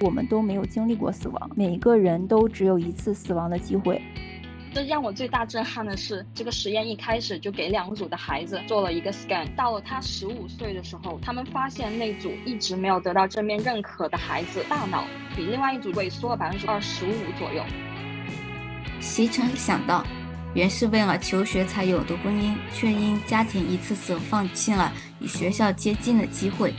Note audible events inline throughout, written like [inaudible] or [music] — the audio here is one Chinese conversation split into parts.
我们都没有经历过死亡，每一个人都只有一次死亡的机会。这让我最大震撼的是，这个实验一开始就给两组的孩子做了一个 scan，到了他十五岁的时候，他们发现那组一直没有得到正面认可的孩子，大脑比另外一组萎缩了百分之二十五左右。席城想到，原是为了求学才有的婚姻，却因家庭一次次放弃了与学校接近的机会，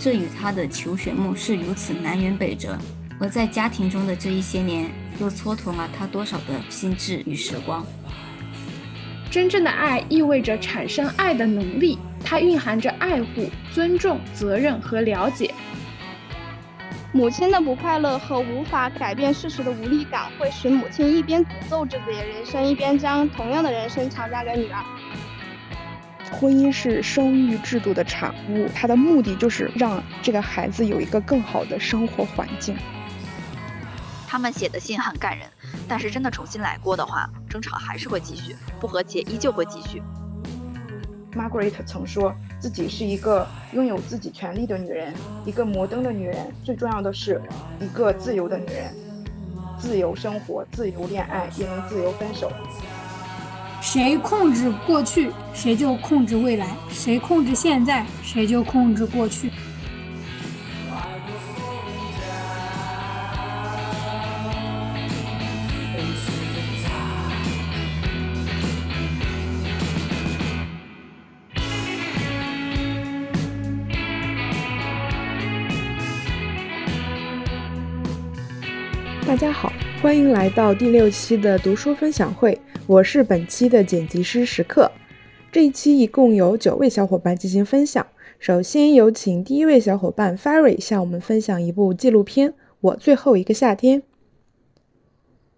这与他的求学梦是如此南辕北辙。而在家庭中的这一些年，又蹉跎了他多少的心智与时光。真正的爱意味着产生爱的能力，它蕴含着爱护、尊重、责任和了解。母亲的不快乐和无法改变事实的无力感，会使母亲一边诅咒自己的人生，一边将同样的人生强加给女儿。婚姻是生育制度的产物，它的目的就是让这个孩子有一个更好的生活环境。他们写的信很感人，但是真的重新来过的话，争吵还是会继续，不和解依旧会继续。Margaret 曾说自己是一个拥有自己权利的女人，一个摩登的女人，最重要的是一个自由的女人，自由生活，自由恋爱，也能自由分手。谁控制过去，谁就控制未来；谁控制现在，谁就控制过去。欢迎来到第六期的读书分享会，我是本期的剪辑师时刻。这一期一共有九位小伙伴进行分享。首先有请第一位小伙伴 Fairy 向我们分享一部纪录片《我最后一个夏天》。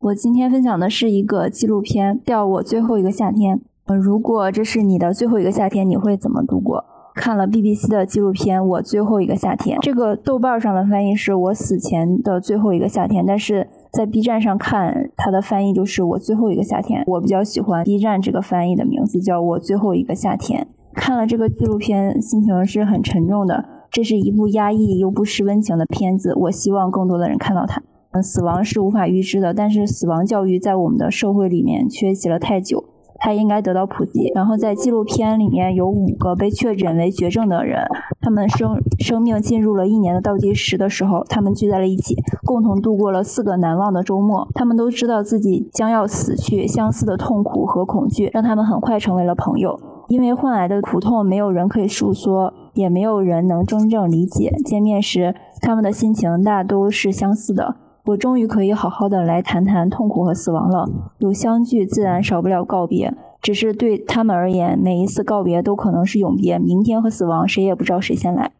我今天分享的是一个纪录片，叫《我最后一个夏天》。如果这是你的最后一个夏天，你会怎么度过？看了 BBC 的纪录片《我最后一个夏天》，这个豆瓣上的翻译是我死前的最后一个夏天，但是在 B 站上看它的翻译就是我最后一个夏天。我比较喜欢 B 站这个翻译的名字，叫我最后一个夏天。看了这个纪录片，心情是很沉重的。这是一部压抑又不失温情的片子，我希望更多的人看到它。嗯，死亡是无法预知的，但是死亡教育在我们的社会里面缺席了太久。它应该得到普及。然后在纪录片里面有五个被确诊为绝症的人，他们生生命进入了一年的倒计时的时候，他们聚在了一起，共同度过了四个难忘的周末。他们都知道自己将要死去，相似的痛苦和恐惧让他们很快成为了朋友。因为患癌的苦痛，没有人可以诉说，也没有人能真正理解。见面时，他们的心情大都是相似的。我终于可以好好的来谈谈痛苦和死亡了。有相聚，自然少不了告别。只是对他们而言，每一次告别都可能是永别。明天和死亡，谁也不知道谁先来。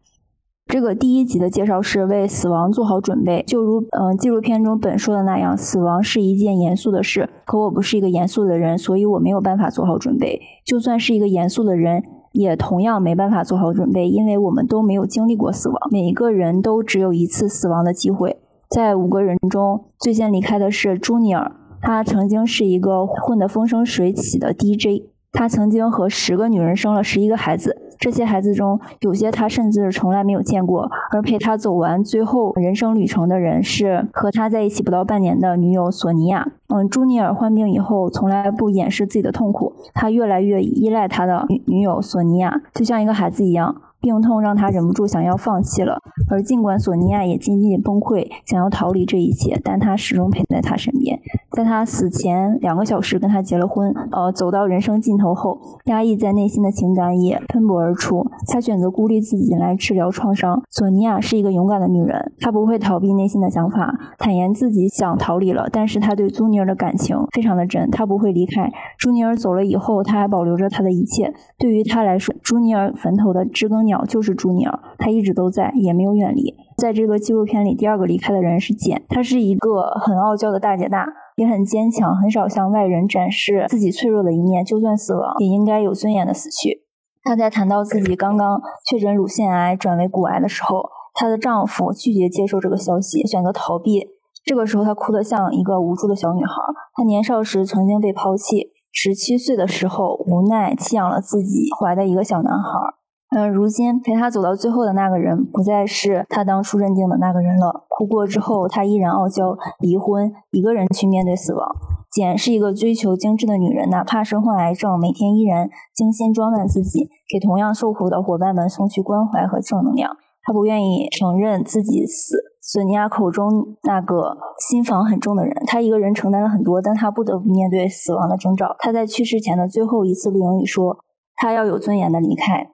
这个第一集的介绍是为死亡做好准备，就如嗯纪录片中本说的那样，死亡是一件严肃的事。可我不是一个严肃的人，所以我没有办法做好准备。就算是一个严肃的人，也同样没办法做好准备，因为我们都没有经历过死亡。每一个人都只有一次死亡的机会。在五个人中，最先离开的是朱尼尔。他曾经是一个混得风生水起的 DJ。他曾经和十个女人生了十一个孩子。这些孩子中，有些他甚至从来没有见过。而陪他走完最后人生旅程的人，是和他在一起不到半年的女友索尼娅。嗯，朱尼尔患病以后，从来不掩饰自己的痛苦。他越来越依赖他的女女友索尼娅，就像一个孩子一样。病痛让他忍不住想要放弃了，而尽管索尼娅也渐渐崩溃，想要逃离这一切，但他始终陪在她身边。在他死前两个小时跟他结了婚，呃，走到人生尽头后，压抑在内心的情感也喷薄而出。他选择孤立自己来治疗创伤。索尼娅是一个勇敢的女人，她不会逃避内心的想法，坦言自己想逃离了。但是她对朱尼尔的感情非常的真，她不会离开。朱尼尔走了以后，她还保留着他的一切。对于她来说，朱尼尔坟头的知更鸟。就是朱尼尔，他一直都在，也没有远离。在这个纪录片里，第二个离开的人是简，她是一个很傲娇的大姐大，也很坚强，很少向外人展示自己脆弱的一面。就算死亡，也应该有尊严的死去。她在谈到自己刚刚确诊乳腺癌转为骨癌的时候，她的丈夫拒绝接受这个消息，选择逃避。这个时候，她哭得像一个无助的小女孩。她年少时曾经被抛弃，十七岁的时候无奈弃养了自己怀的一个小男孩。嗯，如今陪他走到最后的那个人，不再是他当初认定的那个人了。哭过之后，他依然傲娇，离婚，一个人去面对死亡。简是一个追求精致的女人，哪怕身患癌症，每天依然精心装扮自己，给同样受苦的伙伴们送去关怀和正能量。她不愿意承认自己死。索尼娅口中那个心房很重的人，她一个人承担了很多，但她不得不面对死亡的征兆。她在去世前的最后一次录音里说：“她要有尊严的离开。”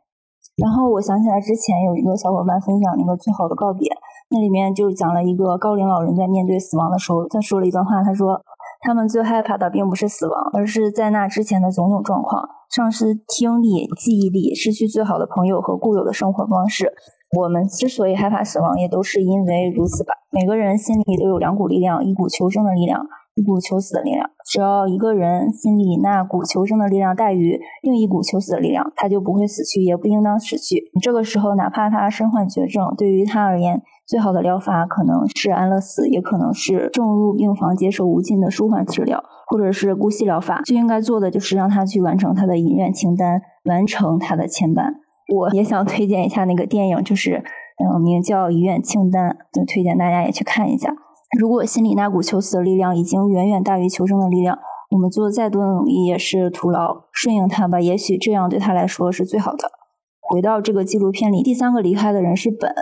然后我想起来之前有一个小伙伴分享那个最好的告别，那里面就讲了一个高龄老人在面对死亡的时候，他说了一段话，他说。他们最害怕的并不是死亡，而是在那之前的种种状况：丧失听力、记忆力，失去最好的朋友和固有的生活方式。我们之所以害怕死亡，也都是因为如此吧。每个人心里都有两股力量：一股求生的力量，一股求死的力量。只要一个人心里那股求生的力量大于另一股求死的力量，他就不会死去，也不应当死去。这个时候，哪怕他身患绝症，对于他而言，最好的疗法可能是安乐死，也可能是重入病房接受无尽的舒缓治疗，或者是姑息疗法。最应该做的就是让他去完成他的遗愿清单，完成他的牵绊。我也想推荐一下那个电影，就是嗯，名叫《遗愿清单》，就推荐大家也去看一下。如果心里那股求死的力量已经远远大于求生的力量，我们做再多的努力也是徒劳。顺应他吧，也许这样对他来说是最好的。回到这个纪录片里，第三个离开的人是本。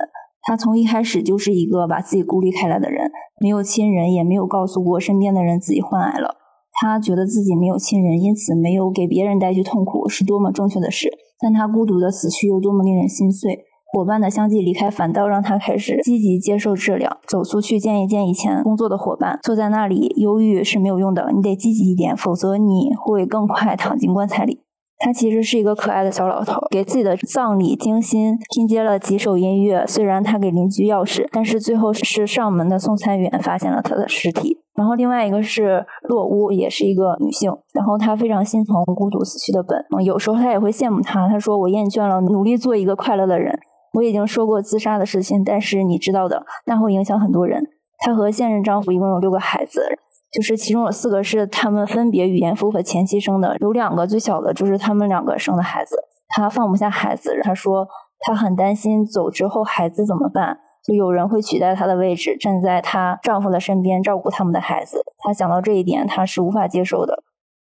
他从一开始就是一个把自己孤立开来的人，没有亲人，也没有告诉过身边的人自己患癌了。他觉得自己没有亲人，因此没有给别人带去痛苦，是多么正确的事。但他孤独的死去又多么令人心碎。伙伴的相继离开，反倒让他开始积极接受治疗，走出去见一见以前工作的伙伴。坐在那里忧郁是没有用的，你得积极一点，否则你会更快躺进棺材里。他其实是一个可爱的小老头，给自己的葬礼精心拼接了几首音乐。虽然他给邻居钥匙，但是最后是上门的送餐员发现了他的尸体。然后另外一个是洛乌，也是一个女性。然后她非常心疼孤独死去的本，有时候她也会羡慕他。她说：“我厌倦了努力做一个快乐的人。我已经说过自杀的事情，但是你知道的，那会影响很多人。”她和现任丈夫一共有六个孩子。就是其中有四个是他们分别语言夫和前妻生的，有两个最小的就是他们两个生的孩子，她放不下孩子，她说她很担心走之后孩子怎么办，就有人会取代她的位置，站在她丈夫的身边照顾他们的孩子。她想到这一点，她是无法接受的。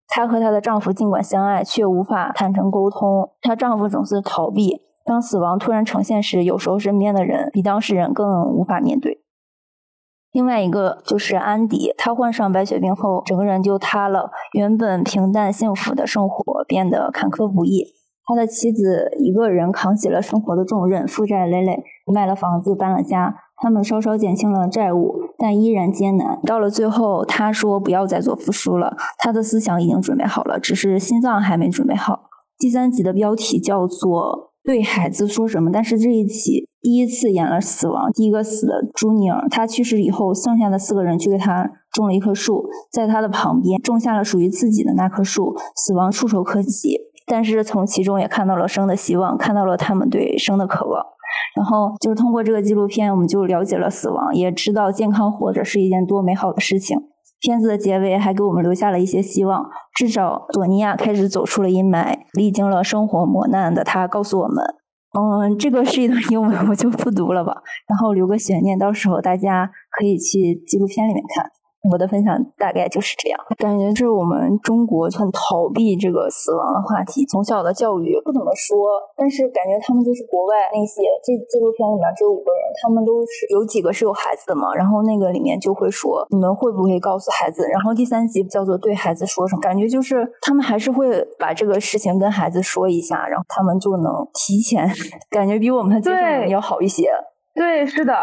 她和她的丈夫尽管相爱，却无法坦诚沟通。她丈夫总是逃避，当死亡突然呈现时，有时候身边的人比当事人更无法面对。另外一个就是安迪，他患上白血病后，整个人就塌了。原本平淡幸福的生活变得坎坷不易。他的妻子一个人扛起了生活的重任，负债累累，卖了房子，搬了家。他们稍稍减轻了债务，但依然艰难。到了最后，他说不要再做复书了。他的思想已经准备好了，只是心脏还没准备好。第三集的标题叫做《对孩子说什么》，但是这一集。第一次演了死亡，第一个死的朱尼尔，他去世以后，剩下的四个人去给他种了一棵树，在他的旁边种下了属于自己的那棵树。死亡触手可及，但是从其中也看到了生的希望，看到了他们对生的渴望。然后就是通过这个纪录片，我们就了解了死亡，也知道健康活着是一件多美好的事情。片子的结尾还给我们留下了一些希望，至少索尼娅开始走出了阴霾，历经了生活磨难的她告诉我们。嗯，这个是一段英文，我就不读了吧，然后留个悬念，到时候大家可以去纪录片里面看。我的分享大概就是这样，感觉是我们中国很逃避这个死亡的话题，从小的教育不怎么说，但是感觉他们就是国外那些这纪录片里面只有五个人，他们都是有几个是有孩子的嘛，然后那个里面就会说你们会不会告诉孩子？然后第三集叫做对孩子说什么？感觉就是他们还是会把这个事情跟孩子说一下，然后他们就能提前，[laughs] 感觉比我们接受能力要好一些。对，是的。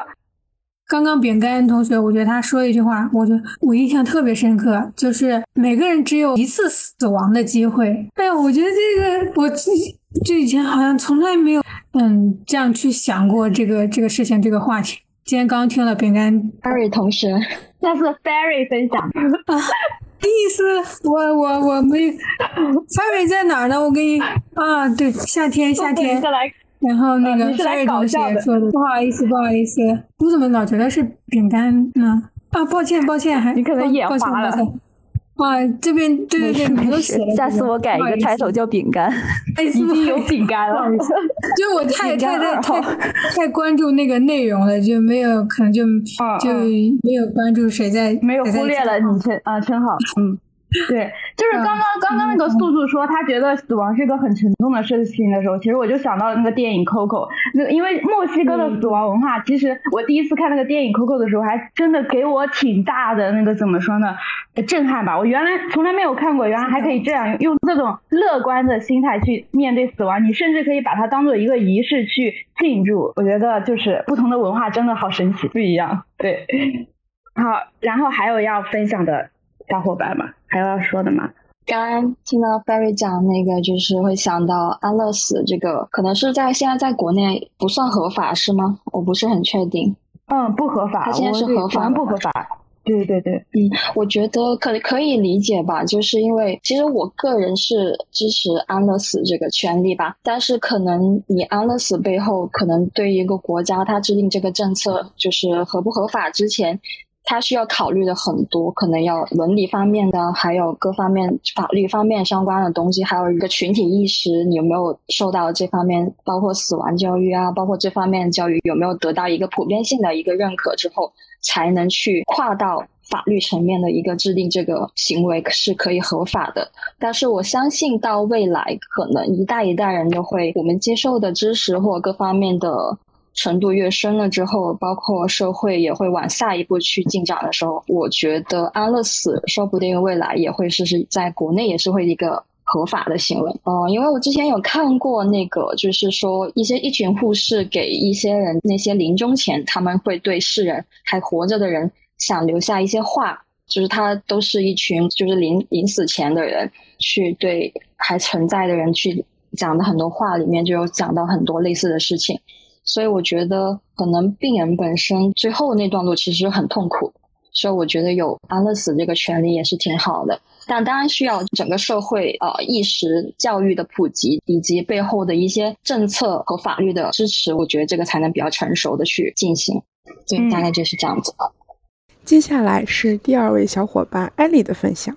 刚刚饼干同学，我觉得他说一句话，我觉得我印象特别深刻，就是每个人只有一次死亡的机会。哎呀，我觉得这个我这以前好像从来没有嗯这样去想过这个这个事情这个话题。今天刚听了饼干 Barry 同学，那是 Barry 分享啊，意思我我我没 Barry 在哪儿呢？我给你啊，对，夏天夏天。然后那个三位同学说的，不好意思，不好意思，我怎么老觉得是饼干呢？啊，抱歉，抱歉，还你可能眼花了。哇，这边对对对，没有写。下次我改一个抬头叫饼干，已经有饼干了。[laughs] 就我太太太太太关注那个内容了，就没有可能就就没有关注谁在，没有忽略了你称啊称号，嗯。对，就是刚刚刚刚那个素素说，他觉得死亡是一个很沉重的事情的时候，其实我就想到那个电影《Coco》，那因为墨西哥的死亡文化，其实我第一次看那个电影《Coco》的时候，还真的给我挺大的那个怎么说呢，震撼吧。我原来从来没有看过，原来还可以这样用这种乐观的心态去面对死亡，你甚至可以把它当做一个仪式去庆祝。我觉得就是不同的文化真的好神奇，不一样。对，[laughs] 好，然后还有要分享的。小伙伴们还有要说的吗？刚刚听到 Barry 讲那个，就是会想到安乐死这个，可能是在现在在国内不算合法是吗？我不是很确定。嗯，不合法。它现在是合法，不合法。对对对，嗯，我觉得可可以理解吧，就是因为其实我个人是支持安乐死这个权利吧，但是可能你安乐死背后，可能对一个国家它制定这个政策就是合不合法之前。他需要考虑的很多，可能要伦理方面的，还有各方面法律方面相关的东西，还有一个群体意识，你有没有受到这方面，包括死亡教育啊，包括这方面的教育有没有得到一个普遍性的一个认可之后，才能去跨到法律层面的一个制定这个行为是可以合法的。但是我相信到未来，可能一代一代人都会，我们接受的知识或各方面的。程度越深了之后，包括社会也会往下一步去进展的时候，我觉得安乐死说不定未来也会是是在国内也是会一个合法的行为。嗯，因为我之前有看过那个，就是说一些一群护士给一些人那些临终前，他们会对世人还活着的人想留下一些话，就是他都是一群就是临临死前的人去对还存在的人去讲的很多话，里面就有讲到很多类似的事情。所以我觉得，可能病人本身最后那段路其实很痛苦，所以我觉得有安乐死这个权利也是挺好的。但当然需要整个社会呃意识教育的普及，以及背后的一些政策和法律的支持，我觉得这个才能比较成熟的去进行。对，大概就是这样子。接下来是第二位小伙伴艾丽的分享。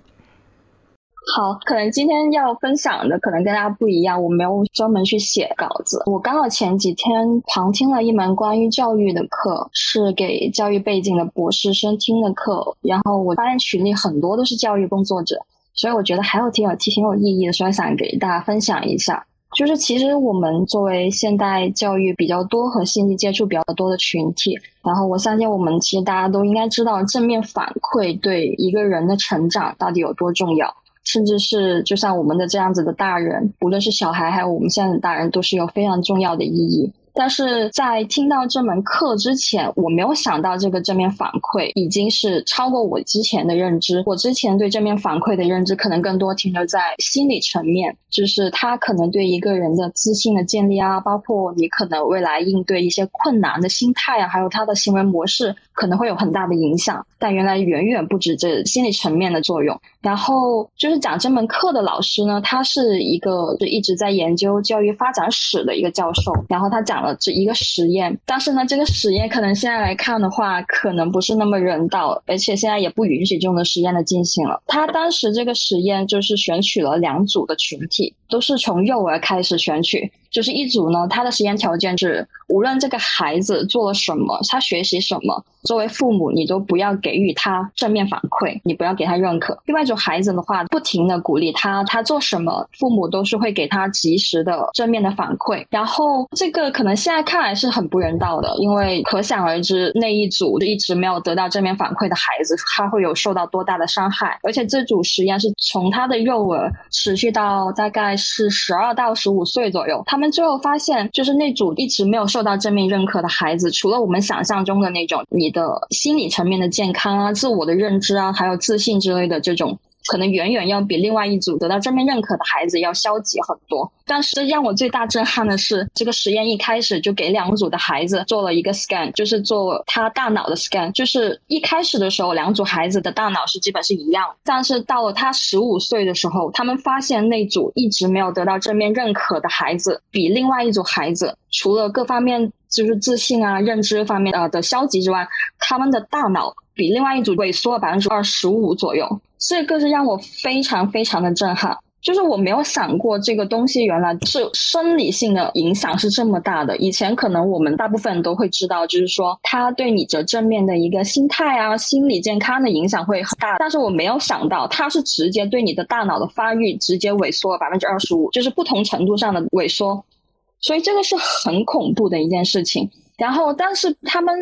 好，可能今天要分享的可能跟大家不一样，我没有专门去写稿子。我刚好前几天旁听了一门关于教育的课，是给教育背景的博士生听的课，然后我发现群里很多都是教育工作者，所以我觉得还有挺有挺有意义的，所以想给大家分享一下。就是其实我们作为现代教育比较多和信息接触比较多的群体，然后我相信我们其实大家都应该知道，正面反馈对一个人的成长到底有多重要。甚至是就像我们的这样子的大人，无论是小孩还有我们现在的大人，都是有非常重要的意义。但是在听到这门课之前，我没有想到这个正面反馈已经是超过我之前的认知。我之前对正面反馈的认知，可能更多停留在心理层面，就是他可能对一个人的自信的建立啊，包括你可能未来应对一些困难的心态啊，还有他的行为模式，可能会有很大的影响。但原来远远不止这心理层面的作用。然后就是讲这门课的老师呢，他是一个就一直在研究教育发展史的一个教授。然后他讲了这一个实验，但是呢，这个实验可能现在来看的话，可能不是那么人道，而且现在也不允许这种的实验的进行了。他当时这个实验就是选取了两组的群体，都是从幼儿开始选取。就是一组呢，他的实验条件是，无论这个孩子做了什么，他学习什么，作为父母你都不要给予他正面反馈，你不要给他认可。另外一种孩子的话，不停的鼓励他，他做什么，父母都是会给他及时的正面的反馈。然后这个可能现在看来是很不人道的，因为可想而知那一组就一直没有得到正面反馈的孩子，他会有受到多大的伤害。而且这组实验是从他的幼儿持续到大概是十二到十五岁左右，他。们最后发现，就是那组一直没有受到正面认可的孩子，除了我们想象中的那种你的心理层面的健康啊、自我的认知啊，还有自信之类的这种。可能远远要比另外一组得到正面认可的孩子要消极很多。但是让我最大震撼的是，这个实验一开始就给两组的孩子做了一个 scan，就是做他大脑的 scan。就是一开始的时候，两组孩子的大脑是基本是一样，但是到了他十五岁的时候，他们发现那组一直没有得到正面认可的孩子，比另外一组孩子除了各方面就是自信啊、认知方面啊的消极之外，他们的大脑。比另外一组萎缩了百分之二十五左右，这个是让我非常非常的震撼。就是我没有想过这个东西原来是生理性的影响是这么大的。以前可能我们大部分人都会知道，就是说它对你的正面的一个心态啊、心理健康的影响会很大。但是我没有想到，它是直接对你的大脑的发育直接萎缩了百分之二十五，就是不同程度上的萎缩。所以这个是很恐怖的一件事情。然后，但是他们。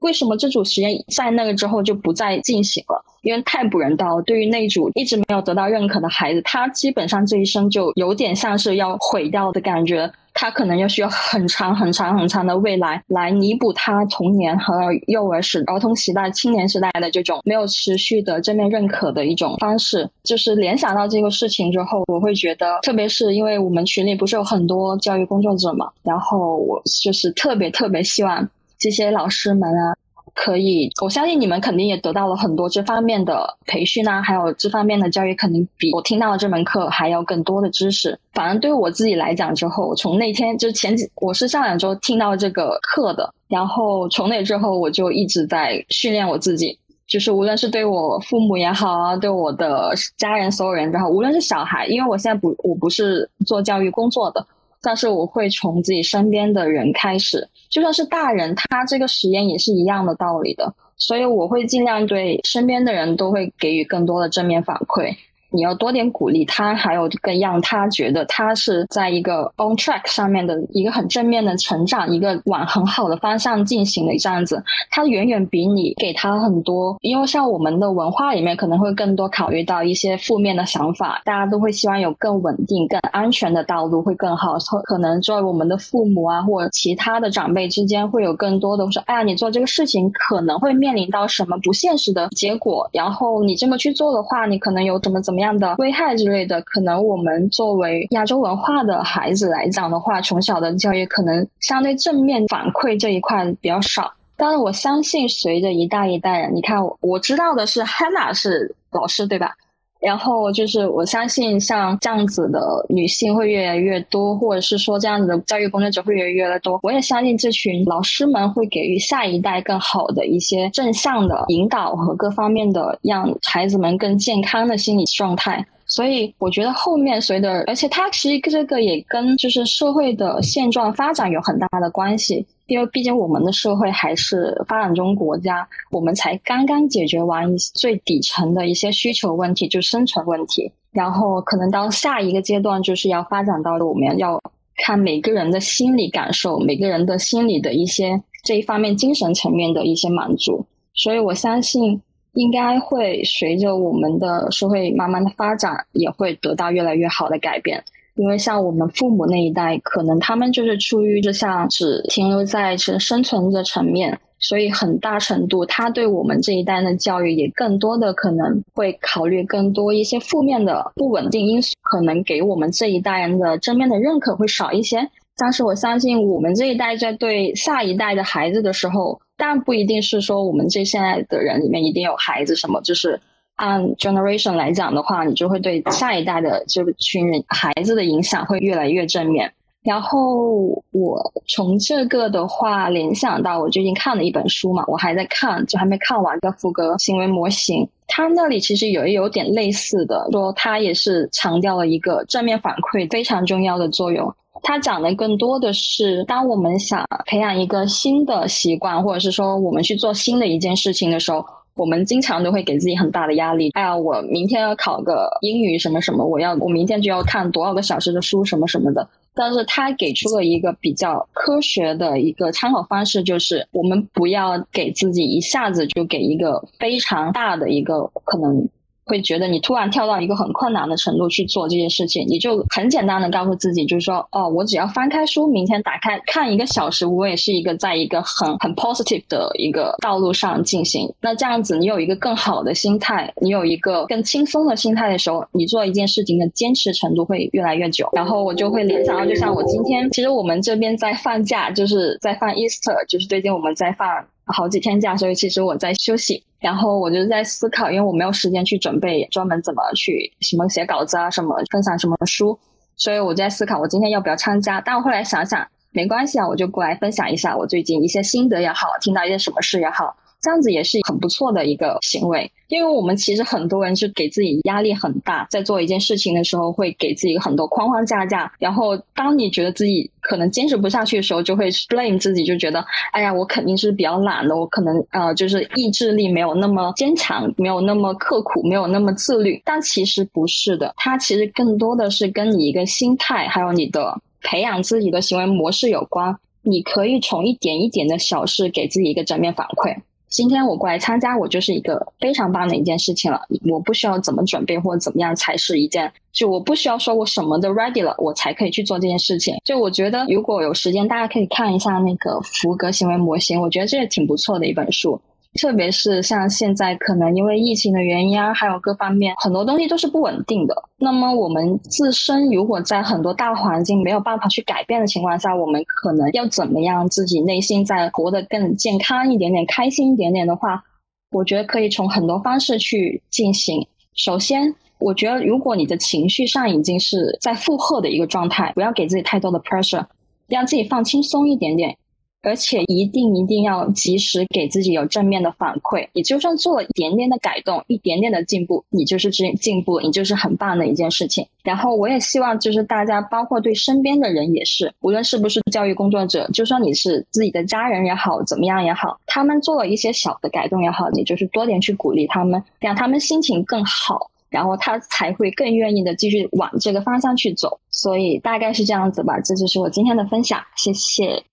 为什么这组实验在那个之后就不再进行了？因为太不人道了。对于那组一直没有得到认可的孩子，他基本上这一生就有点像是要毁掉的感觉。他可能要需要很长很长很长的未来来弥补他童年和幼儿时、儿童时代、青年时代的这种没有持续的正面认可的一种方式。就是联想到这个事情之后，我会觉得，特别是因为我们群里不是有很多教育工作者嘛，然后我就是特别特别希望。这些老师们啊，可以，我相信你们肯定也得到了很多这方面的培训啊，还有这方面的教育，肯定比我听到的这门课还要更多的知识。反正对我自己来讲，之后从那天就前几，我是上两周听到这个课的，然后从那之后我就一直在训练我自己，就是无论是对我父母也好啊，对我的家人所有人，然后无论是小孩，因为我现在不，我不是做教育工作的。但是我会从自己身边的人开始，就算是大人，他这个实验也是一样的道理的，所以我会尽量对身边的人都会给予更多的正面反馈。你要多点鼓励他，还有更让他觉得他是在一个 on track 上面的一个很正面的成长，一个往很好的方向进行的这样子，他远远比你给他很多。因为像我们的文化里面可能会更多考虑到一些负面的想法，大家都会希望有更稳定、更安全的道路会更好。可能作为我们的父母啊，或者其他的长辈之间会有更多的说：“哎呀，你做这个事情可能会面临到什么不现实的结果，然后你这么去做的话，你可能有怎么怎么。”样的危害之类的，可能我们作为亚洲文化的孩子来讲的话，从小的教育可能相对正面反馈这一块比较少。但是我相信，随着一代一代人，你看，我知道的是 Hannah 是老师，对吧？然后就是我相信，像这样子的女性会越来越多，或者是说这样子的教育工作者会越来越多。我也相信这群老师们会给予下一代更好的一些正向的引导和各方面的，让孩子们更健康的心理状态。所以我觉得后面随着，而且它其实这个也跟就是社会的现状发展有很大的关系。因为毕竟我们的社会还是发展中国家，我们才刚刚解决完最底层的一些需求问题，就生存问题。然后可能到下一个阶段，就是要发展到我们要看每个人的心理感受，每个人的心理的一些这一方面精神层面的一些满足。所以我相信，应该会随着我们的社会慢慢的发展，也会得到越来越好的改变。因为像我们父母那一代，可能他们就是出于就像只停留在是生存的层面，所以很大程度他对我们这一代的教育也更多的可能会考虑更多一些负面的不稳定因素，可能给我们这一代人的正面的认可会少一些。但是我相信我们这一代在对下一代的孩子的时候，但不一定是说我们这现在的人里面一定有孩子什么，就是。按 generation 来讲的话，你就会对下一代的这群人孩子的影响会越来越正面。然后我从这个的话联想到，我最近看了一本书嘛，我还在看，就还没看完的福格行为模型。他那里其实有有点类似的，说他也是强调了一个正面反馈非常重要的作用。他讲的更多的是，当我们想培养一个新的习惯，或者是说我们去做新的一件事情的时候。我们经常都会给自己很大的压力。哎呀，我明天要考个英语什么什么，我要我明天就要看多少个小时的书什么什么的。但是他给出了一个比较科学的一个参考方式，就是我们不要给自己一下子就给一个非常大的一个可能。会觉得你突然跳到一个很困难的程度去做这件事情，你就很简单的告诉自己，就是说，哦，我只要翻开书，明天打开看一个小时，我也是一个在一个很很 positive 的一个道路上进行。那这样子，你有一个更好的心态，你有一个更轻松的心态的时候，你做一件事情的坚持程度会越来越久。然后我就会联想到，就像我今天，其实我们这边在放假，就是在放 Easter，就是最近我们在放好几天假，所以其实我在休息。然后我就在思考，因为我没有时间去准备专门怎么去什么写稿子啊，什么分享什么书，所以我在思考我今天要不要参加。但我后来想想，没关系啊，我就过来分享一下我最近一些心得也好，听到一些什么事也好，这样子也是很不错的一个行为。因为我们其实很多人是给自己压力很大，在做一件事情的时候会给自己很多框框架架，然后当你觉得自己可能坚持不下去的时候，就会 blame 自己，就觉得哎呀，我肯定是比较懒的，我可能呃就是意志力没有那么坚强，没有那么刻苦，没有那么自律。但其实不是的，它其实更多的是跟你一个心态，还有你的培养自己的行为模式有关。你可以从一点一点的小事给自己一个正面反馈。今天我过来参加，我就是一个非常棒的一件事情了。我不需要怎么准备或者怎么样才是一件，就我不需要说我什么都 ready 了，我才可以去做这件事情。就我觉得，如果有时间，大家可以看一下那个福格行为模型，我觉得这也挺不错的一本书。特别是像现在，可能因为疫情的原因啊，还有各方面很多东西都是不稳定的。那么我们自身如果在很多大环境没有办法去改变的情况下，我们可能要怎么样自己内心再活得更健康一点点、开心一点点的话，我觉得可以从很多方式去进行。首先，我觉得如果你的情绪上已经是在负荷的一个状态，不要给自己太多的 pressure，让自己放轻松一点点。而且一定一定要及时给自己有正面的反馈，你就算做了一点点的改动，一点点的进步，你就是进进步，你就是很棒的一件事情。然后我也希望就是大家，包括对身边的人也是，无论是不是教育工作者，就算你是自己的家人也好，怎么样也好，他们做了一些小的改动也好，你就是多点去鼓励他们，让他们心情更好，然后他才会更愿意的继续往这个方向去走。所以大概是这样子吧，这就是我今天的分享，谢谢。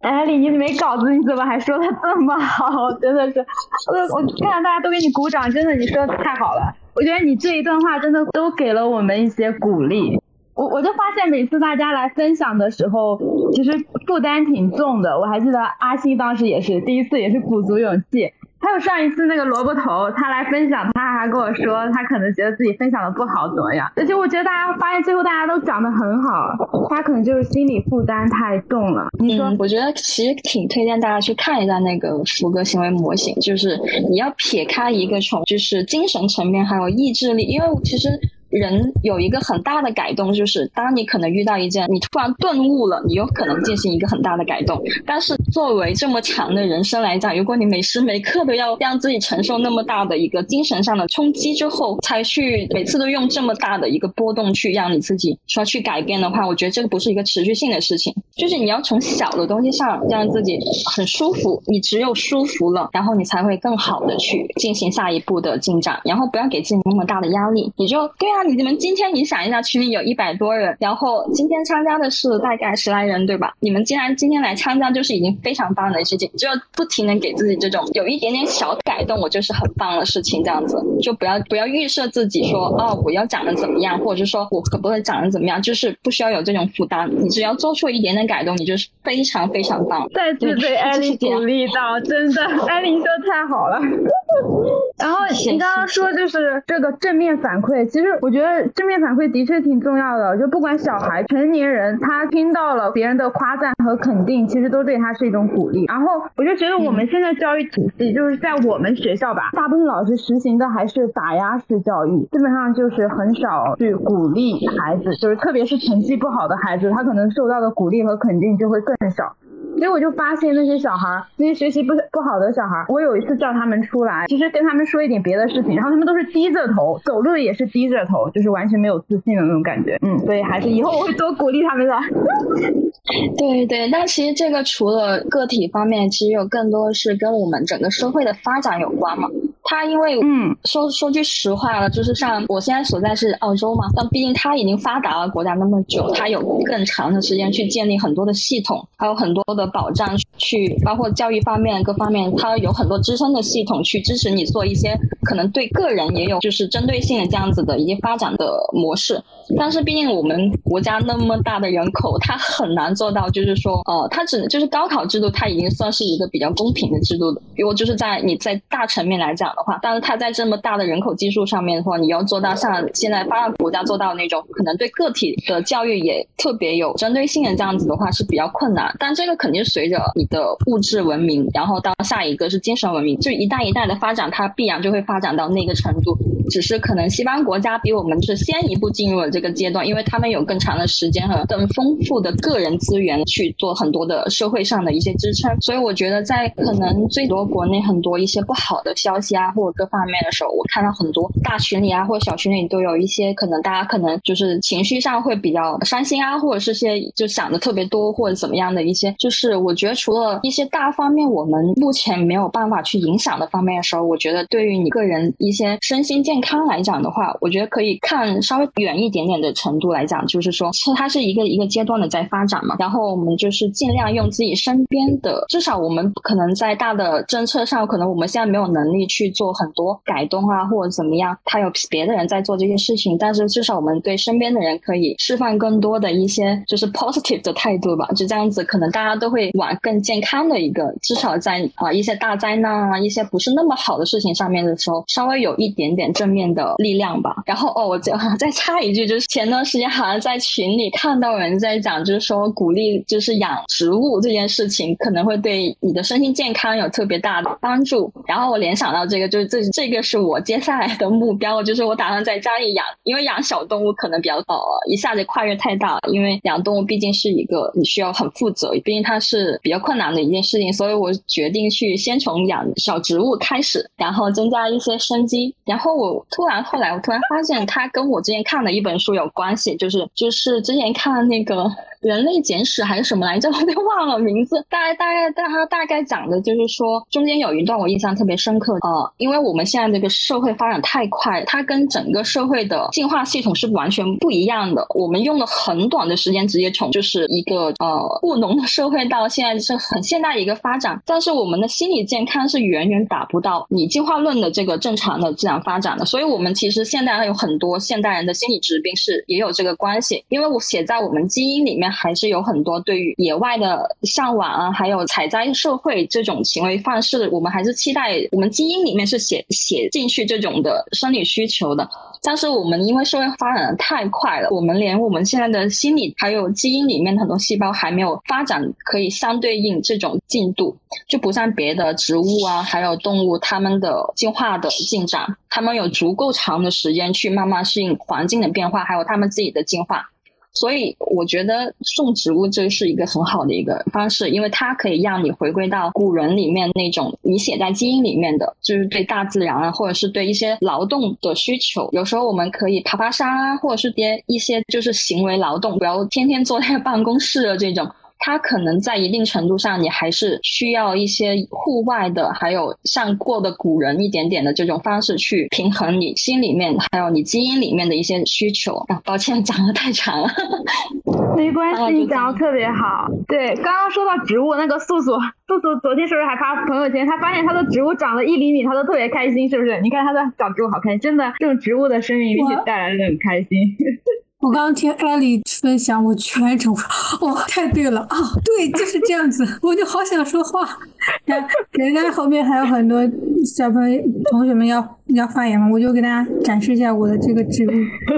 艾丽，你没稿子，你怎么还说的这么好？真的是，我我看到大家都给你鼓掌，真的，你说的太好了。我觉得你这一段话真的都给了我们一些鼓励。我我就发现每次大家来分享的时候，其实负担挺重的。我还记得阿星当时也是第一次，也是鼓足勇气。还有上一次那个萝卜头，他来分享，他还跟我说，他可能觉得自己分享的不好，怎么样？而且我觉得大家发现最后大家都讲的很好，他可能就是心理负担太重了。你说？我觉得其实挺推荐大家去看一下那个福格行为模型，就是你要撇开一个从就是精神层面还有意志力，因为其实。人有一个很大的改动，就是当你可能遇到一件你突然顿悟了，你有可能进行一个很大的改动。但是作为这么长的人生来讲，如果你每时每刻都要让自己承受那么大的一个精神上的冲击之后，才去每次都用这么大的一个波动去让你自己说去改变的话，我觉得这个不是一个持续性的事情。就是你要从小的东西上让自己很舒服，你只有舒服了，然后你才会更好的去进行下一步的进展。然后不要给自己那么大的压力，你就对啊。你们今天你想一下，群里有一百多人，然后今天参加的是大概十来人，对吧？你们既然今天来参加，就是已经非常棒的事情，就要不停的给自己这种有一点点小改动，我就是很棒的事情，这样子就不要不要预设自己说哦我要长得怎么样，或者是说我可不可以长得怎么样，就是不需要有这种负担，你只要做出一点点改动，你就是非常非常棒。再次被艾琳鼓励到，真的，[laughs] 艾琳说太好了。[laughs] 然后你刚刚说就是这个正面反馈，其实我觉得正面反馈的确挺重要的。就不管小孩、成年人，他听到了别人的夸赞和肯定，其实都对他是一种鼓励。然后我就觉得我们现在教育体系，就是在我们学校吧，大部分老师实行的还是打压式教育，基本上就是很少去鼓励孩子，就是特别是成绩不好的孩子，他可能受到的鼓励和肯定就会更少。所以我就发现那些小孩，那些学习不不好的小孩，我有一次叫他们出来，其实跟他们说一点别的事情，然后他们都是低着头，走路也是低着头，就是完全没有自信的那种感觉。嗯，所以还是以后我会多鼓励他们的。[laughs] 对对，但其实这个除了个体方面，其实有更多是跟我们整个社会的发展有关嘛。他因为嗯，说说句实话了，就是像我现在所在是澳洲嘛，但毕竟他已经发达了国家那么久，他有更长的时间去建立很多的系统，还有很多的保障，去包括教育方面各方面，它有很多支撑的系统去支持你做一些可能对个人也有就是针对性的这样子的一些发展的模式。但是毕竟我们国家那么大的人口，它很难做到，就是说，呃，它只能就是高考制度，它已经算是一个比较公平的制度了。如果就是在你在大层面来讲。的话，但是它在这么大的人口基数上面的话，你要做到像现在发达国家做到那种，可能对个体的教育也特别有针对性的这样子的话是比较困难。但这个肯定随着你的物质文明，然后到下一个是精神文明，就一代一代的发展，它必然就会发展到那个程度。只是可能西方国家比我们是先一步进入了这个阶段，因为他们有更长的时间和更丰富的个人资源去做很多的社会上的一些支撑。所以我觉得在可能最多国内很多一些不好的消息啊，或者各方面的时候，我看到很多大群里啊或者小群里都有一些可能大家可能就是情绪上会比较伤心啊，或者是些就想的特别多或者怎么样的一些，就是我觉得除了一些大方面我们目前没有办法去影响的方面的时候，我觉得对于你个人一些身心健康来讲的话，我觉得可以看稍微远一点点的程度来讲，就是说是它是一个一个阶段的在发展嘛，然后我们就是尽量用自己身边的，至少我们可能在大的政策上，可能我们现在没有能力去做很多改动啊，或者怎么样，他有别的人在做这些事情，但是至少我们对身边的人可以释放更多的一些就是 positive 的态度吧，就这样子，可能大家都会往更健康的一个，至少在啊一些大灾难啊，一些不是那么好的事情上面的时候，稍微有一点点正面的力量吧。然后哦，我再 [laughs] 再插一句，就是前段时间好像在群里看到有人在讲，就是说鼓励就是养植物这件事情，可能会对你的身心健康有特别大的帮助。然后我联想到这个，就是这这个是我接下来的目标，就是我打算在家里养，因为养小动物可能比较呃一下子跨越太大，因为养动物毕竟是一个你需要很负责，毕竟它是比较困难的一件事情，所以我决定去先从养小植物开始，然后增加一些生机。然后我突然后来我突然发现，它跟我之前看的一本书有关系，就是就是之前看那个。人类简史还是什么来着？[laughs] 我都忘了名字。大概大概大他大概讲的就是说，中间有一段我印象特别深刻呃，因为我们现在这个社会发展太快，它跟整个社会的进化系统是完全不一样的。我们用了很短的时间，直接从就是一个呃务农的社会到现在是很现代一个发展，但是我们的心理健康是远远达不到你进化论的这个正常的自然发展的。所以，我们其实现代有很多现代人的心理疾病是也有这个关系，因为我写在我们基因里面。还是有很多对于野外的向往啊，还有采摘社会这种行为方式，我们还是期待我们基因里面是写写进去这种的生理需求的。但是我们因为社会发展的太快了，我们连我们现在的心理还有基因里面很多细胞还没有发展可以相对应这种进度，就不像别的植物啊，还有动物，它们的进化的进展，它们有足够长的时间去慢慢适应环境的变化，还有它们自己的进化。所以我觉得种植物这是一个很好的一个方式，因为它可以让你回归到古人里面那种你写在基因里面的，就是对大自然啊，或者是对一些劳动的需求。有时候我们可以爬爬山啊，或者是些一些就是行为劳动，不要天天坐在办公室的这种。它可能在一定程度上，你还是需要一些户外的，还有像过的古人一点点的这种方式去平衡你心里面还有你基因里面的一些需求。啊，抱歉，[laughs] 讲的太长了。[laughs] 没关系，你讲的特别好。对，刚刚说到植物，那个素素，素素昨天是不是还发朋友圈？他发现他的植物长了一厘米，他都特别开心，是不是？你看他的长植物好开心，真的，这种植物的生命力带来的很开心。[laughs] 我刚刚听艾丽分享，我全程 [laughs] 哇，太对了啊，对，就是这样子，我就好想说话。[laughs] 人家后面还有很多小朋友同学们要要发言嘛，我就给大家展示一下我的这个植物，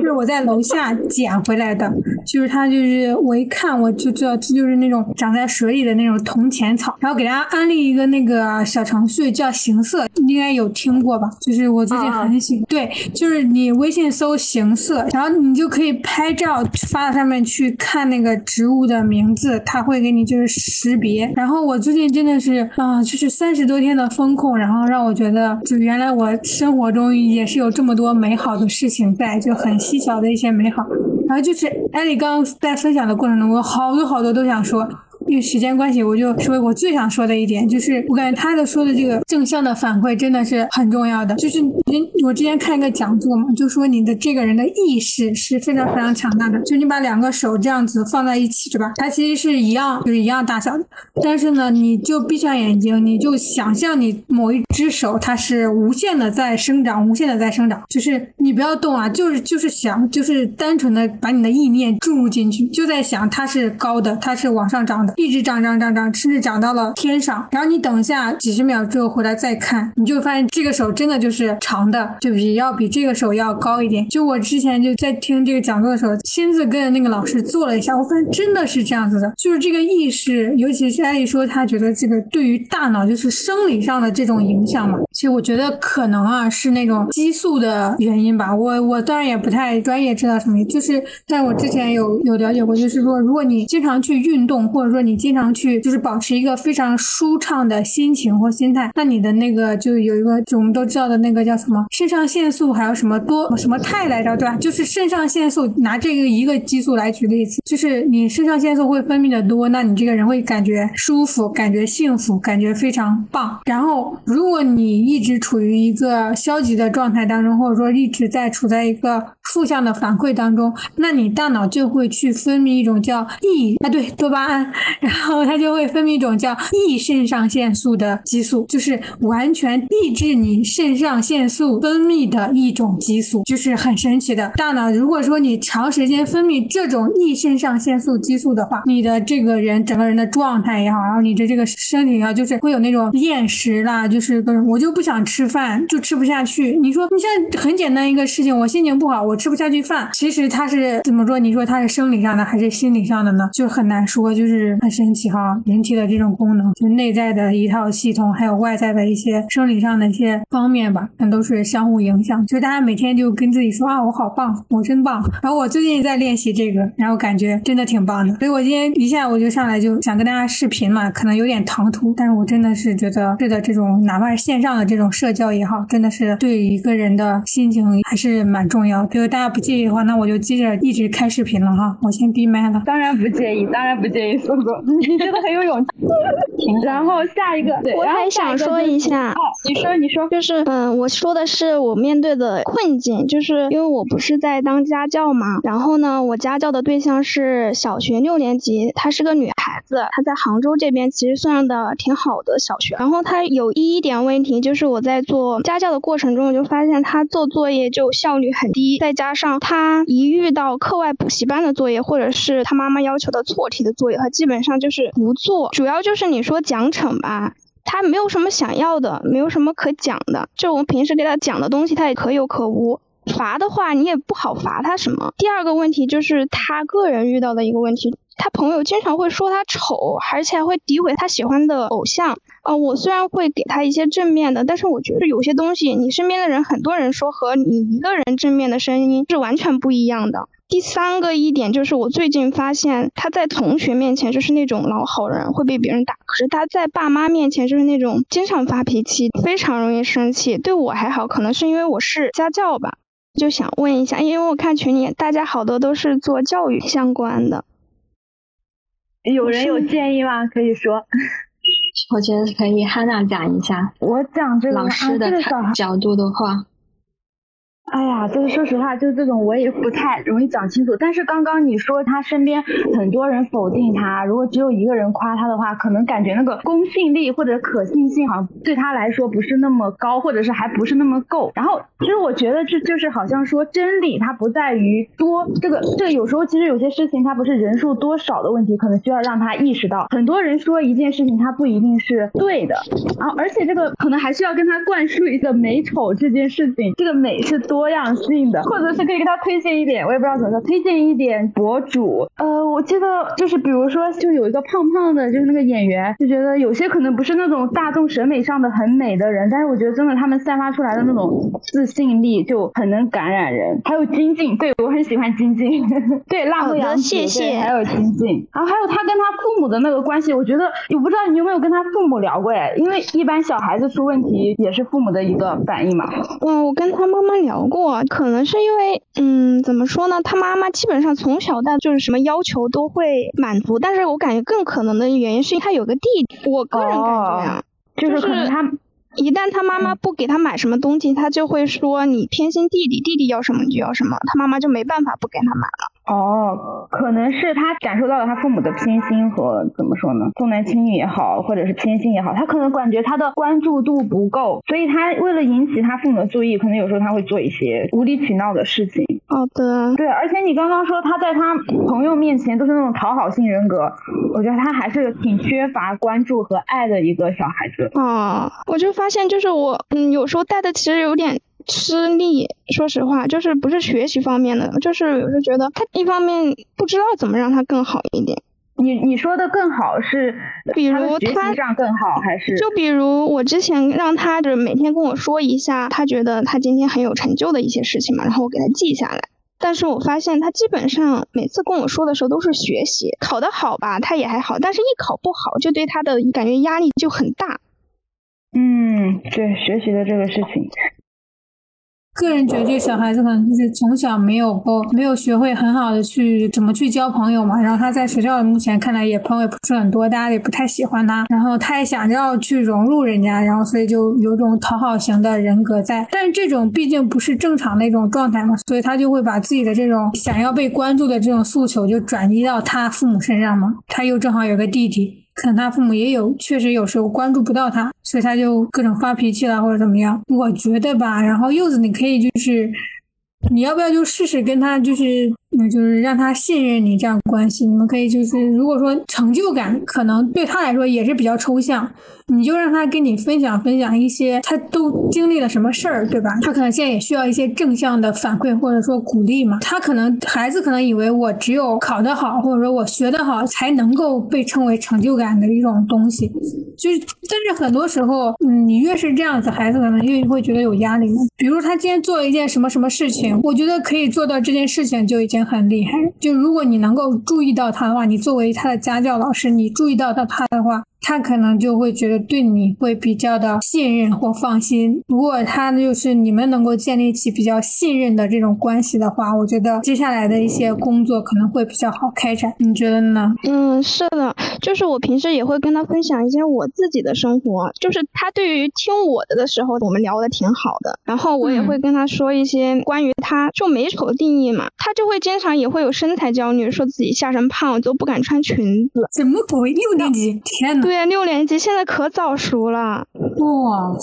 是我在楼下捡回来的，就是它就是我一看我就知道这就是那种长在水里的那种铜钱草，然后给大家安利一个那个小程序叫行色，应该有听过吧？就是我最近很喜对，就是你微信搜行色，然后你就可以拍照发到上面去看那个植物的名字，它会给你就是识别。然后我最近真的是。啊，就是三十多天的风控，然后让我觉得，就原来我生活中也是有这么多美好的事情在，就很细小的一些美好。然后就是艾丽刚刚在分享的过程中，我好多好多都想说。因为时间关系，我就说我最想说的一点，就是我感觉他的说的这个正向的反馈真的是很重要的。就是人，我之前看一个讲座嘛，就说你的这个人的意识是非常非常强大的。就你把两个手这样子放在一起，是吧？它其实是一样，就是一样大小的。但是呢，你就闭上眼睛，你就想象你某一只手它是无限的在生长，无限的在生长。就是你不要动啊，就是就是想，就是单纯的把你的意念注入进去，就在想它是高的，它是往上涨的。一直长长长长，甚至长到了天上。然后你等一下几十秒之后回来再看，你就发现这个手真的就是长的，就比要比这个手要高一点。就我之前就在听这个讲座的时候，亲自跟那个老师做了一下，我发现真的是这样子的，就是这个意识，尤其是艾丽说她觉得这个对于大脑就是生理上的这种影响嘛。其实我觉得可能啊是那种激素的原因吧。我我当然也不太专业知道什么，就是在我之前有有了解过，就是说如果你经常去运动，或者说你经常去就是保持一个非常舒畅的心情或心态，那你的那个就有一个就我们都知道的那个叫什么肾上腺素，还有什么多什么肽来着，对吧？就是肾上腺素，拿这个一个激素来举例子，就是你肾上腺素会分泌的多，那你这个人会感觉舒服，感觉幸福，感觉非常棒。然后如果你一直处于一个消极的状态当中，或者说一直在处在一个负向的反馈当中，那你大脑就会去分泌一种叫抑啊对多巴胺，然后它就会分泌一种叫异肾上腺素的激素，就是完全抑制你肾上腺素分泌的一种激素，就是很神奇的。大脑如果说你长时间分泌这种异肾上腺素激素的话，你的这个人整个人的状态也好，然后你的这个身体啊，就是会有那种厌食啦，就是各种我就不想吃饭，就吃不下去。你说你现在很简单一个事情，我心情不好，我吃不下去饭，其实它是怎么说？你说它是生理上的还是心理上的呢？就很难说，就是很神奇哈。人体的这种功能，就内在的一套系统，还有外在的一些生理上的一些方面吧，全都是相互影响。就大家每天就跟自己说啊，我好棒，我真棒。然后我最近在练习这个，然后感觉真的挺棒的。所以我今天一下我就上来就想跟大家视频嘛，可能有点唐突，但是我真的是觉得是的，这种哪怕是线上的这种社交也好，真的是对一个人的心情还是蛮重要的。如果大家不介意的话，那我就接着一直开视频了哈。我先闭麦了。当然不介意，当然不介意，苏苏，[laughs] 你真的很有勇气。[laughs] 然后下一个，对，我还想说一下，你说你说，就是嗯，我说的是我面对的困境，就是因为我不是在当家教嘛，然后呢，我家教的对象是小学六年级，她是个女孩子，她在杭州这边其实算的挺好的小学，然后她有一点问题，就是我在做家教的过程中，我就发现她做作业就效率很低，再加上她一遇到课外补习班的作业，或者是她妈妈要求的错题的作业，她基本上就是不做，主要就是你说奖惩吧。他没有什么想要的，没有什么可讲的。就我们平时给他讲的东西，他也可有可无。罚的话，你也不好罚他什么。第二个问题就是他个人遇到的一个问题，他朋友经常会说他丑，而且还会诋毁他喜欢的偶像。呃，我虽然会给他一些正面的，但是我觉得有些东西，你身边的人很多人说和你一个人正面的声音是完全不一样的。第三个一点就是，我最近发现他在同学面前就是那种老好人，会被别人打；可是他在爸妈面前就是那种经常发脾气，非常容易生气。对我还好，可能是因为我是家教吧。就想问一下，因为我看群里大家好多都是做教育相关的，有人有建议吗？可以说。我觉得可以，汉娜讲一下。我讲这个老师的角度的话。哎呀，就是说实话，就这种我也不太容易讲清楚。但是刚刚你说他身边很多人否定他，如果只有一个人夸他的话，可能感觉那个公信力或者可信性好像对他来说不是那么高，或者是还不是那么够。然后其实我觉得这就是好像说真理它不在于多，这个这有时候其实有些事情它不是人数多少的问题，可能需要让他意识到，很多人说一件事情它不一定是对的。然后而且这个可能还需要跟他灌输一个美丑这件事情，这个美是多。多样性的，或者是可以给他推荐一点，我也不知道怎么说，推荐一点博主。呃，我记得就是比如说，就有一个胖胖的，就是那个演员，就觉得有些可能不是那种大众审美上的很美的人，但是我觉得真的他们散发出来的那种自信力就很能感染人。还有金靖，对我很喜欢金靖，对辣目洋子，对，还有金靖，[laughs] 然后还有他跟他父母的那个关系，我觉得我不知道你有没有跟他父母聊过哎，因为一般小孩子出问题也是父母的一个反应嘛。嗯，我跟他妈妈聊。过可能是因为，嗯，怎么说呢？他妈妈基本上从小到就是什么要求都会满足，但是我感觉更可能的原因是他有个弟弟。我个人感觉啊，就是可能他一旦他妈妈不给他买什么东西，他就会说你偏心弟弟，弟弟要什么你就要什么，他妈妈就没办法不给他买了。哦，可能是他感受到了他父母的偏心和怎么说呢，重男轻女也好，或者是偏心也好，他可能感觉他的关注度不够，所以他为了引起他父母的注意，可能有时候他会做一些无理取闹的事情。好的，对，而且你刚刚说他在他朋友面前都是那种讨好性人格，我觉得他还是挺缺乏关注和爱的一个小孩子。啊，我就发现就是我，嗯，有时候带的其实有点。吃力，说实话，就是不是学习方面的，就是有时候觉得他一方面不知道怎么让他更好一点。你你说的更好是，比如他上更好还是？就比如我之前让他就是每天跟我说一下他觉得他今天很有成就的一些事情嘛，然后我给他记下来。但是我发现他基本上每次跟我说的时候都是学习，考得好吧，他也还好，但是一考不好就对他的感觉压力就很大。嗯，对学习的这个事情。个人觉得，这个小孩子可能就是从小没有过，没有学会很好的去怎么去交朋友嘛。然后他在学校目前看来也朋友也不是很多，大家也不太喜欢他。然后他也想要去融入人家，然后所以就有种讨好型的人格在。但是这种毕竟不是正常的一种状态嘛，所以他就会把自己的这种想要被关注的这种诉求就转移到他父母身上嘛。他又正好有个弟弟。可能他父母也有，确实有时候关注不到他，所以他就各种发脾气了或者怎么样。我觉得吧，然后柚子你可以就是，你要不要就试试跟他就是。那就是让他信任你这样关系，你们可以就是，如果说成就感可能对他来说也是比较抽象，你就让他跟你分享分享一些他都经历了什么事儿，对吧？他可能现在也需要一些正向的反馈或者说鼓励嘛。他可能孩子可能以为我只有考得好或者说我学得好才能够被称为成就感的一种东西，就是但是很多时候，嗯，你越是这样子，孩子可能越会觉得有压力。比如他今天做了一件什么什么事情，我觉得可以做到这件事情就已经。很厉害，就如果你能够注意到他的话，你作为他的家教老师，你注意到到他的话。他可能就会觉得对你会比较的信任或放心。如果他就是你们能够建立起比较信任的这种关系的话，我觉得接下来的一些工作可能会比较好开展。你觉得呢？嗯，是的，就是我平时也会跟他分享一些我自己的生活。就是他对于听我的的时候，我们聊的挺好的。然后我也会跟他说一些关于他就美丑的定义嘛。他就会经常也会有身材焦虑，说自己下身胖都不敢穿裙子。怎么鬼？六年级？天呐！对，六年级现在可早熟了哇！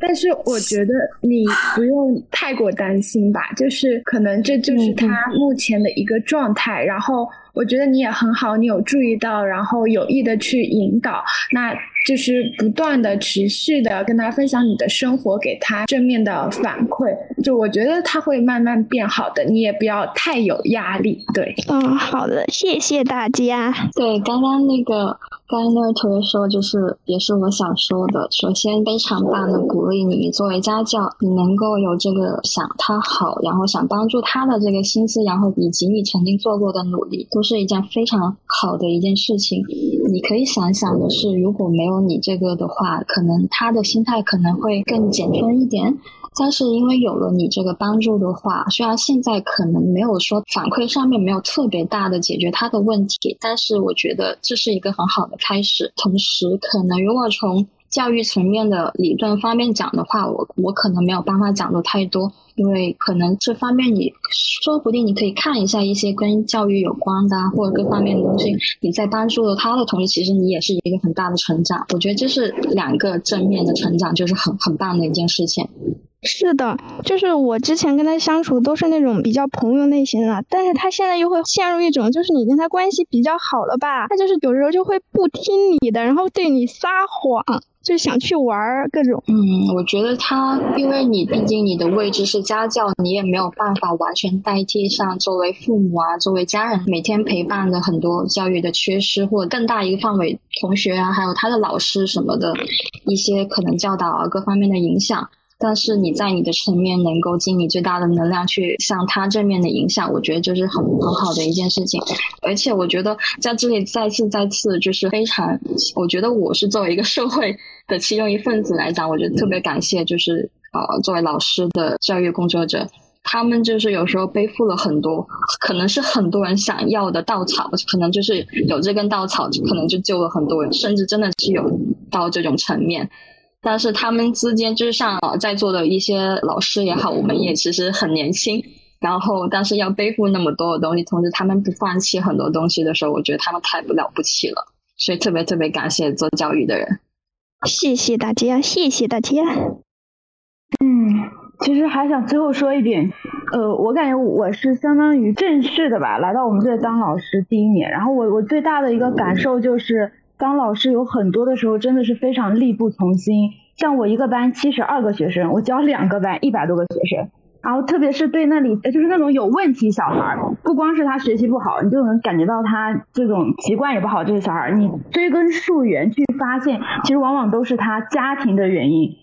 但是我觉得你不用太过担心吧，就是可能这就是他目前的一个状态，然后。我觉得你也很好，你有注意到，然后有意的去引导，那就是不断的、持续的跟他分享你的生活，给他正面的反馈。就我觉得他会慢慢变好的，你也不要太有压力。对，嗯，好的，谢谢大家。对，刚刚那个，刚刚那位同学说，就是也是我想说的。首先，非常棒的鼓励你，作为家教，你能够有这个想他好，然后想帮助他的这个心思，然后以及你曾经做过的努力，都是。是一件非常好的一件事情，你可以想想的是，如果没有你这个的话，可能他的心态可能会更减分一点。但是因为有了你这个帮助的话，虽然现在可能没有说反馈上面没有特别大的解决他的问题，但是我觉得这是一个很好的开始。同时，可能如果从教育层面的理论方面讲的话，我我可能没有办法讲的太多，因为可能这方面你说不定你可以看一下一些跟教育有关的或者各方面的东西，你在帮助了他的同时，其实你也是一个很大的成长。我觉得这是两个正面的成长，就是很很棒的一件事情。是的，就是我之前跟他相处都是那种比较朋友类型的，但是他现在又会陷入一种，就是你跟他关系比较好了吧，他就是有时候就会不听你的，然后对你撒谎。就想去玩儿各种。嗯，我觉得他，因为你毕竟你的位置是家教，你也没有办法完全代替上作为父母啊，作为家人每天陪伴的很多教育的缺失，或者更大一个范围同学啊，还有他的老师什么的一些可能教导啊各方面的影响。但是你在你的层面能够尽你最大的能量去向他正面的影响，我觉得就是很很好的一件事情。而且我觉得在这里再次再次就是非常，我觉得我是作为一个社会的其中一份子来讲，我觉得特别感谢，就是呃作为老师的教育工作者，他们就是有时候背负了很多，可能是很多人想要的稻草，可能就是有这根稻草，可能就救了很多人，甚至真的是有到这种层面。但是他们之间，就是像在座的一些老师也好，我们也其实很年轻，然后但是要背负那么多的东西，同时他们不放弃很多东西的时候，我觉得他们太不了不起了。所以特别特别感谢做教育的人。谢谢大家，谢谢大家。嗯，其实还想最后说一点，呃，我感觉我是相当于正式的吧，来到我们这当老师第一年，然后我我最大的一个感受就是，当老师有很多的时候真的是非常力不从心。像我一个班七十二个学生，我教两个班一百多个学生。然后特别是对那里就是那种有问题小孩，不光是他学习不好，你就能感觉到他这种习惯也不好。这些小孩，你追根溯源去发现，其实往往都是他家庭的原因。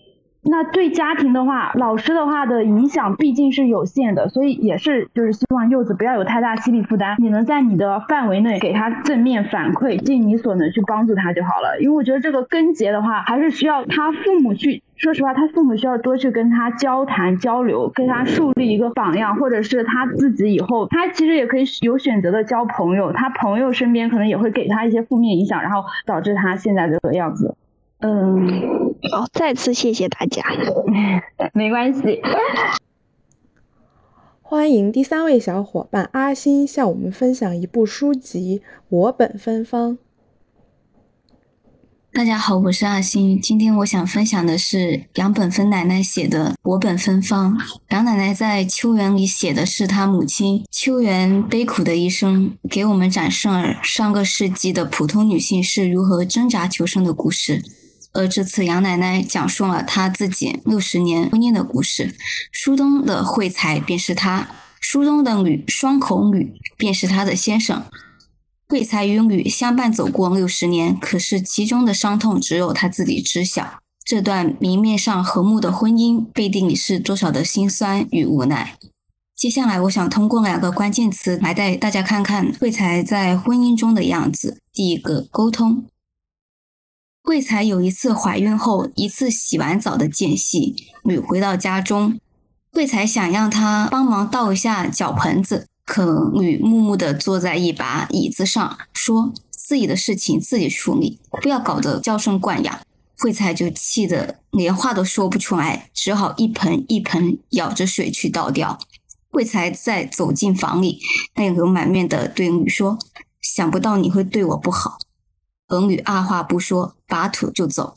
那对家庭的话，老师的话的影响毕竟是有限的，所以也是就是希望柚子不要有太大心理负担，你能在你的范围内给他正面反馈，尽你所能去帮助他就好了。因为我觉得这个根结的话，还是需要他父母去，说实话，他父母需要多去跟他交谈交流，跟他树立一个榜样，或者是他自己以后，他其实也可以有选择的交朋友，他朋友身边可能也会给他一些负面影响，然后导致他现在这个样子。嗯，好，再次谢谢大家，[laughs] 没关系。[laughs] 欢迎第三位小伙伴阿星向我们分享一部书籍《我本芬芳》。大家好，我是阿星，今天我想分享的是杨本芬奶奶写的《我本芬芳》。杨奶奶在《秋园》里写的是她母亲秋园悲苦的一生，给我们展示了上个世纪的普通女性是如何挣扎求生的故事。而这次杨奶奶讲述了她自己六十年婚姻的故事。书中的惠才便是她，书中的吕双口吕便是她的先生。惠才与吕相伴走过六十年，可是其中的伤痛只有他自己知晓。这段明面上和睦的婚姻，背地里是多少的辛酸与无奈。接下来，我想通过两个关键词来带大家看看惠才在婚姻中的样子。第一个，沟通。桂才有一次怀孕后，一次洗完澡的间隙，女回到家中，桂才想让她帮忙倒一下脚盆子，可女木木地坐在一把椅子上，说自己的事情自己处理，不要搞得娇生惯养。惠才就气得连话都说不出来，只好一盆一盆舀着水去倒掉。惠才再走进房里，泪流满面地对女说：“想不到你会对我不好。”儿女二话不说，拔腿就走。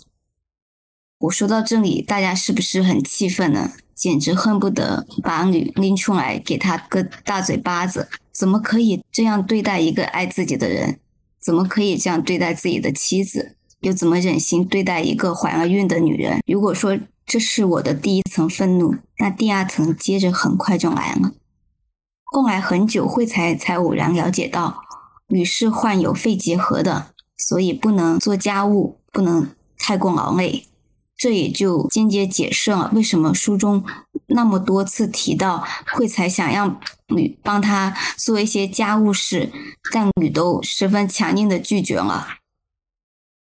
我说到这里，大家是不是很气愤呢？简直恨不得把女拎出来给他个大嘴巴子！怎么可以这样对待一个爱自己的人？怎么可以这样对待自己的妻子？又怎么忍心对待一个怀了孕的女人？如果说这是我的第一层愤怒，那第二层接着很快就来了。后来很久，惠才才偶然了解到，女是患有肺结核的。所以不能做家务，不能太过劳累，这也就间接解释了为什么书中那么多次提到惠才想让女帮他做一些家务事，但女都十分强硬的拒绝了。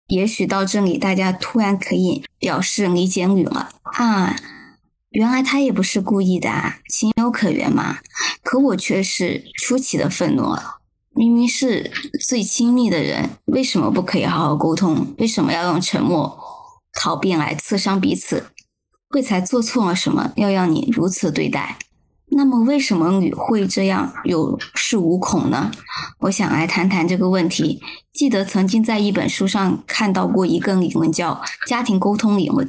也许到这里，大家突然可以表示理解女了啊，原来她也不是故意的啊，情有可原嘛。可我却是出奇的愤怒了。明明是最亲密的人，为什么不可以好好沟通？为什么要用沉默、逃避来刺伤彼此？惠才做错了什么，要让你如此对待？那么，为什么你会这样有恃无恐呢？我想来谈谈这个问题。记得曾经在一本书上看到过一个理论，叫家庭沟通理论。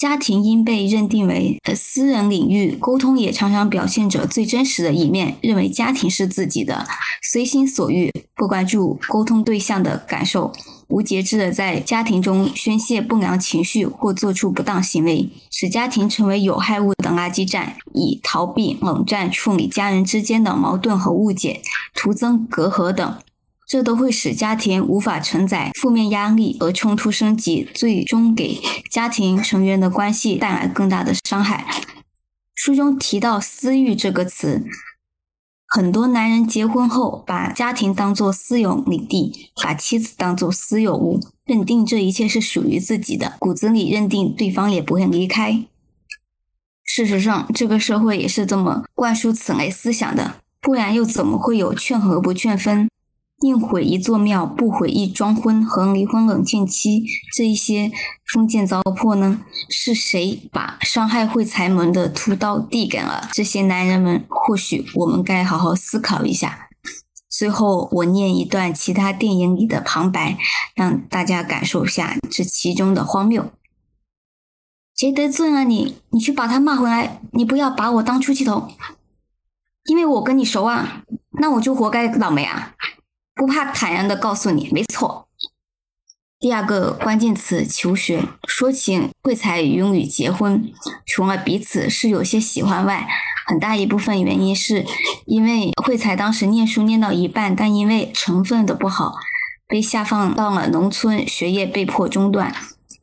家庭应被认定为呃私人领域，沟通也常常表现着最真实的一面。认为家庭是自己的，随心所欲，不关注沟通对象的感受，无节制的在家庭中宣泄不良情绪或做出不当行为，使家庭成为有害物的垃圾站，以逃避、冷战处理家人之间的矛盾和误解，徒增隔阂等。这都会使家庭无法承载负面压力而冲突升级，最终给家庭成员的关系带来更大的伤害。书中提到“私欲”这个词，很多男人结婚后把家庭当作私有领地，把妻子当作私有物，认定这一切是属于自己的，骨子里认定对方也不会离开。事实上，这个社会也是这么灌输此类思想的，不然又怎么会有劝和不劝分？宁毁一座庙，不毁一桩婚和离婚冷静期这一些封建糟粕呢？是谁把伤害会财门的屠刀递给了这些男人们？或许我们该好好思考一下。最后，我念一段其他电影里的旁白，让大家感受下这其中的荒谬。谁得罪了你，你去把他骂回来，你不要把我当出气筒，因为我跟你熟啊，那我就活该倒霉啊！不怕坦然的告诉你，没错。第二个关键词求学，说起惠才与女结婚，除了彼此是有些喜欢外，很大一部分原因是因为惠才当时念书念到一半，但因为成分的不好，被下放到了农村，学业被迫中断。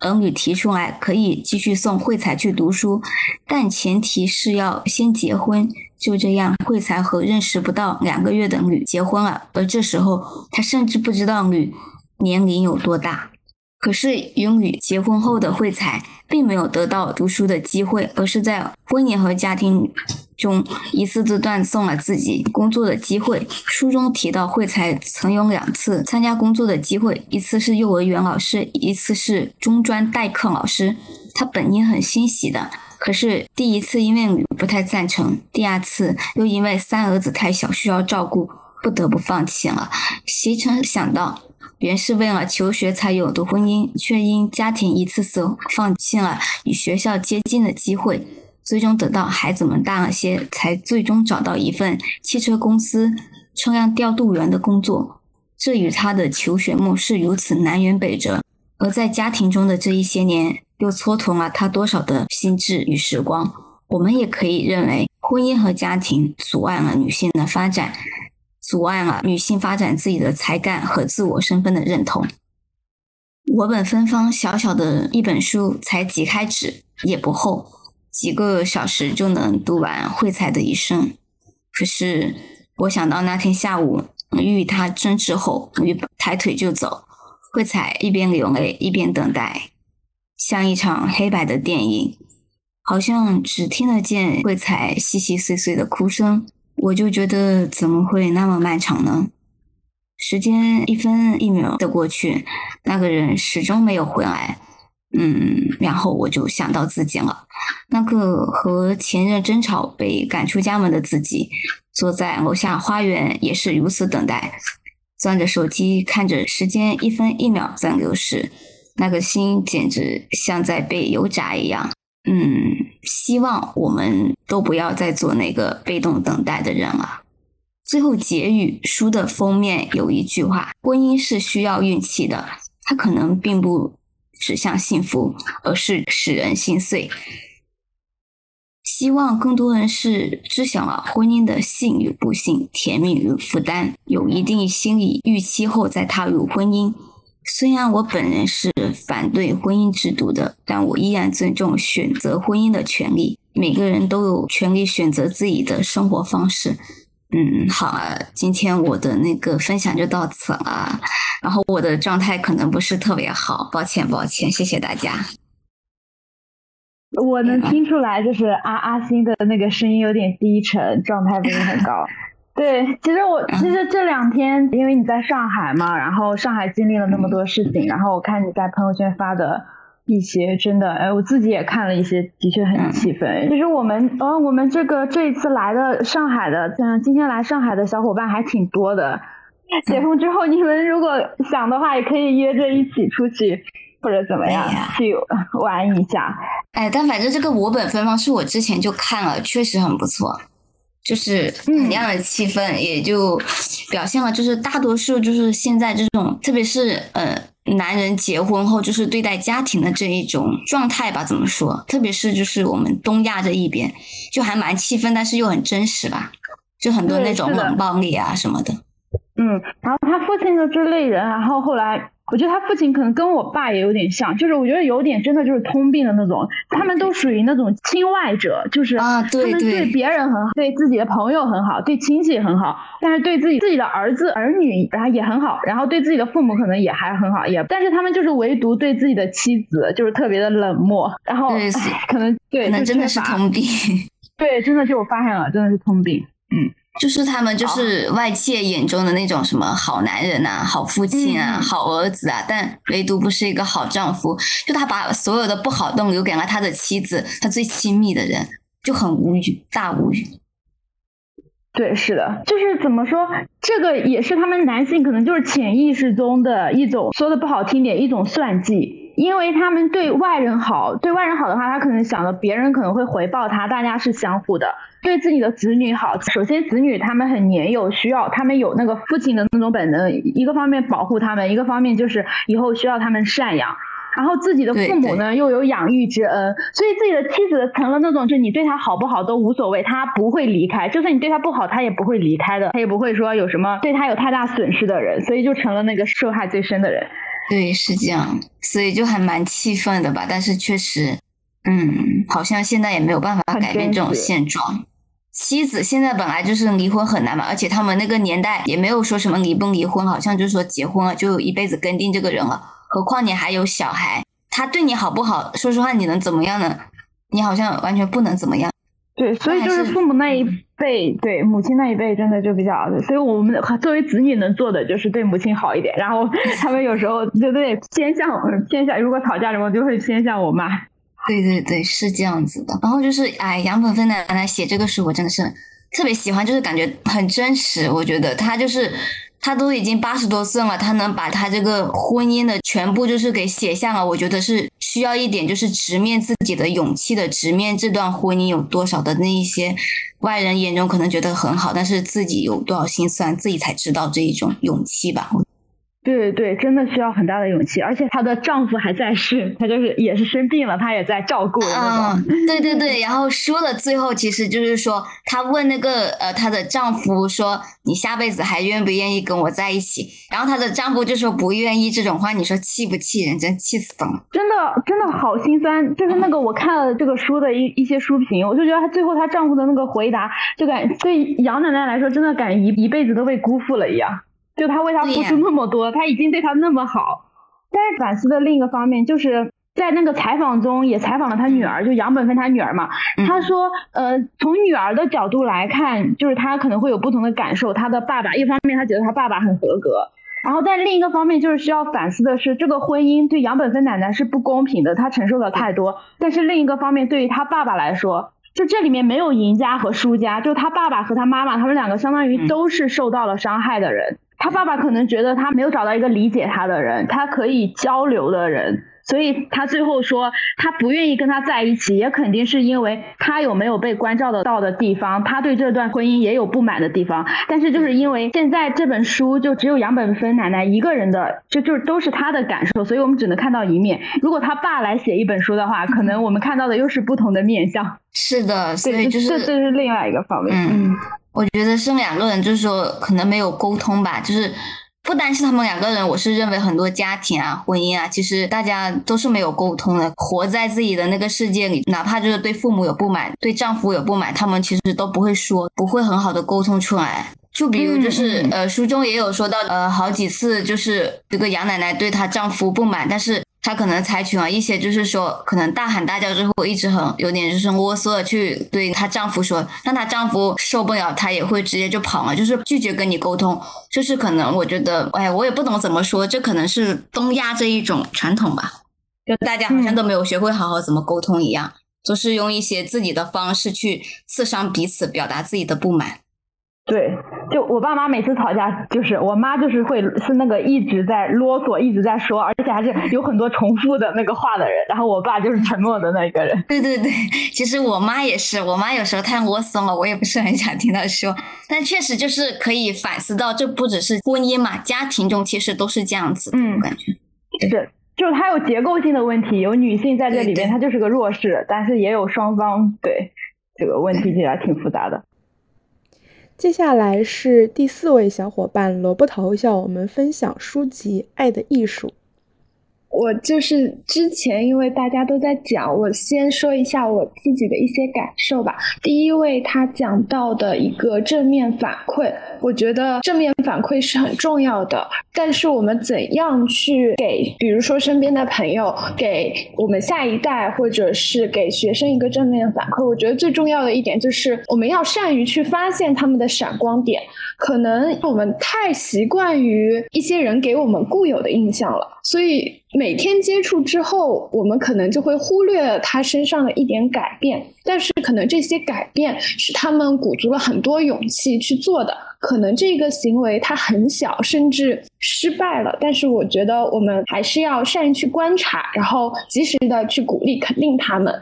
儿女提出来可以继续送惠才去读书，但前提是要先结婚。就这样，惠才和认识不到两个月的女结婚了，而这时候他甚至不知道女年龄有多大。可是与女结婚后的惠才并没有得到读书的机会，而是在婚姻和家庭中一次次断送了自己工作的机会。书中提到，惠才曾有两次参加工作的机会，一次是幼儿园老师，一次是中专代课老师。他本应很欣喜的。可是第一次因为不太赞成，第二次又因为三儿子太小需要照顾，不得不放弃了。谁曾想到，原是为了求学才有的婚姻，却因家庭一次次放弃了与学校接近的机会，最终等到孩子们大了些，才最终找到一份汽车公司车辆调度员的工作。这与他的求学梦是如此南辕北辙。而在家庭中的这一些年。又蹉跎了他多少的心智与时光？我们也可以认为，婚姻和家庭阻碍了女性的发展，阻碍了女性发展自己的才干和自我身份的认同。我本芬芳，小小的一本书，才几开纸，也不厚，几个小时就能读完惠才的一生。可是，我想到那天下午与他争执后，与抬腿就走，惠才一边流泪一边等待。像一场黑白的电影，好像只听得见惠才细细碎碎的哭声，我就觉得怎么会那么漫长呢？时间一分一秒的过去，那个人始终没有回来。嗯，然后我就想到自己了，那个和前任争吵被赶出家门的自己，坐在楼下花园也是如此等待，攥着手机看着时间一分一秒在流逝。那个心简直像在被油炸一样。嗯，希望我们都不要再做那个被动等待的人了。最后结语，书的封面有一句话：“婚姻是需要运气的，它可能并不指向幸福，而是使人心碎。”希望更多人是知晓了婚姻的幸与不幸、甜蜜与负担，有一定心理预期后再踏入婚姻。虽然我本人是反对婚姻制度的，但我依然尊重选择婚姻的权利。每个人都有权利选择自己的生活方式。嗯，好了，今天我的那个分享就到此了。然后我的状态可能不是特别好，抱歉抱歉，谢谢大家。我能听出来，就是阿阿星的那个声音有点低沉，状态不是很高。对，其实我其实这两天，因为你在上海嘛，然后上海经历了那么多事情，然后我看你在朋友圈发的一些，真的，哎，我自己也看了一些，的确很气愤。其实我们，呃，我们这个这一次来的上海的，像今天来上海的小伙伴还挺多的。[laughs] 解封之后，你们如果想的话，也可以约着一起出去，或者怎么样去玩一下。哎，但反正这个我本芬芳是我之前就看了，确实很不错。就是很样的气氛，也就表现了，就是大多数就是现在这种，特别是呃男人结婚后就是对待家庭的这一种状态吧，怎么说？特别是就是我们东亚这一边，就还蛮气愤，但是又很真实吧，就很多那种冷暴力啊什么的。嗯，然后他父亲的这类人，然后后来。我觉得他父亲可能跟我爸也有点像，就是我觉得有点真的就是通病的那种，他们都属于那种亲外者，就是啊，他们对别人很好，对自己的朋友很好，对亲戚很好，但是对自己自己的儿子儿女然后也很好，然后对自己的父母可能也还很好，也但是他们就是唯独对自己的妻子就是特别的冷漠，然后可能对，可能真的是通病，[laughs] 对，真的就我发现了，真的是通病，嗯。就是他们就是外界眼中的那种什么好男人啊、好父亲啊、好儿子啊，但唯独不是一个好丈夫。就他把所有的不好都留给了他的妻子，他最亲密的人，就很无语，大无语。对，是的，就是怎么说，这个也是他们男性可能就是潜意识中的一种，说的不好听点，一种算计。因为他们对外人好，对外人好的话，他可能想着别人可能会回报他，大家是相互的。对自己的子女好，首先子女他们很年幼，需要他们有那个父亲的那种本能，一个方面保护他们，一个方面就是以后需要他们赡养。然后自己的父母呢又有养育之恩，所以自己的妻子成了那种，就你对他好不好都无所谓，他不会离开，就算你对他不好，他也不会离开的，他也不会说有什么对他有太大损失的人，所以就成了那个受害最深的人。对，是这样，所以就还蛮气愤的吧。但是确实，嗯，好像现在也没有办法改变这种现状。妻子现在本来就是离婚很难嘛，而且他们那个年代也没有说什么离不离婚，好像就是说结婚了就一辈子跟定这个人了。何况你还有小孩，他对你好不好？说实话，你能怎么样呢？你好像完全不能怎么样。对，所以就是父母那一辈，对母亲那一辈真的就比较，所以我们作为子女能做的就是对母亲好一点。然后他们有时候就对偏向偏向，如果吵架什么就会偏向我妈。对对对，是这样子的。然后就是哎，杨本芬奶奶写这个书，我真的是特别喜欢，就是感觉很真实。我觉得她就是。他都已经八十多岁了，他能把他这个婚姻的全部就是给写下了，我觉得是需要一点就是直面自己的勇气的，直面这段婚姻有多少的那一些外人眼中可能觉得很好，但是自己有多少心酸，自己才知道这一种勇气吧。对对，真的需要很大的勇气，而且她的丈夫还在世，她就是也是生病了，她也在照顾那种。对对对，然后说的最后其实就是说，她问那个呃她的丈夫说：“你下辈子还愿不愿意跟我在一起？”然后她的丈夫就说不愿意。这种话你说气不气人？真气死了！真的真的好心酸。就是那个我看了这个书的一一些书评，我就觉得她最后她丈夫的那个回答，就感对杨奶奶来说，真的感觉一一辈子都被辜负了一样。就他为他付出那么多，他已经对他那么好，但是反思的另一个方面，就是在那个采访中也采访了他女儿，就杨本芬他女儿嘛。他说，呃，从女儿的角度来看，就是他可能会有不同的感受。他的爸爸一方面他觉得他爸爸很合格，然后在另一个方面就是需要反思的是，这个婚姻对杨本芬奶奶是不公平的，她承受了太多。但是另一个方面，对于他爸爸来说，就这里面没有赢家和输家，就他爸爸和他妈妈，他们两个相当于都是受到了伤害的人。他爸爸可能觉得他没有找到一个理解他的人，他可以交流的人，所以他最后说他不愿意跟他在一起，也肯定是因为他有没有被关照得到的地方，他对这段婚姻也有不满的地方。但是就是因为现在这本书就只有杨本芬奶奶一个人的，就就是都是他的感受，所以我们只能看到一面。如果他爸来写一本书的话，可能我们看到的又是不同的面相。[laughs] 是的，所以就是这这是另外一个方面。嗯。我觉得是两个人，就是说可能没有沟通吧，就是不单是他们两个人，我是认为很多家庭啊、婚姻啊，其实大家都是没有沟通的，活在自己的那个世界里，哪怕就是对父母有不满、对丈夫有不满，他们其实都不会说，不会很好的沟通出来。就比如就是呃，书中也有说到，呃，好几次就是这个杨奶奶对她丈夫不满，但是。她可能采取了一些，就是说，可能大喊大叫之后，一直很有点就是啰嗦的去对她丈夫说，让她丈夫受不了，她也会直接就跑了，就是拒绝跟你沟通。就是可能我觉得，哎，我也不懂怎么说，这可能是东亚这一种传统吧，就大家好像都没有学会好好怎么沟通一样，都是用一些自己的方式去刺伤彼此，表达自己的不满。对，就我爸妈每次吵架，就是我妈就是会是那个一直在啰嗦，一直在说，而且还是有很多重复的那个话的人。然后我爸就是沉默的那一个人。对对对，其实我妈也是，我妈有时候太啰嗦了，我也不是很想听她说。但确实就是可以反思到，这不只是婚姻嘛，家庭中其实都是这样子。嗯，感觉是，就是它有结构性的问题，有女性在这里边，她就是个弱势，但是也有双方对这个问题，其实还挺复杂的。接下来是第四位小伙伴萝卜头向我们分享书籍《爱的艺术》。我就是之前因为大家都在讲，我先说一下我自己的一些感受吧。第一位他讲到的一个正面反馈，我觉得正面反馈是很重要的。但是我们怎样去给，比如说身边的朋友，给我们下一代，或者是给学生一个正面反馈，我觉得最重要的一点就是我们要善于去发现他们的闪光点。可能我们太习惯于一些人给我们固有的印象了，所以每天接触之后，我们可能就会忽略了他身上的一点改变。但是可能这些改变是他们鼓足了很多勇气去做的。可能这个行为它很小，甚至失败了，但是我觉得我们还是要善于去观察，然后及时的去鼓励肯定他们。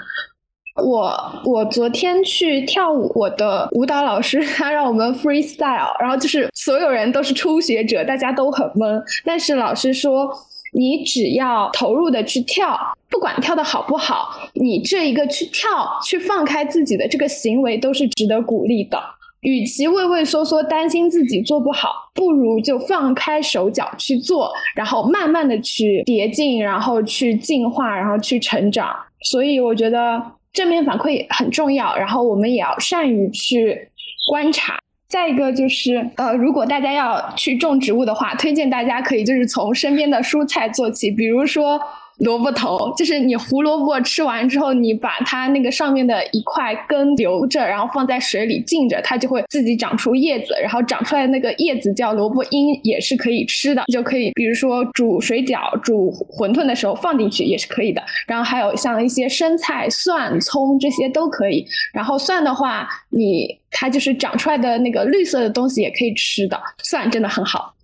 我我昨天去跳舞，我的舞蹈老师 [laughs] 他让我们 freestyle，然后就是所有人都是初学者，大家都很懵。但是老师说，你只要投入的去跳，不管跳的好不好，你这一个去跳、去放开自己的这个行为都是值得鼓励的。与其畏畏缩缩担心自己做不好，不如就放开手脚去做，然后慢慢的去叠进，然后去进化，然后去成长。所以我觉得。正面反馈很重要，然后我们也要善于去观察。再一个就是，呃，如果大家要去种植物的话，推荐大家可以就是从身边的蔬菜做起，比如说。萝卜头就是你胡萝卜吃完之后，你把它那个上面的一块根留着，然后放在水里浸着，它就会自己长出叶子，然后长出来的那个叶子叫萝卜缨，也是可以吃的，就可以，比如说煮水饺、煮馄饨的时候放进去也是可以的。然后还有像一些生菜、蒜、葱这些都可以。然后蒜的话，你它就是长出来的那个绿色的东西也可以吃的，蒜真的很好。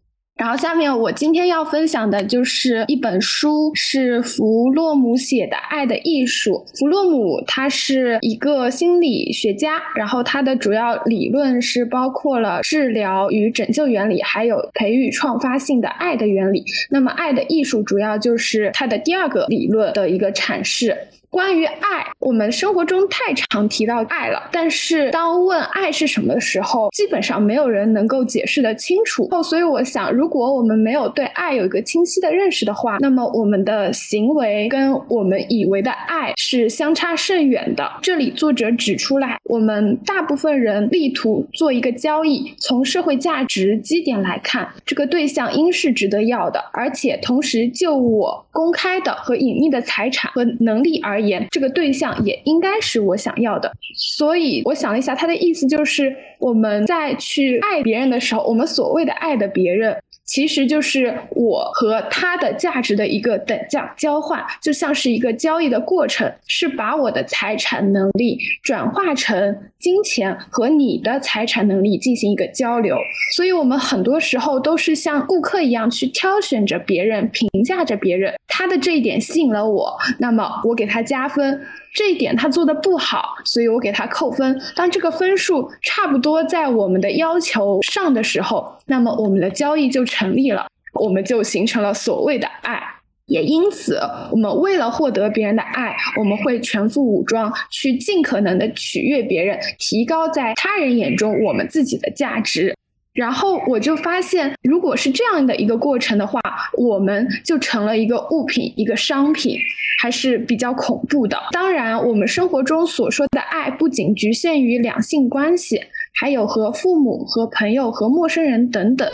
然后下面我今天要分享的就是一本书，是弗洛姆写的《爱的艺术》。弗洛姆他是一个心理学家，然后他的主要理论是包括了治疗与拯救原理，还有培育创发性的爱的原理。那么，《爱的艺术》主要就是他的第二个理论的一个阐释。关于爱，我们生活中太常提到爱了，但是当问爱是什么的时候，基本上没有人能够解释得清楚。哦，所以我想，如果我们没有对爱有一个清晰的认识的话，那么我们的行为跟我们以为的爱是相差甚远的。这里作者指出来，我们大部分人力图做一个交易，从社会价值基点来看，这个对象应是值得要的，而且同时就我公开的和隐秘的财产和能力而。言这个对象也应该是我想要的，所以我想了一下，他的意思就是我们在去爱别人的时候，我们所谓的爱的别人。其实就是我和他的价值的一个等价交换，就像是一个交易的过程，是把我的财产能力转化成金钱和你的财产能力进行一个交流。所以，我们很多时候都是像顾客一样去挑选着别人，评价着别人，他的这一点吸引了我，那么我给他加分。这一点他做的不好，所以我给他扣分。当这个分数差不多在我们的要求上的时候，那么我们的交易就成立了，我们就形成了所谓的爱。也因此，我们为了获得别人的爱，我们会全副武装，去尽可能的取悦别人，提高在他人眼中我们自己的价值。然后我就发现，如果是这样的一个过程的话，我们就成了一个物品，一个商品，还是比较恐怖的。当然，我们生活中所说的爱，不仅局限于两性关系，还有和父母、和朋友、和陌生人等等。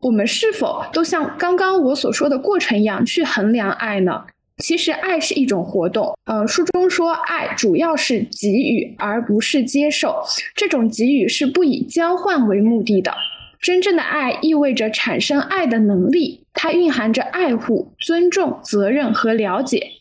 我们是否都像刚刚我所说的过程一样去衡量爱呢？其实，爱是一种活动。呃，书中说，爱主要是给予，而不是接受。这种给予是不以交换为目的的。真正的爱意味着产生爱的能力，它蕴含着爱护、尊重、责任和了解。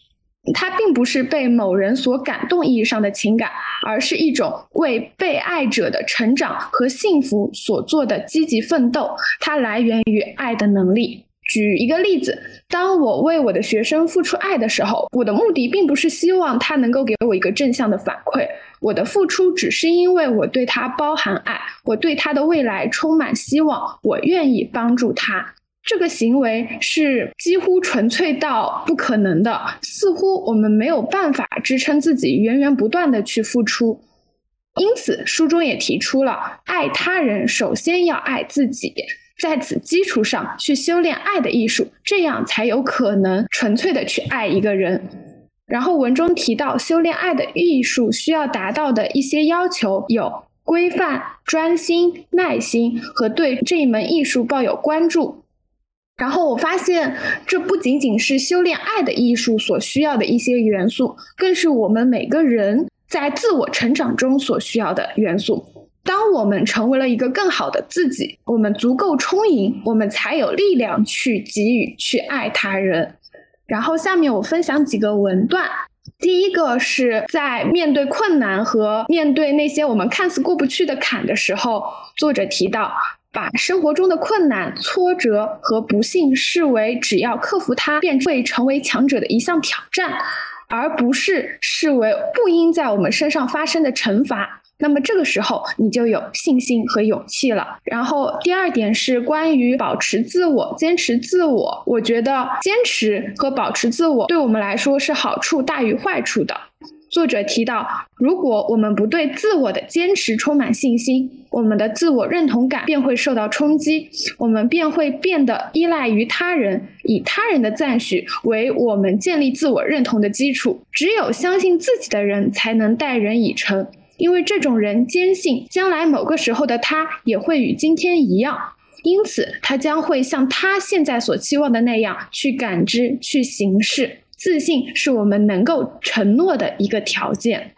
它并不是被某人所感动意义上的情感，而是一种为被爱者的成长和幸福所做的积极奋斗。它来源于爱的能力。举一个例子，当我为我的学生付出爱的时候，我的目的并不是希望他能够给我一个正向的反馈，我的付出只是因为我对他包含爱，我对他的未来充满希望，我愿意帮助他。这个行为是几乎纯粹到不可能的，似乎我们没有办法支撑自己源源不断的去付出。因此，书中也提出了，爱他人首先要爱自己。在此基础上去修炼爱的艺术，这样才有可能纯粹的去爱一个人。然后文中提到修炼爱的艺术需要达到的一些要求有规范、专心、耐心和对这一门艺术抱有关注。然后我发现，这不仅仅是修炼爱的艺术所需要的一些元素，更是我们每个人在自我成长中所需要的元素。当我们成为了一个更好的自己，我们足够充盈，我们才有力量去给予、去爱他人。然后下面我分享几个文段。第一个是在面对困难和面对那些我们看似过不去的坎的时候，作者提到。把生活中的困难、挫折和不幸视为只要克服它便会成为强者的一项挑战，而不是视为不应在我们身上发生的惩罚。那么这个时候你就有信心和勇气了。然后第二点是关于保持自我、坚持自我。我觉得坚持和保持自我对我们来说是好处大于坏处的。作者提到，如果我们不对自我的坚持充满信心，我们的自我认同感便会受到冲击，我们便会变得依赖于他人，以他人的赞许为我们建立自我认同的基础。只有相信自己的人，才能待人以诚，因为这种人坚信将来某个时候的他也会与今天一样，因此他将会像他现在所期望的那样去感知、去行事。自信是我们能够承诺的一个条件。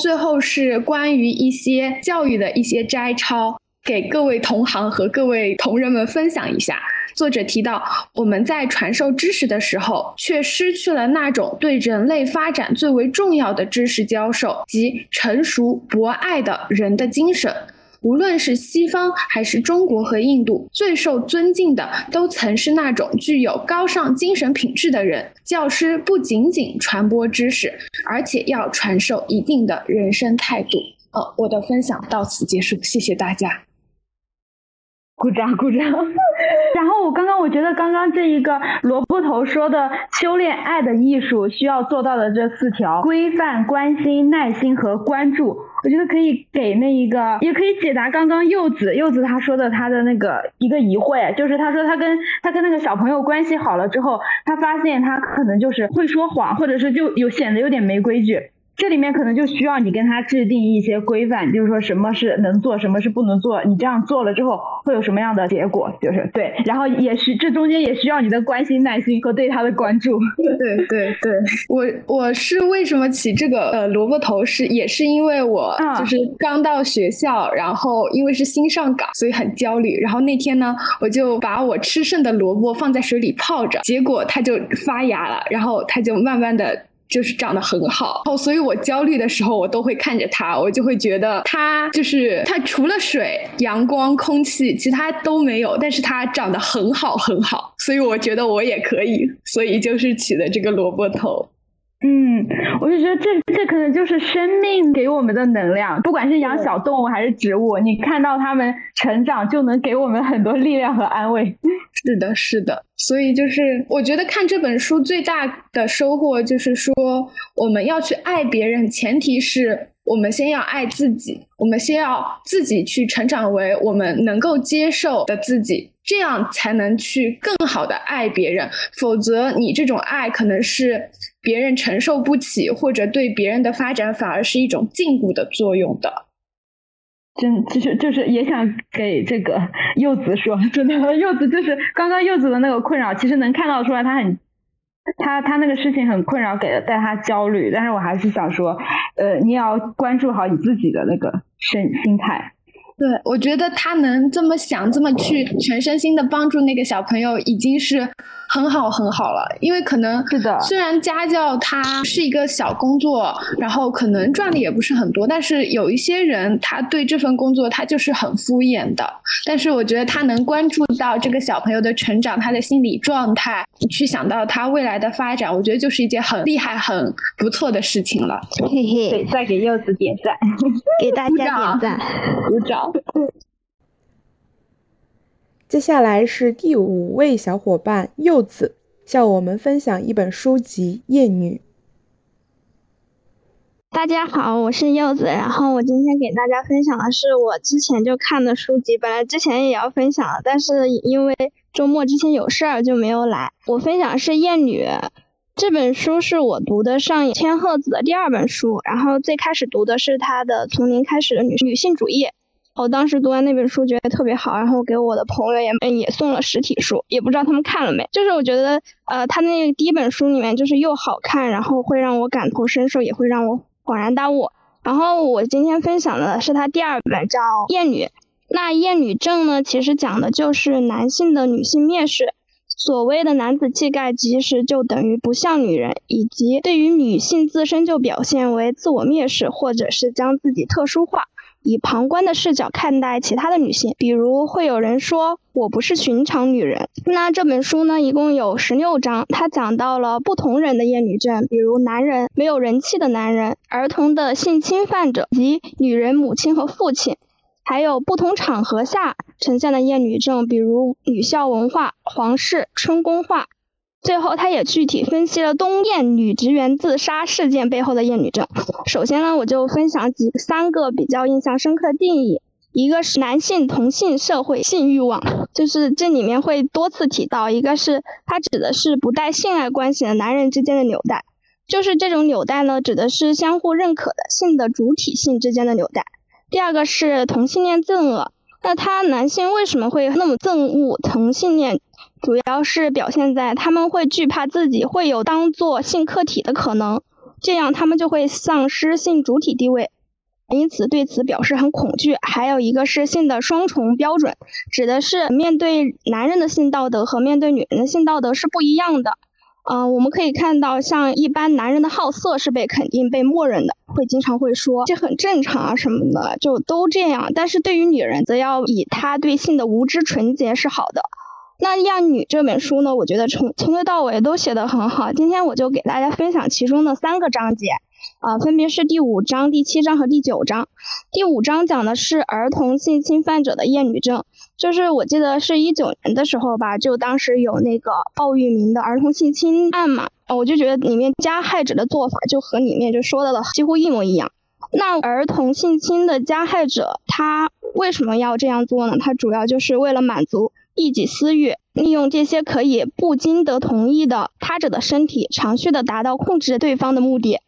最后是关于一些教育的一些摘抄，给各位同行和各位同仁们分享一下。作者提到，我们在传授知识的时候，却失去了那种对人类发展最为重要的知识教授及成熟博爱的人的精神。无论是西方还是中国和印度，最受尊敬的都曾是那种具有高尚精神品质的人。教师不仅仅传播知识，而且要传授一定的人生态度。呃，我的分享到此结束，谢谢大家。鼓掌，鼓掌。然后我刚刚我觉得刚刚这一个萝卜头说的修炼爱的艺术需要做到的这四条：规范、关心、耐心和关注。我觉得可以给那一个，也可以解答刚刚柚子柚子他说的他的那个一个疑惑，就是他说他跟他跟那个小朋友关系好了之后，他发现他可能就是会说谎，或者是就有显得有点没规矩。这里面可能就需要你跟他制定一些规范，就是说什么是能做，什么是不能做。你这样做了之后会有什么样的结果？就是对，然后也是这中间也需要你的关心、耐心和对他的关注。[laughs] 对对对，我我是为什么起这个呃萝卜头是也是因为我就是刚到学校，然后因为是新上岗，所以很焦虑。然后那天呢，我就把我吃剩的萝卜放在水里泡着，结果它就发芽了，然后它就慢慢的。就是长得很好，然后，所以我焦虑的时候，我都会看着它，我就会觉得它就是它除了水、阳光、空气，其他都没有，但是它长得很好很好，所以我觉得我也可以，所以就是起的这个萝卜头。嗯，我就觉得这这可能就是生命给我们的能量，不管是养小动物还是植物，你看到它们成长，就能给我们很多力量和安慰。[laughs] 是的，是的，所以就是我觉得看这本书最大的收获就是说，我们要去爱别人，前提是我们先要爱自己，我们先要自己去成长为我们能够接受的自己，这样才能去更好的爱别人。否则，你这种爱可能是别人承受不起，或者对别人的发展反而是一种禁锢的作用的。真就是就是也想给这个柚子说，真的柚子就是刚刚柚子的那个困扰，其实能看到出来他很他他那个事情很困扰，给了带他焦虑，但是我还是想说，呃，你也要关注好你自己的那个身心态。对，我觉得他能这么想，这么去全身心的帮助那个小朋友，已经是很好很好了。因为可能是的，虽然家教它是一个小工作，然后可能赚的也不是很多，但是有一些人他对这份工作他就是很敷衍的。但是我觉得他能关注到这个小朋友的成长，他的心理状态，去想到他未来的发展，我觉得就是一件很厉害、很不错的事情了。嘿嘿，再给柚子点赞，[laughs] 给大家点赞，鼓掌。接下来是第五位小伙伴柚子，向我们分享一本书籍《艳女》。大家好，我是柚子，然后我今天给大家分享的是我之前就看的书籍，本来之前也要分享，但是因为周末之前有事儿就没有来。我分享是《艳女》这本书，是我读的上野千鹤子的第二本书，然后最开始读的是她的《从零开始的女女性主义》。我当时读完那本书觉得特别好，然后给我的朋友也也送了实体书，也不知道他们看了没。就是我觉得，呃，他那第一本书里面就是又好看，然后会让我感同身受，也会让我恍然大悟。然后我今天分享的是他第二本叫《厌女》。那厌女症呢，其实讲的就是男性的女性蔑视。所谓的男子气概，其实就等于不像女人，以及对于女性自身就表现为自我蔑视，或者是将自己特殊化。以旁观的视角看待其他的女性，比如会有人说我不是寻常女人。那这本书呢，一共有十六章，它讲到了不同人的厌女症，比如男人没有人气的男人、儿童的性侵犯者及女人母亲和父亲，还有不同场合下呈现的厌女症，比如女校文化、皇室、春宫化。最后，他也具体分析了东燕女职员自杀事件背后的厌女症。首先呢，我就分享几三个比较印象深刻的定义。一个是男性同性社会性欲望，就是这里面会多次提到。一个是它指的是不带性爱关系的男人之间的纽带，就是这种纽带呢，指的是相互认可的性的主体性之间的纽带。第二个是同性恋憎恶，那他男性为什么会那么憎恶同性恋？主要是表现在他们会惧怕自己会有当做性客体的可能，这样他们就会丧失性主体地位，因此对此表示很恐惧。还有一个是性的双重标准，指的是面对男人的性道德和面对女人的性道德是不一样的。嗯，我们可以看到，像一般男人的好色是被肯定、被默认的，会经常会说这很正常啊什么的，就都这样。但是对于女人，则要以她对性的无知纯洁是好的。那《艳女》这本书呢，我觉得从从头到尾都写得很好。今天我就给大家分享其中的三个章节，啊，分别是第五章、第七章和第九章。第五章讲的是儿童性侵犯者的厌女症，就是我记得是一九年的时候吧，就当时有那个鲍玉明的儿童性侵案嘛，我就觉得里面加害者的做法就和里面就说的几乎一模一样。那儿童性侵的加害者他为什么要这样做呢？他主要就是为了满足。一己私欲，利用这些可以不经得同意的他者的身体，长续的达到控制对方的目的。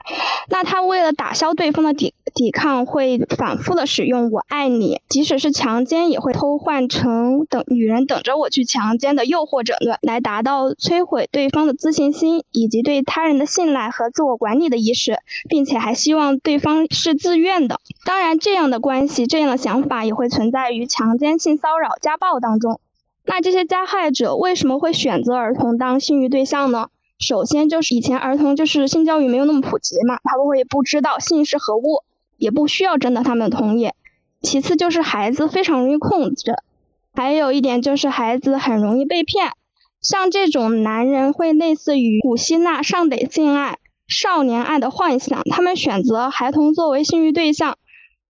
那他为了打消对方的抵抵抗，会反复的使用“我爱你”，即使是强奸，也会偷换成等女人等着我去强奸的诱惑者论，来达到摧毁对方的自信心以及对他人的信赖和自我管理的意识，并且还希望对方是自愿的。当然，这样的关系，这样的想法也会存在于强奸、性骚扰、家暴当中。那这些加害者为什么会选择儿童当性欲对象呢？首先就是以前儿童就是性教育没有那么普及嘛，他们会不知道性是何物，也不需要征得他们的同意。其次就是孩子非常容易控制，还有一点就是孩子很容易被骗。像这种男人会类似于古希腊尚得性爱、少年爱的幻想，他们选择孩童作为性欲对象。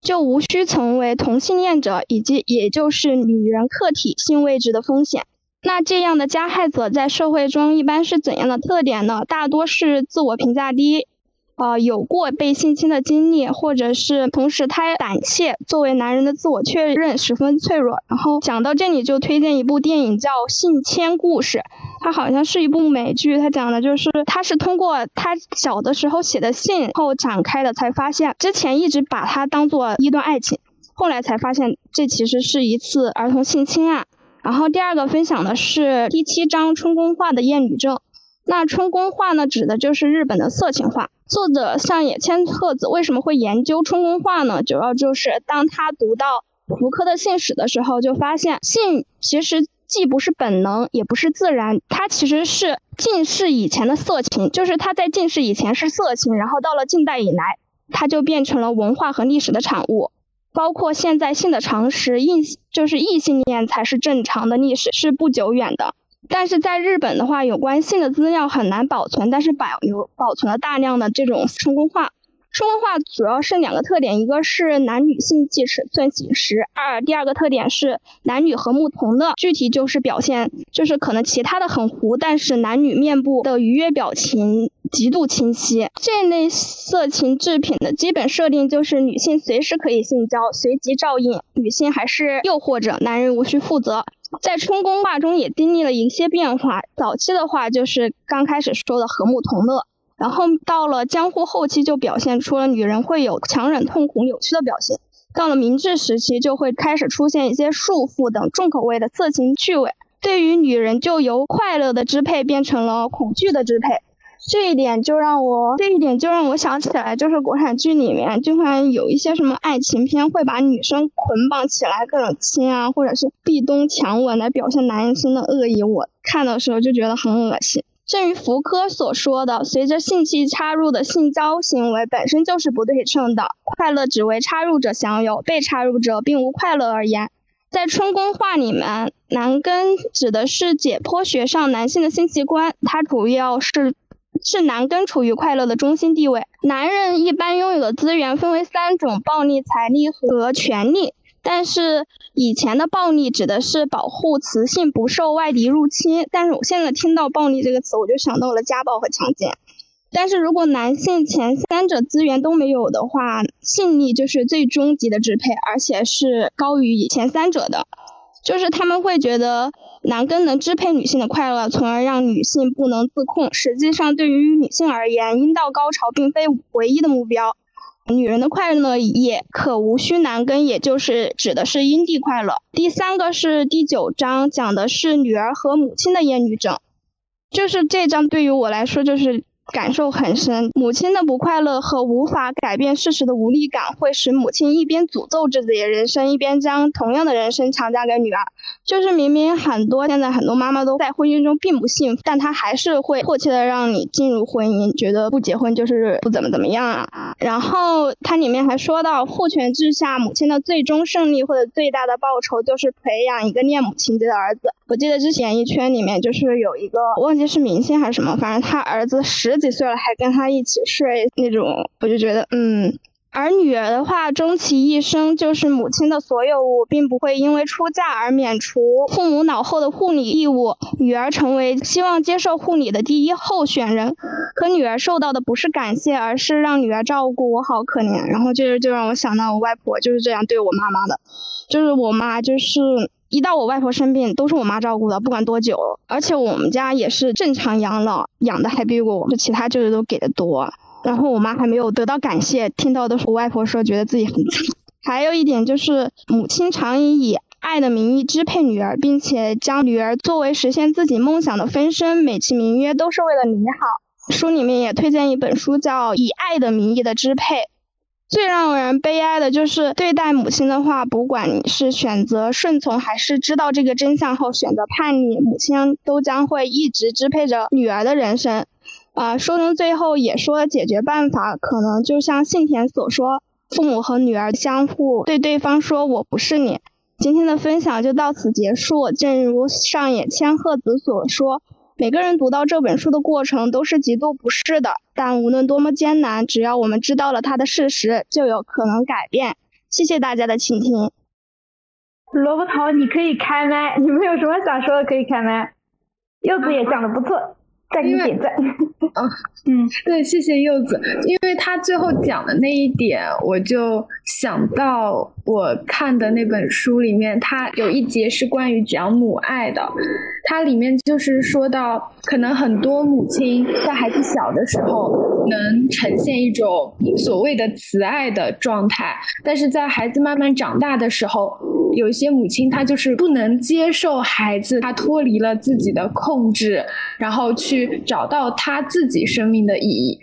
就无需成为同性恋者，以及也就是女人客体性位置的风险。那这样的加害者在社会中一般是怎样的特点呢？大多是自我评价低。呃，有过被性侵的经历，或者是同时他胆怯，作为男人的自我确认十分脆弱。然后讲到这里就推荐一部电影叫《性侵故事》，它好像是一部美剧，它讲的就是他是通过他小的时候写的信后展开的，才发现之前一直把他当做一段爱情，后来才发现这其实是一次儿童性侵案。然后第二个分享的是第七章春宫画的厌女症。那春宫画呢，指的就是日本的色情画。作者上野千鹤子为什么会研究春宫画呢？主要就是当他读到福柯的信史的时候，就发现性其实既不是本能，也不是自然，它其实是近世以前的色情，就是它在近世以前是色情，然后到了近代以来，它就变成了文化和历史的产物。包括现在性的常识，异就是异性恋才是正常的历史是不久远的。但是在日本的话，有关性的资料很难保存，但是保留保存了大量的这种春宫化。中国画主要是两个特点，一个是男女性记尺寸紧实，二第二个特点是男女和睦同乐。具体就是表现，就是可能其他的很糊，但是男女面部的愉悦表情极度清晰。这类色情制品的基本设定就是女性随时可以性交，随即照应，女性还是诱惑者，男人无需负责。在春宫画中也经历了一些变化，早期的话就是刚开始说的和睦同乐。然后到了江户后期，就表现出了女人会有强忍痛苦、扭曲的表现。到了明治时期，就会开始出现一些束缚等重口味的色情趣味。对于女人，就由快乐的支配变成了恐惧的支配。这一点就让我，这一点就让我想起来，就是国产剧里面就会有一些什么爱情片，会把女生捆绑起来，各种亲啊，或者是壁咚、强吻来表现男生的恶意。我看的时候就觉得很恶心。正如福柯所说的，随着性器插入的性交行为本身就是不对称的，快乐只为插入者享有，被插入者并无快乐而言。在春宫画里面，男根指的是解剖学上男性的性器官，它主要是是男根处于快乐的中心地位。男人一般拥有的资源分为三种：暴力、财力和权力。但是以前的暴力指的是保护雌性不受外敌入侵，但是我现在听到暴力这个词，我就想到了家暴和强奸。但是如果男性前三者资源都没有的话，性力就是最终极的支配，而且是高于以前三者的。就是他们会觉得男根能支配女性的快乐，从而让女性不能自控。实际上，对于女性而言，阴道高潮并非唯一的目标。女人的快乐也可无需男根，也就是指的是阴蒂快乐。第三个是第九章，讲的是女儿和母亲的厌女症，就是这章对于我来说就是。感受很深，母亲的不快乐和无法改变事实的无力感，会使母亲一边诅咒自己的人生，一边将同样的人生强加给女儿。就是明明很多现在很多妈妈都在婚姻中并不幸福，但她还是会迫切的让你进入婚姻，觉得不结婚就是不怎么怎么样啊。然后它里面还说到，父权制下母亲的最终胜利或者最大的报酬，就是培养一个恋母情节的儿子。我记得之前一圈里面就是有一个，忘记是明星还是什么，反正他儿子十。几岁了还跟他一起睡那种，我就觉得嗯。而女儿的话，终其一生就是母亲的所有物，并不会因为出嫁而免除父母脑后的护理义务。女儿成为希望接受护理的第一候选人，可女儿受到的不是感谢，而是让女儿照顾我，好可怜。然后就是就让我想到我外婆就是这样对我妈妈的，就是我妈就是。一到我外婆生病，都是我妈照顾的，不管多久。而且我们家也是正常养老，养的还比我们其他舅舅都给的多。然后我妈还没有得到感谢，听到都是我外婆说，觉得自己很惨。还有一点就是，母亲常以以爱的名义支配女儿，并且将女儿作为实现自己梦想的分身，美其名曰都是为了你好。书里面也推荐一本书，叫《以爱的名义的支配》。最让人悲哀的就是对待母亲的话，不管你是选择顺从，还是知道这个真相后选择叛逆，母亲都将会一直支配着女儿的人生。啊，书中最后也说了解决办法，可能就像信田所说，父母和女儿相互对对方说“我不是你”。今天的分享就到此结束。正如上野千鹤子所说。每个人读到这本书的过程都是极度不适的，但无论多么艰难，只要我们知道了它的事实，就有可能改变。谢谢大家的倾听。萝卜头，你可以开麦，[laughs] 你们有什么想说的可以开麦。柚子也讲的不错。再给你点赞。嗯 [laughs] 嗯，对，谢谢柚子，因为他最后讲的那一点，我就想到我看的那本书里面，它有一节是关于讲母爱的，它里面就是说到，可能很多母亲在孩子小的时候能呈现一种所谓的慈爱的状态，但是在孩子慢慢长大的时候，有一些母亲她就是不能接受孩子他脱离了自己的控制，然后去。找到他自己生命的意义，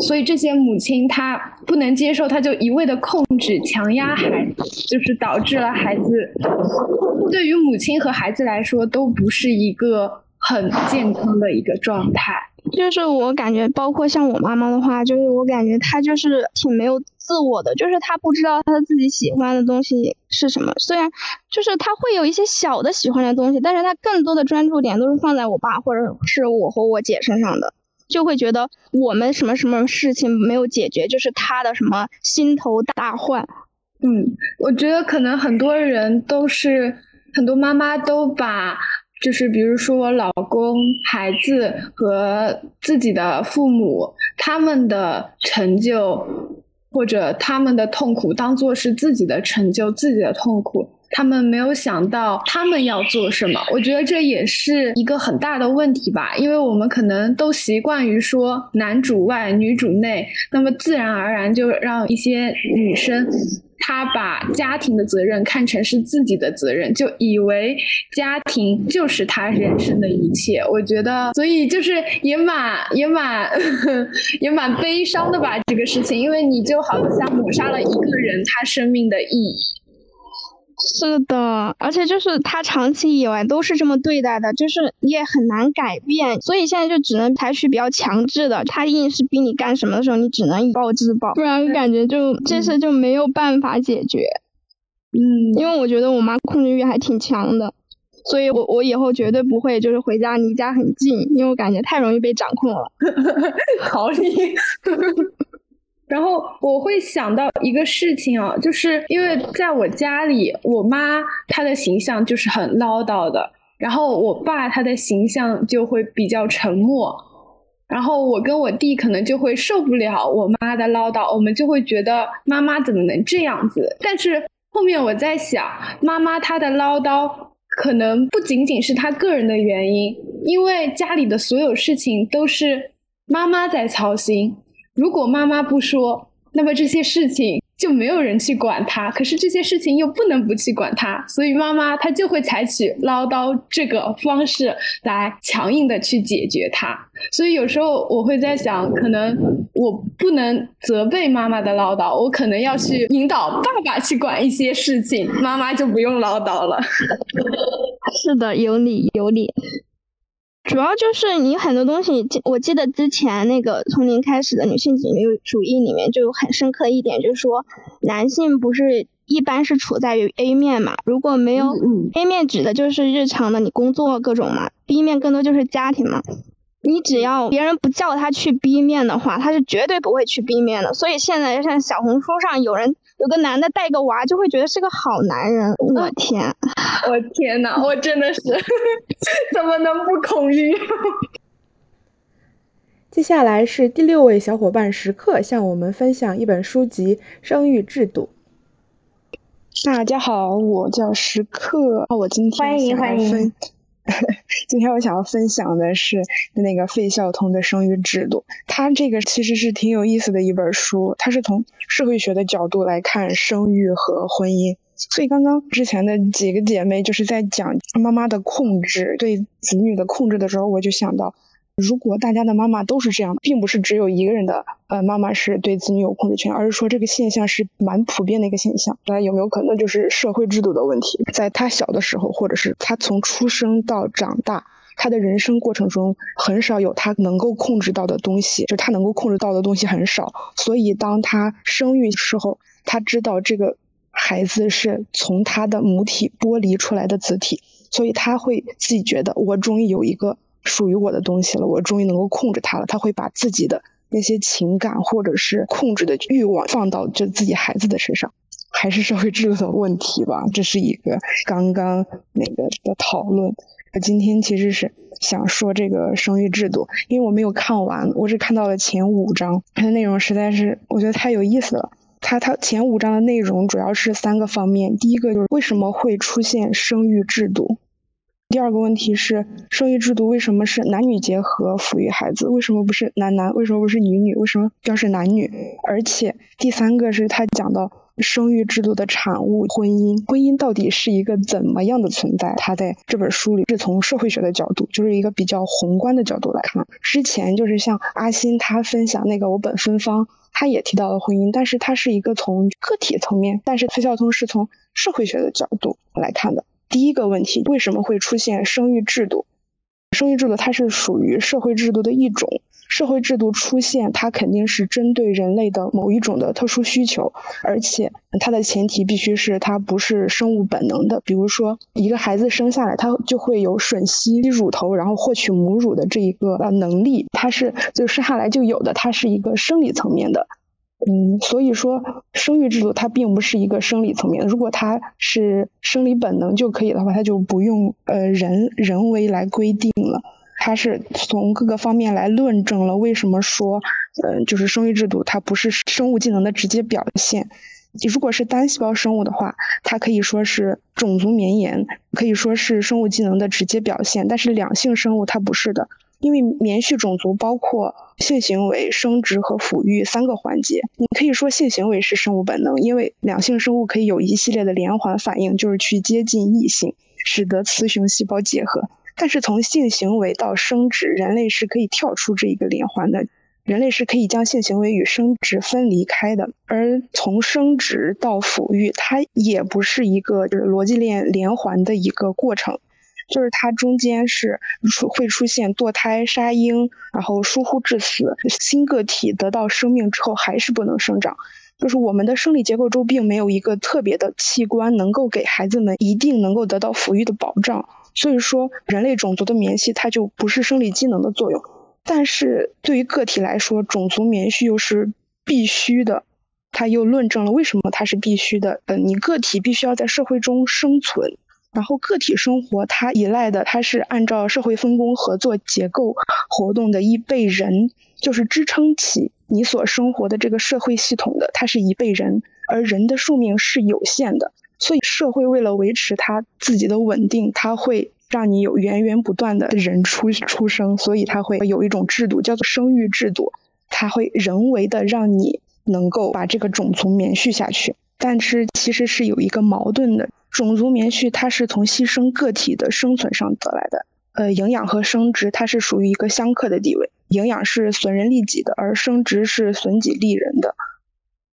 所以这些母亲她不能接受，她就一味的控制、强压孩子，就是导致了孩子对于母亲和孩子来说都不是一个很健康的一个状态。就是我感觉，包括像我妈妈的话，就是我感觉她就是挺没有自我的，就是他不知道他自己喜欢的东西是什么。虽然就是他会有一些小的喜欢的东西，但是他更多的专注点都是放在我爸或者是我和我姐身上的。就会觉得我们什么什么事情没有解决，就是他的什么心头大患。嗯，我觉得可能很多人都是很多妈妈都把。就是比如说我，老公、孩子和自己的父母，他们的成就或者他们的痛苦，当做是自己的成就、自己的痛苦。他们没有想到他们要做什么。我觉得这也是一个很大的问题吧，因为我们可能都习惯于说男主外女主内，那么自然而然就让一些女生。他把家庭的责任看成是自己的责任，就以为家庭就是他人生的一切。我觉得，所以就是也蛮也蛮 [laughs] 也蛮悲伤的吧，这个事情，因为你就好像抹杀了一个人他生命的意义。是的，而且就是他长期以来都是这么对待的，就是你也很难改变，所以现在就只能采取比较强制的，他硬是逼你干什么的时候，你只能以暴制暴，不然感觉就这事就没有办法解决。嗯，因为我觉得我妈控制欲还挺强的，所以我我以后绝对不会就是回家离家很近，因为我感觉太容易被掌控了。[laughs] 逃离。[laughs] 然后我会想到一个事情啊，就是因为在我家里，我妈她的形象就是很唠叨的，然后我爸他的形象就会比较沉默，然后我跟我弟可能就会受不了我妈的唠叨，我们就会觉得妈妈怎么能这样子？但是后面我在想，妈妈她的唠叨可能不仅仅是她个人的原因，因为家里的所有事情都是妈妈在操心。如果妈妈不说，那么这些事情就没有人去管他。可是这些事情又不能不去管他，所以妈妈她就会采取唠叨这个方式来强硬的去解决它。所以有时候我会在想，可能我不能责备妈妈的唠叨，我可能要去引导爸爸去管一些事情，妈妈就不用唠叨了。是的，有理有理。主要就是你很多东西，我记得之前那个从零开始的女性主义里面就有很深刻一点，就是说男性不是一般是处在于 A 面嘛，如果没有 A 面指的就是日常的你工作各种嘛，B 面更多就是家庭嘛。你只要别人不叫他去 B 面的话，他是绝对不会去 B 面的。所以现在像小红书上有人有个男的带个娃，就会觉得是个好男人。我天，[laughs] 我天呐，我真的是 [laughs] 怎么能不恐惧？[laughs] 接下来是第六位小伙伴时刻向我们分享一本书籍《生育制度》。大家好，我叫时刻，我今天欢迎欢迎。[laughs] 今天我想要分享的是那个费孝通的《生育制度》，他这个其实是挺有意思的一本书，它是从社会学的角度来看生育和婚姻。所以刚刚之前的几个姐妹就是在讲妈妈的控制对子女的控制的时候，我就想到。如果大家的妈妈都是这样，并不是只有一个人的呃妈妈是对子女有控制权，而是说这个现象是蛮普遍的一个现象。那有没有可能就是社会制度的问题？在他小的时候，或者是他从出生到长大，他的人生过程中很少有他能够控制到的东西，就他能够控制到的东西很少。所以当他生育时候，他知道这个孩子是从他的母体剥离出来的子体，所以他会自己觉得我终于有一个。属于我的东西了，我终于能够控制它了。他会把自己的那些情感或者是控制的欲望放到就自己孩子的身上，还是社会制度的问题吧？这是一个刚刚那个的讨论。我今天其实是想说这个生育制度，因为我没有看完，我只看到了前五章，它的内容实在是我觉得太有意思了。它它前五章的内容主要是三个方面，第一个就是为什么会出现生育制度。第二个问题是，生育制度为什么是男女结合抚育孩子？为什么不是男男？为什么不是女女？为什么要是男女？而且第三个是他讲到生育制度的产物——婚姻。婚姻到底是一个怎么样的存在？他在这本书里是从社会学的角度，就是一个比较宏观的角度来看。之前就是像阿欣他分享那个我本芬芳，他也提到了婚姻，但是他是一个从个体层面，但是崔孝通是从社会学的角度来看的。第一个问题，为什么会出现生育制度？生育制度它是属于社会制度的一种，社会制度出现，它肯定是针对人类的某一种的特殊需求，而且它的前提必须是它不是生物本能的。比如说，一个孩子生下来，他就会有吮吸乳头，然后获取母乳的这一个呃能力，它是就生下来就有的，它是一个生理层面的。嗯，所以说生育制度它并不是一个生理层面。如果它是生理本能就可以的话，它就不用呃人人为来规定了。它是从各个方面来论证了为什么说，嗯，就是生育制度它不是生物技能的直接表现。如果是单细胞生物的话，它可以说是种族绵延，可以说是生物技能的直接表现。但是两性生物它不是的。因为棉絮种族包括性行为、生殖和抚育三个环节。你可以说性行为是生物本能，因为两性生物可以有一系列的连环反应，就是去接近异性，使得雌雄细胞结合。但是从性行为到生殖，人类是可以跳出这一个连环的，人类是可以将性行为与生殖分离开的。而从生殖到抚育，它也不是一个就是逻辑链连环的一个过程。就是它中间是出会出现堕胎、杀婴，然后疏忽致死，新个体得到生命之后还是不能生长。就是我们的生理结构中并没有一个特别的器官能够给孩子们一定能够得到抚育的保障。所以说，人类种族的棉絮它就不是生理机能的作用。但是对于个体来说，种族棉絮又是必须的。它又论证了为什么它是必须的。呃，你个体必须要在社会中生存。然后个体生活，它依赖的，它是按照社会分工合作结构活动的，一辈人就是支撑起你所生活的这个社会系统的，它是一辈人，而人的寿命是有限的，所以社会为了维持它自己的稳定，它会让你有源源不断的人出出生，所以它会有一种制度叫做生育制度，它会人为的让你能够把这个种族延续下去，但是其实是有一个矛盾的。种族棉絮它是从牺牲个体的生存上得来的，呃，营养和生殖它是属于一个相克的地位，营养是损人利己的，而生殖是损己利人的，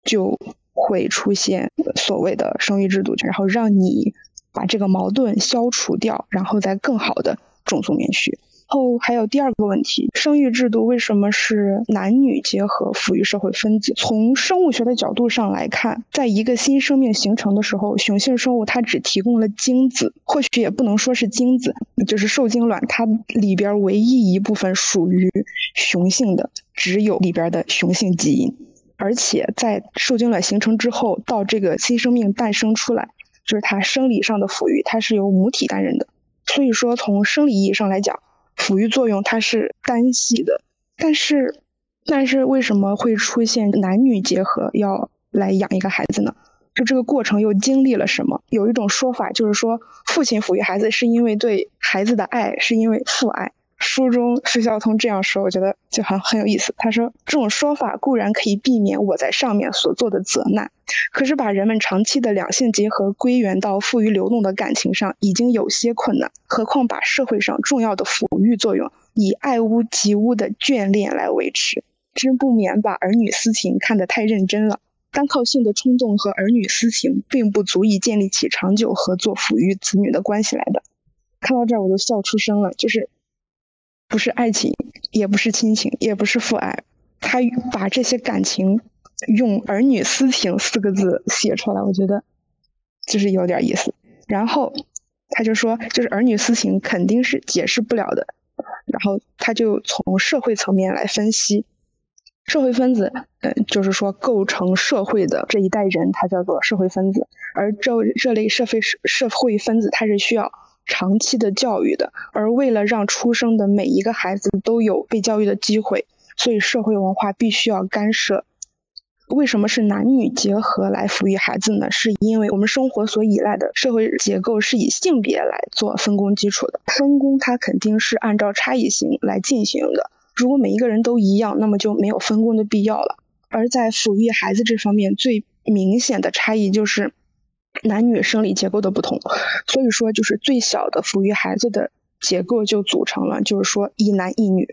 就会出现所谓的生育制度，然后让你把这个矛盾消除掉，然后再更好的种族棉絮。后还有第二个问题，生育制度为什么是男女结合抚育社会分子？从生物学的角度上来看，在一个新生命形成的时候，雄性生物它只提供了精子，或许也不能说是精子，就是受精卵，它里边唯一一部分属于雄性的，只有里边的雄性基因。而且在受精卵形成之后，到这个新生命诞生出来，就是它生理上的抚育，它是由母体担任的。所以说，从生理意义上来讲，抚育作用它是单系的，但是，但是为什么会出现男女结合要来养一个孩子呢？就这个过程又经历了什么？有一种说法就是说，父亲抚育孩子是因为对孩子的爱，是因为父爱。书中费孝通这样说，我觉得就很很有意思。他说，这种说法固然可以避免我在上面所做的责难，可是把人们长期的两性结合归源到富于流动的感情上，已经有些困难。何况把社会上重要的抚育作用以爱屋及乌的眷恋来维持，真不免把儿女私情看得太认真了。单靠性的冲动和儿女私情，并不足以建立起长久合作抚育子女的关系来的。看到这儿，我都笑出声了，就是。不是爱情，也不是亲情，也不是父爱，他把这些感情用“儿女私情”四个字写出来，我觉得就是有点意思。然后他就说，就是儿女私情肯定是解释不了的。然后他就从社会层面来分析，社会分子，嗯，就是说构成社会的这一代人，他叫做社会分子。而这这类社会社会分子，他是需要。长期的教育的，而为了让出生的每一个孩子都有被教育的机会，所以社会文化必须要干涉。为什么是男女结合来抚育孩子呢？是因为我们生活所依赖的社会结构是以性别来做分工基础的，分工它肯定是按照差异性来进行的。如果每一个人都一样，那么就没有分工的必要了。而在抚育孩子这方面，最明显的差异就是。男女生理结构的不同，所以说就是最小的抚育孩子的结构就组成了，就是说一男一女。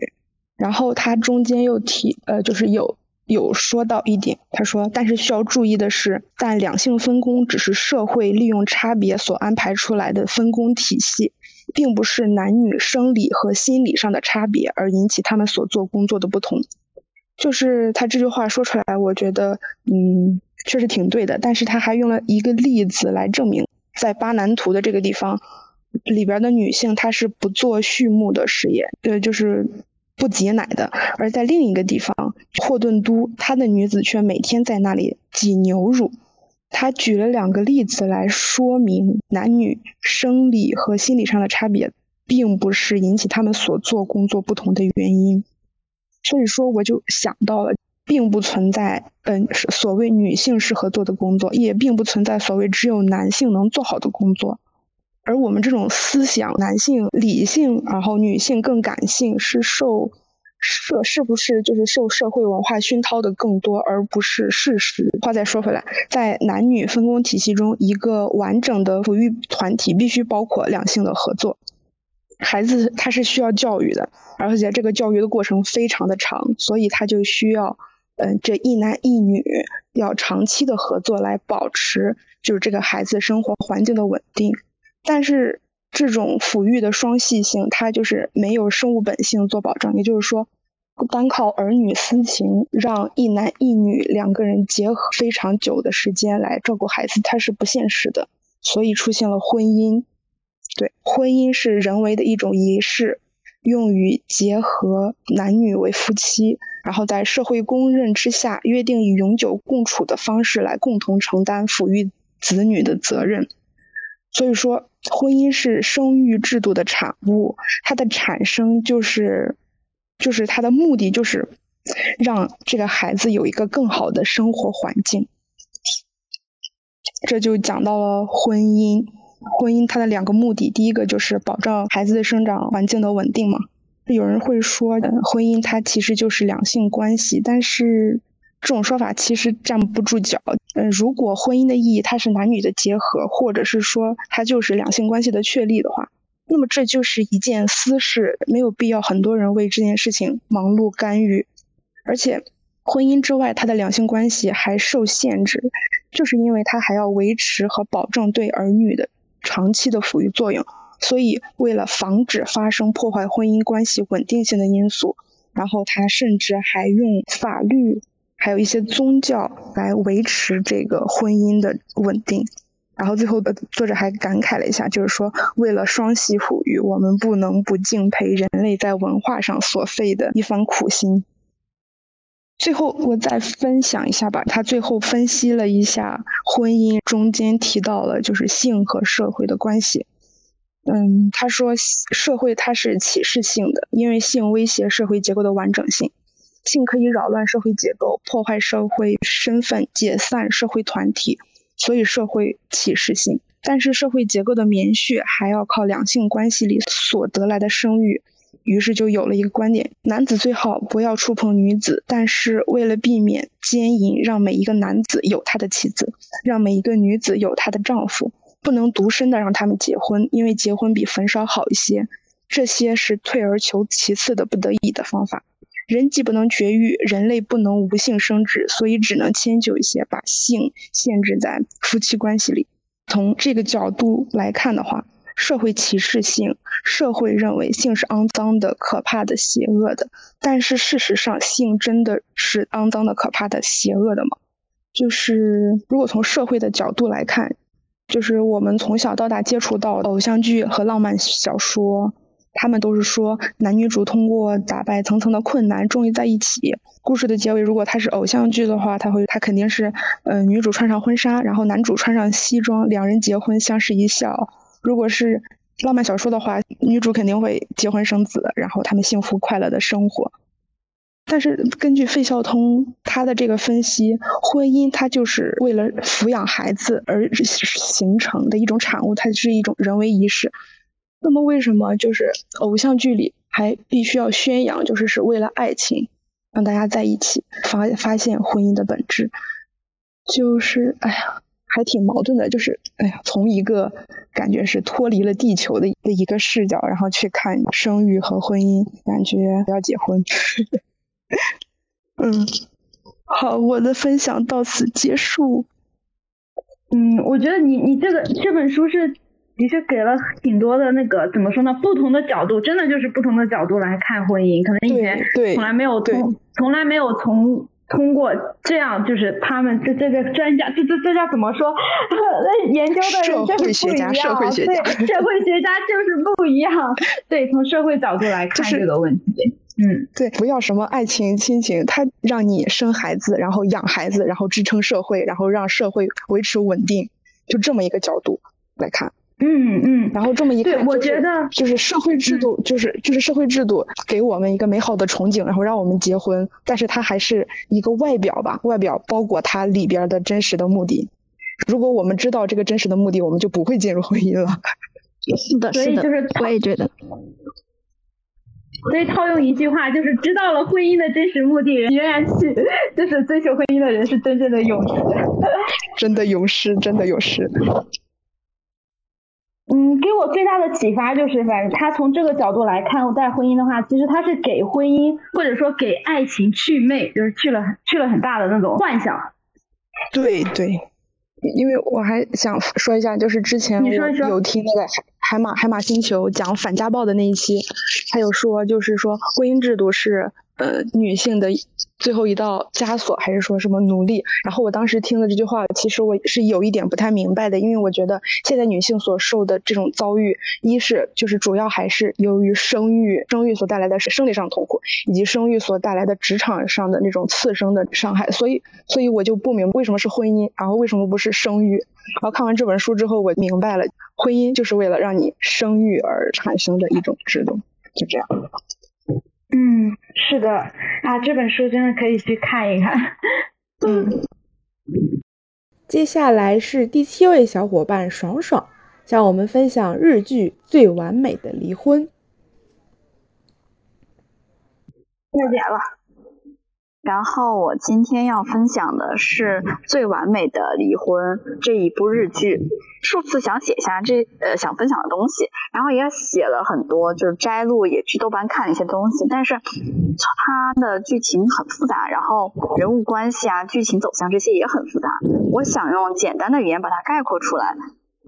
然后他中间又提，呃，就是有有说到一点，他说，但是需要注意的是，但两性分工只是社会利用差别所安排出来的分工体系，并不是男女生理和心理上的差别而引起他们所做工作的不同。就是他这句话说出来，我觉得，嗯，确实挺对的。但是他还用了一个例子来证明，在巴南图的这个地方里边的女性，她是不做畜牧的事业，对，就是不挤奶的；而在另一个地方，霍顿都，他的女子却每天在那里挤牛乳。他举了两个例子来说明男女生理和心理上的差别，并不是引起他们所做工作不同的原因。所以说，我就想到了，并不存在嗯所谓女性适合做的工作，也并不存在所谓只有男性能做好的工作。而我们这种思想，男性理性，然后女性更感性，是受社是不是就是受社会文化熏陶的更多，而不是事实。话再说回来，在男女分工体系中，一个完整的抚育团体必须包括两性的合作。孩子他是需要教育的，而且这个教育的过程非常的长，所以他就需要，嗯，这一男一女要长期的合作来保持，就是这个孩子生活环境的稳定。但是这种抚育的双系性，它就是没有生物本性做保证，也就是说，单靠儿女私情让一男一女两个人结合非常久的时间来照顾孩子，它是不现实的，所以出现了婚姻。对，婚姻是人为的一种仪式，用于结合男女为夫妻，然后在社会公认之下，约定以永久共处的方式来共同承担抚育子女的责任。所以说，婚姻是生育制度的产物，它的产生就是，就是它的目的就是让这个孩子有一个更好的生活环境。这就讲到了婚姻。婚姻它的两个目的，第一个就是保障孩子的生长环境的稳定嘛。有人会说，婚姻它其实就是两性关系，但是这种说法其实站不住脚。嗯，如果婚姻的意义它是男女的结合，或者是说它就是两性关系的确立的话，那么这就是一件私事，没有必要很多人为这件事情忙碌干预。而且，婚姻之外，它的两性关系还受限制，就是因为它还要维持和保证对儿女的。长期的抚育作用，所以为了防止发生破坏婚姻关系稳定性的因素，然后他甚至还用法律，还有一些宗教来维持这个婚姻的稳定。然后最后的作者还感慨了一下，就是说为了双系抚育，我们不能不敬佩人类在文化上所费的一番苦心。最后，我再分享一下吧。他最后分析了一下婚姻中间提到了就是性和社会的关系。嗯，他说社会它是启示性的，因为性威胁社会结构的完整性，性可以扰乱社会结构，破坏社会身份，解散社会团体，所以社会歧视性。但是社会结构的棉絮还要靠两性关系里所得来的生育。于是就有了一个观点：男子最好不要触碰女子，但是为了避免奸淫，让每一个男子有他的妻子，让每一个女子有她的丈夫，不能独身的让他们结婚，因为结婚比焚烧好一些。这些是退而求其次的不得已的方法。人既不能绝育，人类不能无性生殖，所以只能迁就一些，把性限制在夫妻关系里。从这个角度来看的话。社会歧视性，社会认为性是肮脏的、可怕的、邪恶的。但是事实上，性真的是肮脏的、可怕的、邪恶的吗？就是如果从社会的角度来看，就是我们从小到大接触到偶像剧和浪漫小说，他们都是说男女主通过打败层层的困难，终于在一起。故事的结尾，如果它是偶像剧的话，它会，它肯定是，嗯，女主穿上婚纱，然后男主穿上西装，两人结婚，相视一笑。如果是浪漫小说的话，女主肯定会结婚生子，然后他们幸福快乐的生活。但是根据费孝通他的这个分析，婚姻它就是为了抚养孩子而形成的一种产物，它是一种人为仪式。那么为什么就是偶像剧里还必须要宣扬，就是是为了爱情，让大家在一起发发现婚姻的本质？就是哎呀。还挺矛盾的，就是哎呀，从一个感觉是脱离了地球的的一个视角，然后去看生育和婚姻，感觉要结婚。[laughs] 嗯，好，我的分享到此结束。嗯，我觉得你你这个这本书是的确给了挺多的那个怎么说呢？不同的角度，真的就是不同的角度来看婚姻。可能以前从来没有从从来没有从通过这样，就是他们这这个专家，这这这叫怎么说？[laughs] 研究的人就是不一样。社会学家，对，社会学家就是不一样。对，从社会角度来看这个问题。嗯，对，不要什么爱情亲情，他让你生孩子，然后养孩子，然后支撑社会，然后让社会维持稳定，就这么一个角度来看。嗯嗯，然后这么一看，我觉得就是社会制度，就是就是社会制度给我们一个美好的憧憬，然后让我们结婚，但是它还是一个外表吧，外表包裹它里边的真实的目的。如果我们知道这个真实的目的，我们就不会进入婚姻了。是的，所以就是的，我也觉得。所以套用一句话，就是知道了婚姻的真实目的，仍然去就是追求婚姻的人是真正的勇士。真的勇士，真的勇士。嗯，给我最大的启发就是，反正他从这个角度来看待婚姻的话，其实他是给婚姻或者说给爱情去魅，就是去了去了很大的那种幻想。对对。因为我还想说一下，就是之前我有听那个海海马海马星球讲反家暴的那一期，他有说，就是说婚姻制度是。呃，女性的最后一道枷锁，还是说什么奴隶？然后我当时听了这句话，其实我是有一点不太明白的，因为我觉得现在女性所受的这种遭遇，一是就是主要还是由于生育，生育所带来的生理上痛苦，以及生育所带来的职场上的那种次生的伤害，所以，所以我就不明白为什么是婚姻，然后为什么不是生育？然后看完这本书之后，我明白了，婚姻就是为了让你生育而产生的一种制度，就这样。嗯，是的啊，这本书真的可以去看一看。嗯，接下来是第七位小伙伴爽爽，向我们分享日剧《最完美的离婚》。太点了。然后我今天要分享的是《最完美的离婚》这一部日剧。数次想写下这呃想分享的东西，然后也写了很多，就是摘录，也去豆瓣看了一些东西。但是它的剧情很复杂，然后人物关系啊、剧情走向这些也很复杂。我想用简单的语言把它概括出来，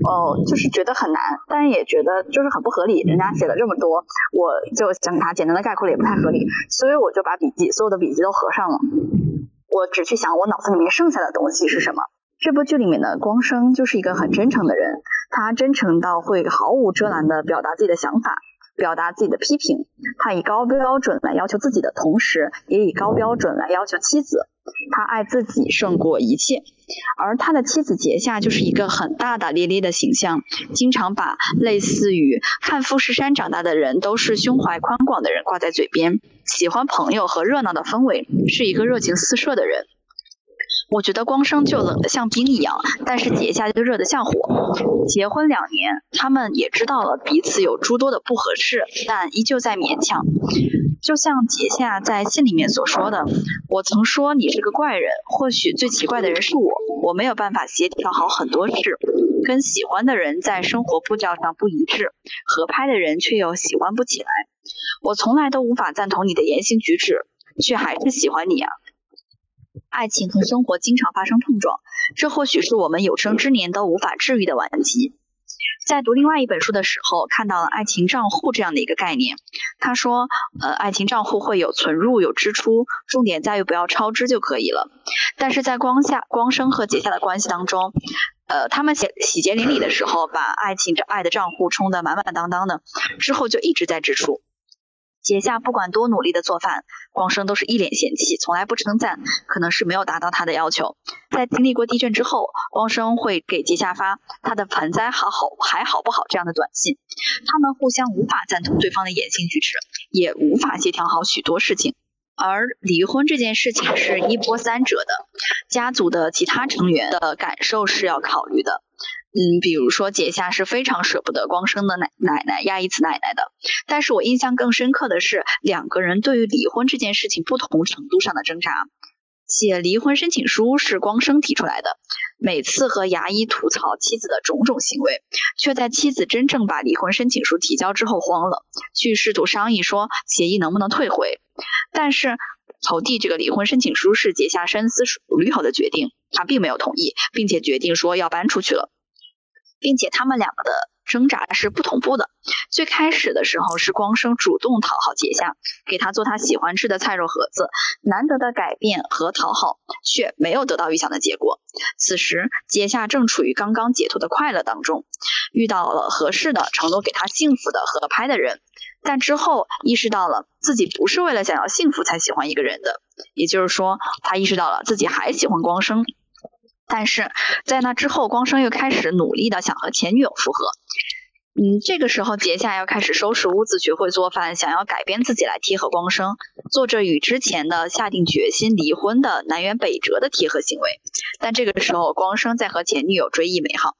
哦，就是觉得很难，但也觉得就是很不合理。人家写了这么多，我就想给他简单的概括了，也不太合理，所以我就把笔记所有的笔记都合上了。我只去想我脑子里面剩下的东西是什么。这部剧里面的光生就是一个很真诚的人，他真诚到会毫无遮拦的表达自己的想法，表达自己的批评。他以高标准来要求自己的同时，也以高标准来要求妻子。他爱自己胜过一切，而他的妻子杰夏就是一个很大大咧咧的形象，经常把类似于看富士山长大的人都是胸怀宽广的人挂在嘴边，喜欢朋友和热闹的氛围，是一个热情四射的人。我觉得光生就冷得像冰一样，但是结夏就热得像火。结婚两年，他们也知道了彼此有诸多的不合适，但依旧在勉强。就像结夏在信里面所说的：“我曾说你是个怪人，或许最奇怪的人是我，我没有办法协调好很多事，跟喜欢的人在生活步调上不一致，合拍的人却又喜欢不起来。我从来都无法赞同你的言行举止，却还是喜欢你啊。”爱情和生活经常发生碰撞，这或许是我们有生之年都无法治愈的顽疾。在读另外一本书的时候，看到了爱情账户这样的一个概念。他说，呃，爱情账户会有存入有支出，重点在于不要超支就可以了。但是在光下光生和结下的关系当中，呃，他们喜喜结连理的时候，把爱情这爱的账户充得满满当当的，之后就一直在支出。杰夏不管多努力的做饭，光生都是一脸嫌弃，从来不称赞，可能是没有达到他的要求。在经历过地震之后，光生会给杰夏发他的盆栽好好还好不好这样的短信。他们互相无法赞同对方的言行举止，也无法协调好许多事情。而离婚这件事情是一波三折的，家族的其他成员的感受是要考虑的。嗯，比如说结夏是非常舍不得光生的奶奶奶亚一子奶奶的，但是我印象更深刻的是两个人对于离婚这件事情不同程度上的挣扎。写离婚申请书是光生提出来的，每次和牙医吐槽妻子的种种行为，却在妻子真正把离婚申请书提交之后慌了，去试图商议说协议能不能退回。但是投递这个离婚申请书是结夏深思熟虑后的决定，他并没有同意，并且决定说要搬出去了。并且他们两个的挣扎是不同步的。最开始的时候是光生主动讨好杰夏，给他做他喜欢吃的菜肉盒子，难得的改变和讨好却没有得到预想的结果。此时杰夏正处于刚刚解脱的快乐当中，遇到了合适的、承诺给他幸福的、合拍的人，但之后意识到了自己不是为了想要幸福才喜欢一个人的，也就是说，他意识到了自己还喜欢光生。但是在那之后，光生又开始努力的想和前女友复合。嗯，这个时候杰夏要开始收拾屋子，学会做饭，想要改变自己来贴合光生，做着与之前的下定决心离婚的南辕北辙的贴合行为。但这个时候，光生在和前女友追忆美好。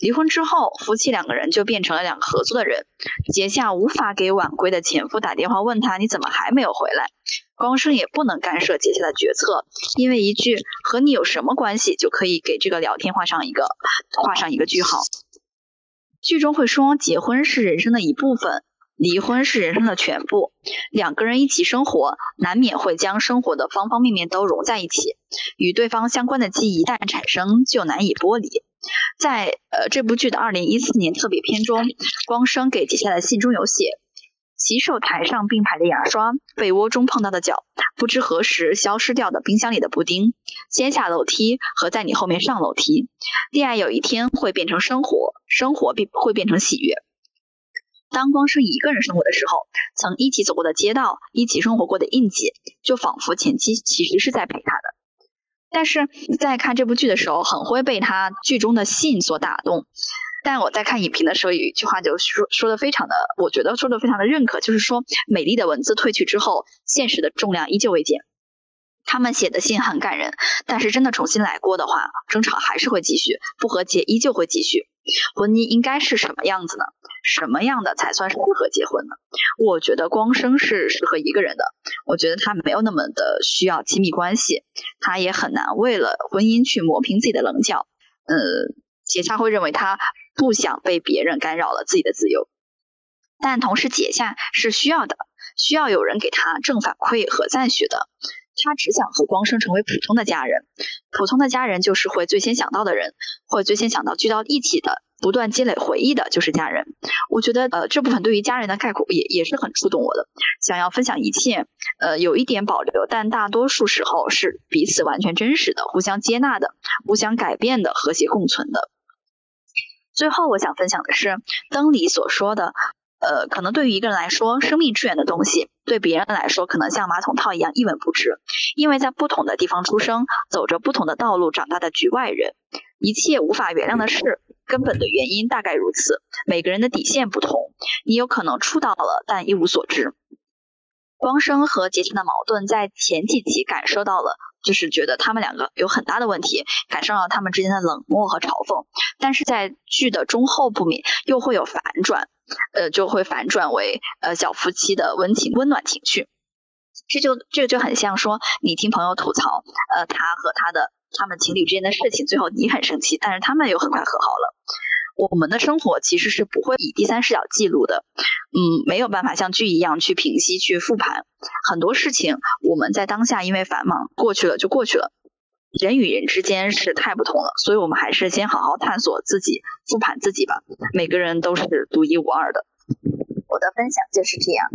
离婚之后，夫妻两个人就变成了两个合作的人。杰夏无法给晚归的前夫打电话问他你怎么还没有回来，光生也不能干涉杰夏的决策，因为一句和你有什么关系就可以给这个聊天画上一个画上一个句号。剧中会说结婚是人生的一部分，离婚是人生的全部。两个人一起生活，难免会将生活的方方面面都融在一起，与对方相关的记忆一旦产生就难以剥离。在呃这部剧的二零一四年特别篇中，光生给接下的信中有写：洗手台上并排的牙刷，被窝中碰到的脚，不知何时消失掉的冰箱里的布丁，先下楼梯和在你后面上楼梯，恋爱有一天会变成生活，生活必会变成喜悦。当光是一个人生活的时候，曾一起走过的街道，一起生活过的印记，就仿佛前妻其实是在陪他的。但是在看这部剧的时候，很会被他剧中的信所打动。但我在看影评的时候，有一句话就说说的非常的，我觉得说的非常的认可，就是说美丽的文字褪去之后，现实的重量依旧未减。他们写的信很感人，但是真的重新来过的话，争吵还是会继续，不和解依旧会继续。婚姻应该是什么样子呢？什么样的才算是适合结婚呢？我觉得光生是适合一个人的。我觉得他没有那么的需要亲密关系，他也很难为了婚姻去磨平自己的棱角。呃，杰夏会认为他不想被别人干扰了自己的自由，但同时解下是需要的，需要有人给他正反馈和赞许的。他只想和光生成为普通的家人，普通的家人就是会最先想到的人，会最先想到聚到一起的，不断积累回忆的，就是家人。我觉得，呃，这部分对于家人的概括也也是很触动我的。想要分享一切，呃，有一点保留，但大多数时候是彼此完全真实的，互相接纳的，互相改变的，和谐共存的。最后，我想分享的是灯里所说的。呃，可能对于一个人来说，生命之源的东西，对别人来说可能像马桶套一样一文不值。因为在不同的地方出生，走着不同的道路长大的局外人，一切无法原谅的事，根本的原因大概如此。每个人的底线不同，你有可能触到了，但一无所知。光生和杰森的矛盾，在前几集感受到了，就是觉得他们两个有很大的问题，感受到他们之间的冷漠和嘲讽。但是在剧的中后部面，又会有反转。呃，就会反转为呃小夫妻的温情温暖情趣，这就这个就很像说你听朋友吐槽，呃，他和他的他们情侣之间的事情，最后你很生气，但是他们又很快和好了。我们的生活其实是不会以第三视角记录的，嗯，没有办法像剧一样去平息、去复盘很多事情。我们在当下因为繁忙过去了就过去了。人与人之间是太不同了，所以我们还是先好好探索自己，复盘自己吧。每个人都是独一无二的。我的分享就是这样。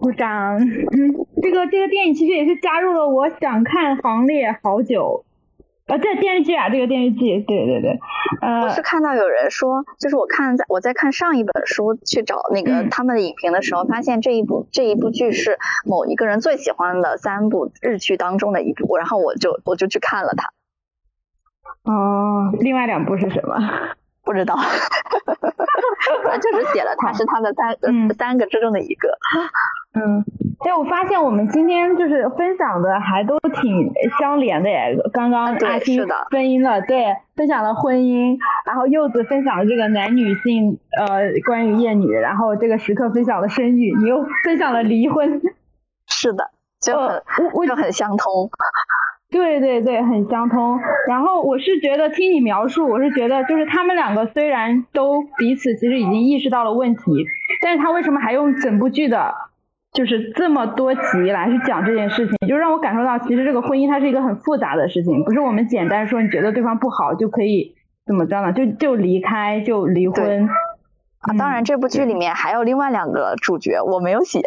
鼓掌。嗯，这个这个电影其实也是加入了我想看行列好久。啊，这电视剧啊，这个电视剧，对对对，呃，我是看到有人说，就是我看在我在看上一本书去找那个他们的影评的时候，发现这一部这一部剧是某一个人最喜欢的三部日剧当中的一部，然后我就我就去看了它。哦，另外两部是什么？[laughs] 不知道，[laughs] 就是写了他是他的三嗯三个之中的一个。嗯，哎，我发现我们今天就是分享的还都挺相连的耶。刚刚阿星分音了，对，分享了婚姻，然后柚子分享了这个男女性呃关于厌女，然后这个时刻分享了生育，你又分享了离婚。是的，就很就很相通。对对对，很相通。然后我是觉得听你描述，我是觉得就是他们两个虽然都彼此其实已经意识到了问题，但是他为什么还用整部剧的，就是这么多集来去讲这件事情，就让我感受到其实这个婚姻它是一个很复杂的事情，不是我们简单说你觉得对方不好就可以怎么着呢？就就离开，就离婚。啊，当然这部剧里面还有另外两个主角，我没有写，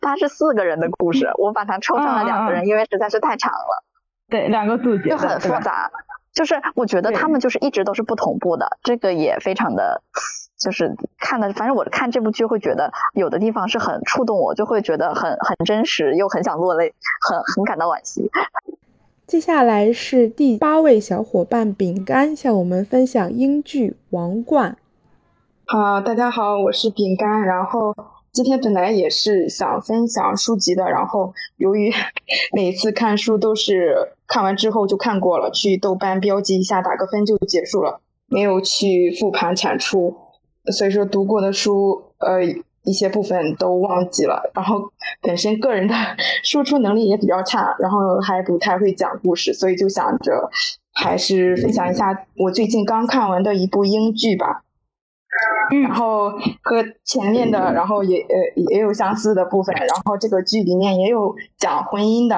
它是四个人的故事，我把它抽上了两个人，因为实在是太长了。对，两个主角就很复杂，就是我觉得他们就是一直都是不同步的，这个也非常的，就是看的，反正我看这部剧会觉得有的地方是很触动我，就会觉得很很真实，又很想落泪，很很感到惋惜。[laughs] 接下来是第八位小伙伴饼干向我们分享英剧《王冠》。好，大家好，我是饼干。然后今天本来也是想分享书籍的，然后由于 [laughs] 每次看书都是看完之后就看过了，去豆瓣标记一下，打个分就结束了，没有去复盘产出，所以说读过的书，呃，一些部分都忘记了。然后本身个人的输出能力也比较差，然后还不太会讲故事，所以就想着还是分享一下我最近刚看完的一部英剧吧。然后和前面的，然后也呃也有相似的部分。然后这个剧里面也有讲婚姻的。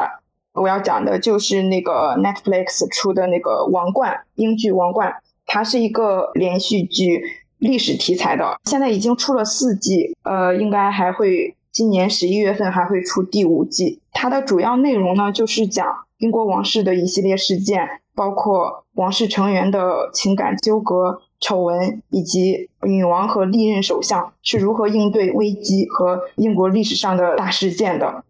我要讲的就是那个 Netflix 出的那个《王冠》英剧《王冠》，它是一个连续剧，历史题材的。现在已经出了四季，呃，应该还会今年十一月份还会出第五季。它的主要内容呢，就是讲英国王室的一系列事件，包括王室成员的情感纠葛。丑闻以及女王和历任首相是如何应对危机和英国历史上的大事件的。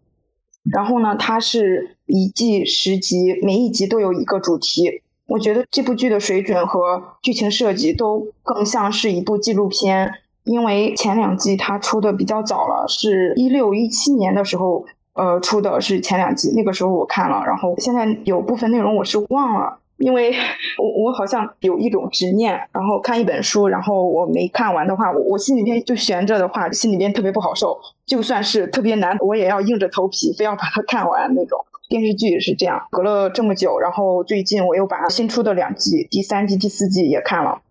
然后呢，它是一季十集，每一集都有一个主题。我觉得这部剧的水准和剧情设计都更像是一部纪录片，因为前两季它出的比较早了，是一六一七年的时候，呃，出的是前两季，那个时候我看了，然后现在有部分内容我是忘了。因为 [laughs] 我我好像有一种执念，然后看一本书，然后我没看完的话，我我心里边就悬着的话，心里边特别不好受。就算是特别难，我也要硬着头皮，非要把它看完那种。电视剧也是这样，隔了这么久，然后最近我又把新出的两季，第三季、第四季也看了。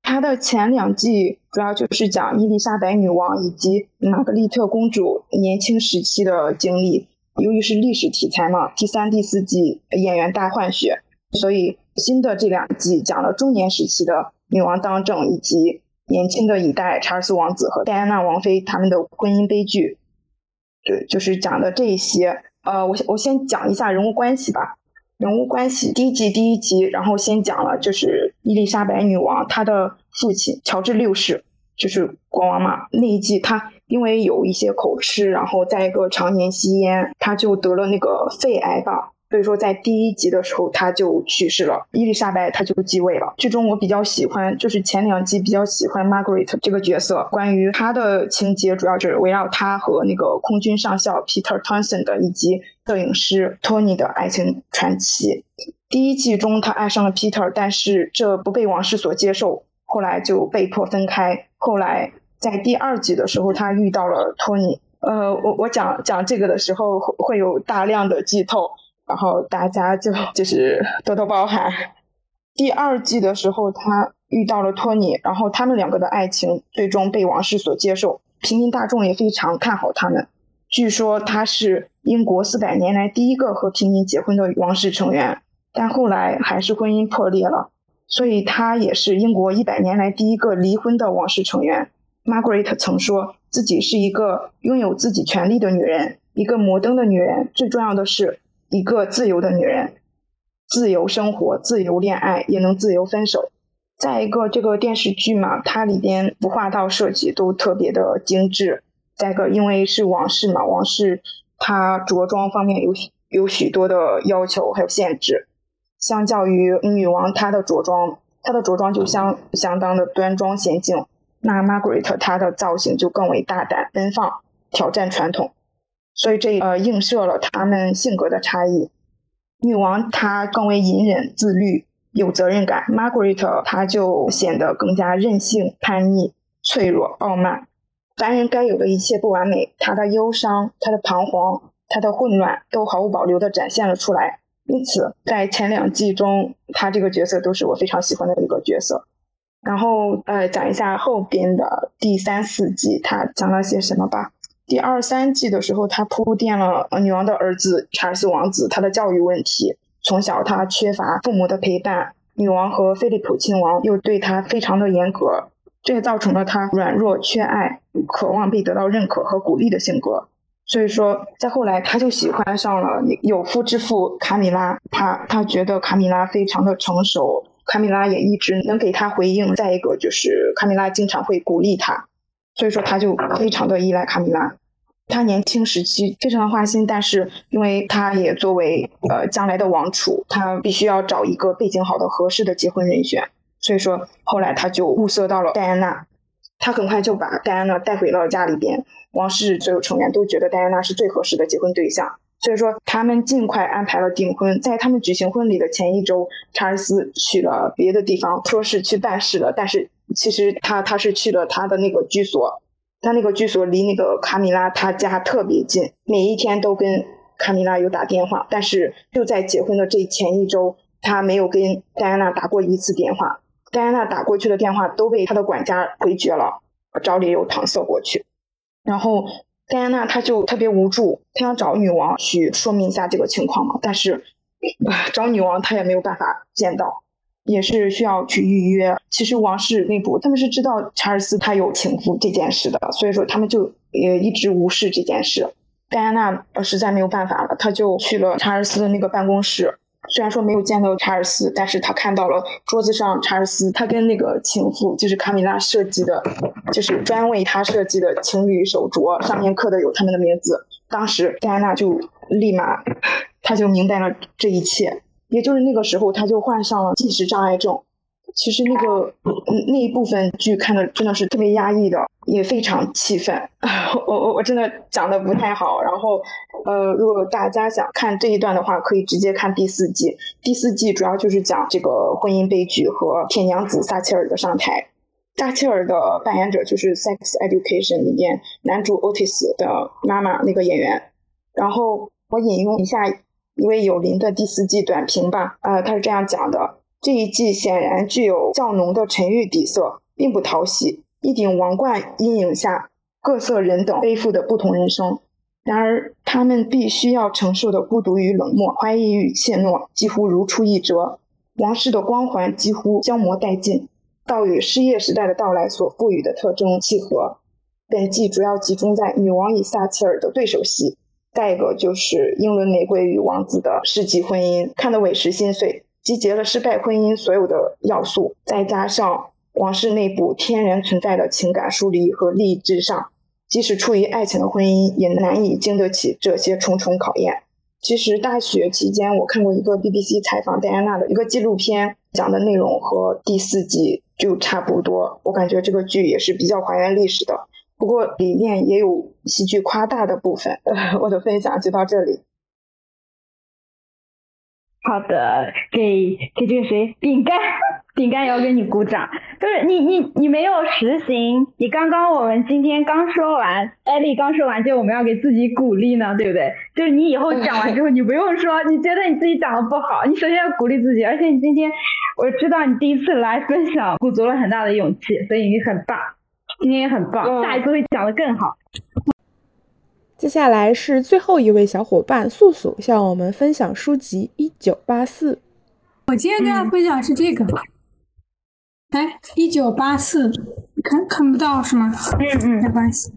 它的前两季主要就是讲伊丽莎白女王以及玛格丽特公主年轻时期的经历。由于是历史题材嘛，第三、第四季演员大换血。所以新的这两季讲了中年时期的女王当政，以及年轻的一代查尔斯王子和戴安娜王妃他们的婚姻悲剧。对，就是讲的这些。呃，我我先讲一下人物关系吧。人物关系第一集第一集，然后先讲了就是伊丽莎白女王她的父亲乔治六世，就是国王嘛。那一季他因为有一些口吃，然后在一个常年吸烟，他就得了那个肺癌吧。所以说，在第一集的时候他就去世了，伊丽莎白她就继位了。剧中我比较喜欢，就是前两集比较喜欢 Margaret 这个角色。关于她的情节，主要就是围绕她和那个空军上校 Peter Townsend 以及摄影师 Tony 的爱情传奇。第一季中，她爱上了 Peter，但是这不被王室所接受，后来就被迫分开。后来在第二季的时候，她遇到了 Tony。呃，我我讲讲这个的时候会会有大量的剧透。然后大家就 [laughs] 就是多多包涵。第二季的时候，他遇到了托尼，然后他们两个的爱情最终被王室所接受，平民大众也非常看好他们。据说他是英国四百年来第一个和平民结婚的王室成员，但后来还是婚姻破裂了，所以他也是英国一百年来第一个离婚的王室成员。Margaret 曾说自己是一个拥有自己权利的女人，一个摩登的女人，最重要的是。一个自由的女人，自由生活，自由恋爱，也能自由分手。再一个，这个电视剧嘛，它里边服化道设计都特别的精致。再一个，因为是王室嘛，王室它着装方面有有许多的要求还有限制。相较于女王，她的着装，她的着装就相相当的端庄娴静。那 Margaret 她的造型就更为大胆奔放，挑战传统。所以这呃映射了他们性格的差异。女王她更为隐忍、自律、有责任感；Margaret 她就显得更加任性、叛逆、脆弱、傲慢。凡人该有的一切不完美，她的忧伤、她的彷徨、她的混乱，都毫无保留地展现了出来。因此，在前两季中，她这个角色都是我非常喜欢的一个角色。然后呃，讲一下后边的第三四季，她讲了些什么吧。第二三季的时候，他铺垫了女王的儿子查尔斯王子他的教育问题。从小他缺乏父母的陪伴，女王和菲利普亲王又对他非常的严格，这也造成了他软弱、缺爱、渴望被得到认可和鼓励的性格。所以说，在后来，他就喜欢上了有夫之妇卡米拉。他他觉得卡米拉非常的成熟，卡米拉也一直能给他回应。再一个就是卡米拉经常会鼓励他，所以说他就非常的依赖卡米拉。他年轻时期非常的花心，但是因为他也作为呃将来的王储，他必须要找一个背景好的、合适的结婚人选。所以说后来他就物色到了戴安娜，他很快就把戴安娜带回了家里边。王室所有成员都觉得戴安娜是最合适的结婚对象，所以说他们尽快安排了订婚。在他们举行婚礼的前一周，查尔斯去了别的地方，说是去办事了，但是其实他他是去了他的那个居所。他那个居所离那个卡米拉他家特别近，每一天都跟卡米拉有打电话。但是就在结婚的这前一周，他没有跟戴安娜打过一次电话。戴安娜打过去的电话都被他的管家回绝了，找理由搪塞过去。然后戴安娜她就特别无助，她想找女王去说明一下这个情况嘛，但是 [laughs] 找女王她也没有办法见到。也是需要去预约。其实王室内部他们是知道查尔斯他有情妇这件事的，所以说他们就也一直无视这件事。戴安娜呃实在没有办法了，她就去了查尔斯的那个办公室。虽然说没有见到查尔斯，但是他看到了桌子上查尔斯他跟那个情妇就是卡米拉设计的，就是专为他设计的情侣手镯，上面刻的有他们的名字。当时戴安娜就立马，他就明白了这一切。也就是那个时候，他就患上了进食障碍症。其实那个那一部分剧看的真的是特别压抑的，也非常气愤。[laughs] 我我我真的讲的不太好。然后，呃，如果大家想看这一段的话，可以直接看第四季。第四季主要就是讲这个婚姻悲剧和铁娘子撒切尔的上台。撒切尔的扮演者就是《Sex Education》里面男主 Otis 的妈妈那个演员。然后我引用一下。一位有灵的第四季短评吧，呃，他是这样讲的：这一季显然具有较浓的沉郁底色，并不讨喜。一顶王冠阴影下，各色人等背负的不同人生，然而他们必须要承受的孤独与冷漠、怀疑与怯懦，几乎如出一辙。王室的光环几乎消磨殆尽，倒与失业时代的到来所赋予的特征契合。本季主要集中在女王与撒切尔的对手戏。再一个就是英伦玫瑰与王子的世纪婚姻，看得委实心碎，集结了失败婚姻所有的要素，再加上王室内部天然存在的情感疏离和利益至上，即使出于爱情的婚姻也难以经得起这些重重考验。其实大学期间我看过一个 BBC 采访戴安娜的一个纪录片，讲的内容和第四季就差不多，我感觉这个剧也是比较还原历史的。不过里面也有戏剧夸大的部分，[laughs] 我的分享就到这里。好的，给给这个谁饼干，饼干也要给你鼓掌。就是你你你没有实行，你刚刚我们今天刚说完，艾丽刚说完，就我们要给自己鼓励呢，对不对？就是你以后讲完之后，你不用说你觉得你自己讲的不好，你首先要鼓励自己，而且你今天我知道你第一次来分享，鼓足了很大的勇气，所以你很棒。今天也很棒，下一次会讲的更好。接下来是最后一位小伙伴素素向我们分享书籍《一九八四》。我今天跟大家分享是这个，哎，《一九八四》，看看不到是吗？嗯嗯，没关系。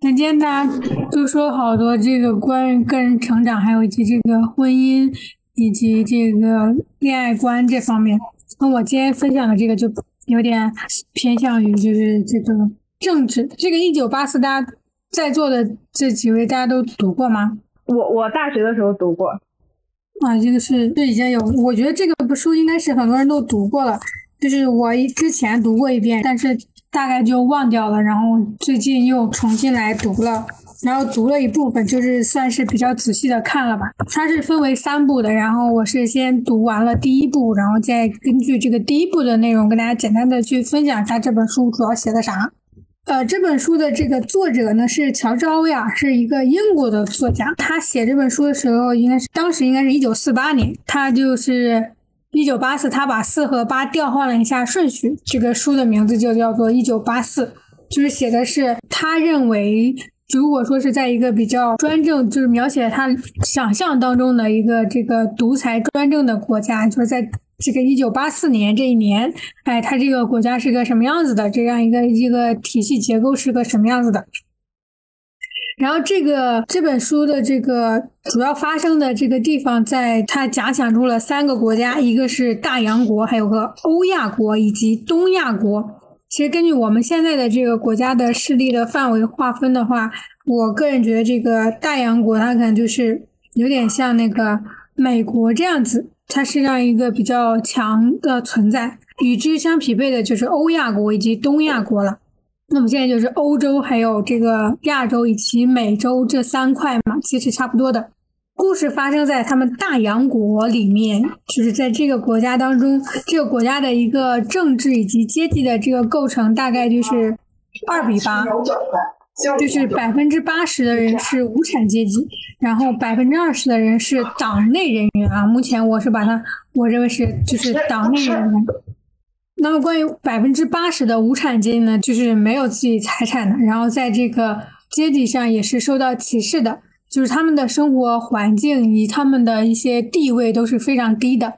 那今天大家都说好多这个关于个人成长，还有以及这个婚姻以及这个恋爱观这方面。那我今天分享的这个就。有点偏向于就是这个政治，这个一九八四，大家在座的这几位大家都读过吗？我我大学的时候读过，啊，这个是这已经有，我觉得这个部书应该是很多人都读过了，就是我之前读过一遍，但是大概就忘掉了，然后最近又重新来读了。然后读了一部分，就是算是比较仔细的看了吧。它是分为三部的，然后我是先读完了第一部，然后再根据这个第一部的内容跟大家简单的去分享一下这本书主要写的啥。呃，这本书的这个作者呢是乔治奥威尔，是一个英国的作家。他写这本书的时候，应该是当时应该是一九四八年，他就是一九八四，他把四和八调换了一下顺序，这个书的名字就叫做一九八四，就是写的是他认为。如果说是在一个比较专政，就是描写他想象当中的一个这个独裁专政的国家，就是在这个一九八四年这一年，哎，它这个国家是个什么样子的？这样一个一个体系结构是个什么样子的？然后这个这本书的这个主要发生的这个地方，在它假想出了三个国家，一个是大洋国，还有个欧亚国以及东亚国。其实根据我们现在的这个国家的势力的范围划分的话，我个人觉得这个大洋国它可能就是有点像那个美国这样子，它是这样一个比较强的存在。与之相匹配的就是欧亚国以及东亚国了。那么现在就是欧洲、还有这个亚洲以及美洲这三块嘛，其实差不多的。故事发生在他们大洋国里面，就是在这个国家当中，这个国家的一个政治以及阶级的这个构成大概就是二比八，就是百分之八十的人是无产阶级，然后百分之二十的人是党内人员啊。目前我是把它，我认为是就是党内人员。那么，关于百分之八十的无产阶级呢，就是没有自己财产的，然后在这个阶级上也是受到歧视的，就是他们的生活环境以及他们的一些地位都是非常低的。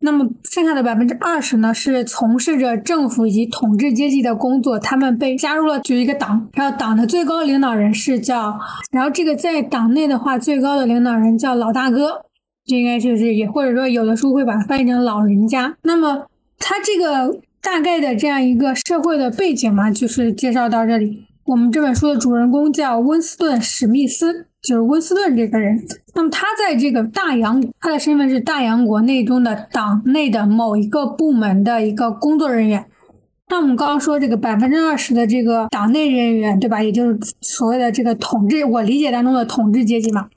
那么，剩下的百分之二十呢，是从事着政府以及统治阶级的工作，他们被加入了就一个党，然后党的最高领导人是叫，然后这个在党内的话，最高的领导人叫老大哥，这应该就是也或者说有的书会把它翻译成老人家。那么。他这个大概的这样一个社会的背景嘛，就是介绍到这里。我们这本书的主人公叫温斯顿·史密斯，就是温斯顿这个人。那么他在这个大洋，他的身份是大洋国内中的党内的某一个部门的一个工作人员。那我们刚刚说这个百分之二十的这个党内人员，对吧？也就是所谓的这个统治，我理解当中的统治阶级嘛。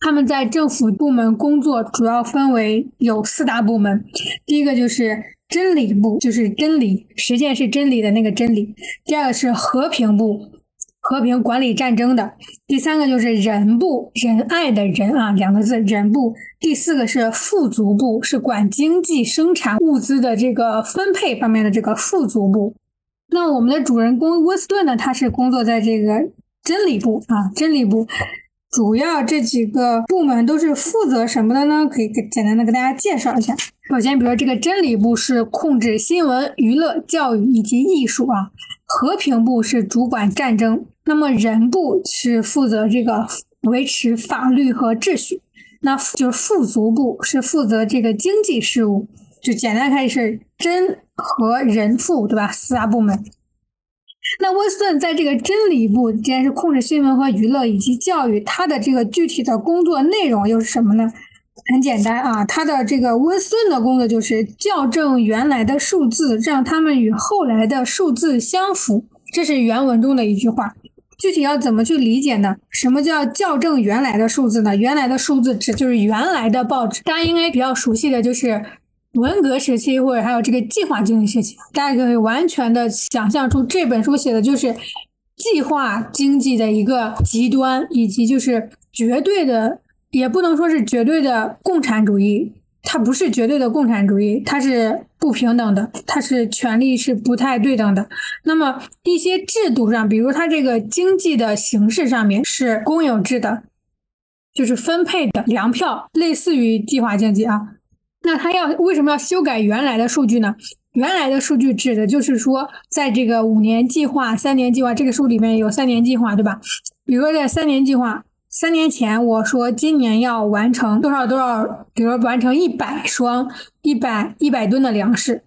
他们在政府部门工作，主要分为有四大部门。第一个就是。真理部就是真理，实践是真理的那个真理。第二个是和平部，和平管理战争的。第三个就是人部，仁爱的仁啊，两个字人部。第四个是富足部，是管经济生产物资的这个分配方面的这个富足部。那我们的主人公温斯顿呢，他是工作在这个真理部啊，真理部。主要这几个部门都是负责什么的呢？可以给简单的给大家介绍一下。首先，比如说这个真理部是控制新闻、娱乐、教育以及艺术啊；和平部是主管战争；那么人部是负责这个维持法律和秩序；那就是富足部是负责这个经济事务。就简单开是真和人富，对吧？四大部门。那温斯顿在这个真理部，既然是控制新闻和娱乐以及教育，他的这个具体的工作内容又是什么呢？很简单啊，他的这个温斯顿的工作就是校正原来的数字，让他们与后来的数字相符。这是原文中的一句话。具体要怎么去理解呢？什么叫校正原来的数字呢？原来的数字指就是原来的报纸，大家应该比较熟悉的就是。文革时期，或者还有这个计划经济时期，大家可以完全的想象出这本书写的就是计划经济的一个极端，以及就是绝对的，也不能说是绝对的共产主义，它不是绝对的共产主义，它是不平等的，它是权力是不太对等的。那么一些制度上，比如它这个经济的形式上面是公有制的，就是分配的粮票，类似于计划经济啊。那它要为什么要修改原来的数据呢？原来的数据指的就是说，在这个五年计划、三年计划这个书里面有三年计划，对吧？比如说在三年计划，三年前我说今年要完成多少多少，比如完成一百双、一百一百吨的粮食，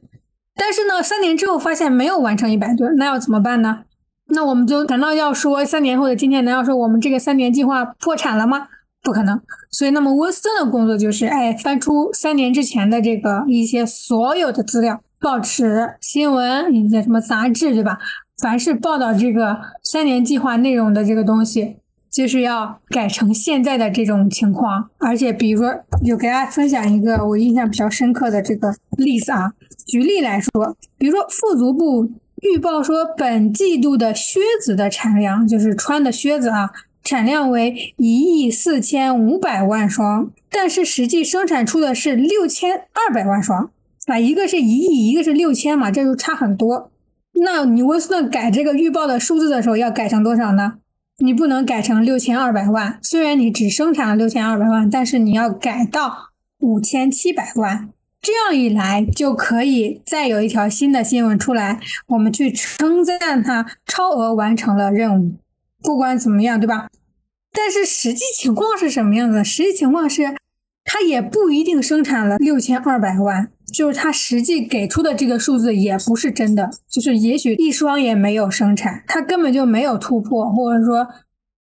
但是呢，三年之后发现没有完成一百吨，那要怎么办呢？那我们就难道要说三年后的今天，难道说我们这个三年计划破产了吗？不可能，所以那么温斯顿的工作就是，哎，翻出三年之前的这个一些所有的资料，报纸、新闻、一些什么杂志，对吧？凡是报道这个三年计划内容的这个东西，就是要改成现在的这种情况。而且，比如说，就给大家分享一个我印象比较深刻的这个例子啊。举例来说，比如说富足部预报说，本季度的靴子的产量，就是穿的靴子啊。产量为一亿四千五百万双，但是实际生产出的是六千二百万双，啊，一个是一亿，一个是六千嘛，这就差很多。那你温斯顿改这个预报的数字的时候，要改成多少呢？你不能改成六千二百万，虽然你只生产了六千二百万，但是你要改到五千七百万，这样一来就可以再有一条新的新闻出来，我们去称赞他超额完成了任务。不管怎么样，对吧？但是实际情况是什么样子？实际情况是，他也不一定生产了六千二百万，就是他实际给出的这个数字也不是真的，就是也许一双也没有生产，他根本就没有突破，或者说，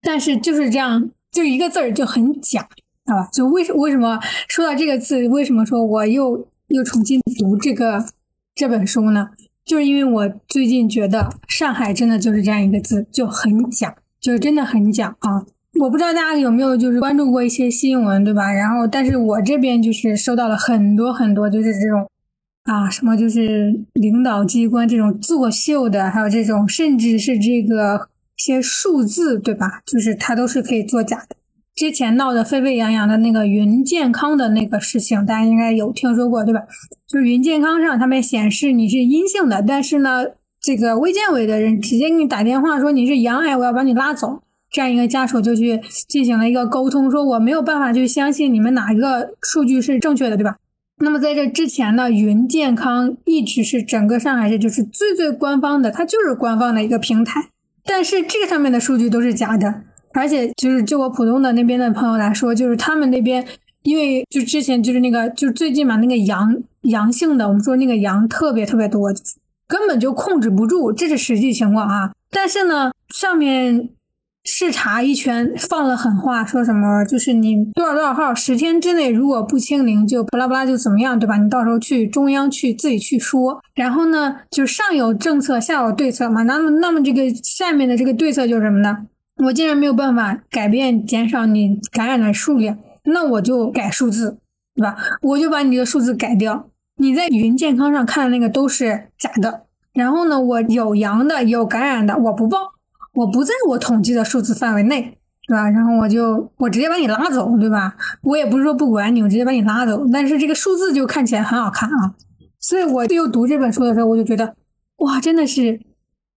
但是就是这样，就一个字儿就很假，啊，就为什为什么说到这个字，为什么说我又又重新读这个这本书呢？就是因为我最近觉得上海真的就是这样一个字，就很假，就是真的很假啊。我不知道大家有没有就是关注过一些新闻，对吧？然后，但是我这边就是收到了很多很多，就是这种啊，什么就是领导机关这种作秀的，还有这种甚至是这个些数字，对吧？就是它都是可以作假的。之前闹得沸沸扬扬的那个云健康的那个事情，大家应该有听说过，对吧？就是云健康上他们显示你是阴性的，但是呢，这个卫健委的人直接给你打电话说你是阳癌，我要把你拉走。这样一个家属就去进行了一个沟通，说我没有办法去相信你们哪一个数据是正确的，对吧？那么在这之前呢，云健康一直是整个上海市就是最最官方的，它就是官方的一个平台。但是这个上面的数据都是假的，而且就是就我浦东的那边的朋友来说，就是他们那边因为就之前就是那个就最近嘛，那个阳阳性的，我们说那个阳特别特别多，根本就控制不住，这是实际情况啊。但是呢，上面。视察一圈，放了狠话，说什么就是你多少多少号，十天之内如果不清零，就巴拉巴拉就怎么样，对吧？你到时候去中央去自己去说。然后呢，就上有政策，下有对策嘛。那么，那么这个下面的这个对策就是什么呢？我既然没有办法改变减少你感染的数量，那我就改数字，对吧？我就把你这个数字改掉。你在云健康上看的那个都是假的。然后呢，我有阳的有感染的，我不报。我不在我统计的数字范围内，对吧？然后我就我直接把你拉走，对吧？我也不是说不管你，我直接把你拉走。但是这个数字就看起来很好看啊，所以我又读这本书的时候，我就觉得，哇，真的是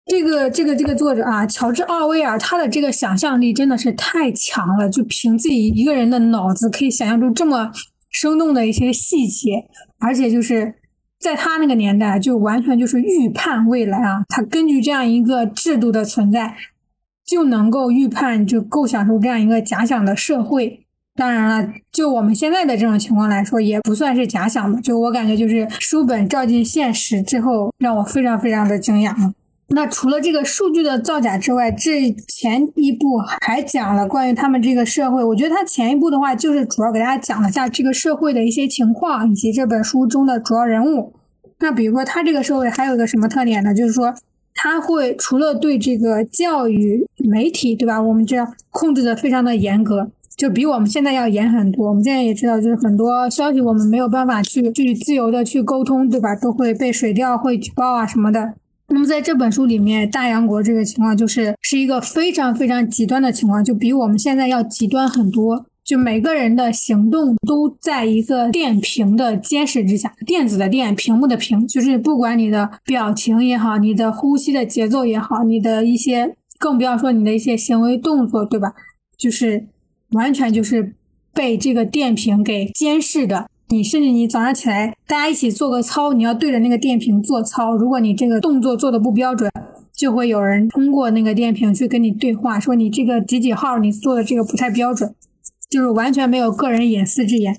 这个这个这个作者啊，乔治奥威尔，他的这个想象力真的是太强了，就凭自己一个人的脑子可以想象出这么生动的一些细节，而且就是。在他那个年代，就完全就是预判未来啊！他根据这样一个制度的存在，就能够预判，就构想出这样一个假想的社会。当然了，就我们现在的这种情况来说，也不算是假想吧。就我感觉，就是书本照进现实之后，让我非常非常的惊讶。那除了这个数据的造假之外，这前一部还讲了关于他们这个社会。我觉得他前一部的话，就是主要给大家讲了下这个社会的一些情况，以及这本书中的主要人物。那比如说，他这个社会还有一个什么特点呢？就是说，他会除了对这个教育媒体，对吧？我们知道控制的非常的严格，就比我们现在要严很多。我们现在也知道，就是很多消息我们没有办法去去自由的去沟通，对吧？都会被水调会举报啊什么的。那么在这本书里面，大洋国这个情况就是是一个非常非常极端的情况，就比我们现在要极端很多。就每个人的行动都在一个电屏的监视之下，电子的电，屏幕的屏，就是不管你的表情也好，你的呼吸的节奏也好，你的一些，更不要说你的一些行为动作，对吧？就是完全就是被这个电屏给监视的。你甚至你早上起来，大家一起做个操，你要对着那个电瓶做操。如果你这个动作做的不标准，就会有人通过那个电瓶去跟你对话，说你这个几几号，你做的这个不太标准，就是完全没有个人隐私之言。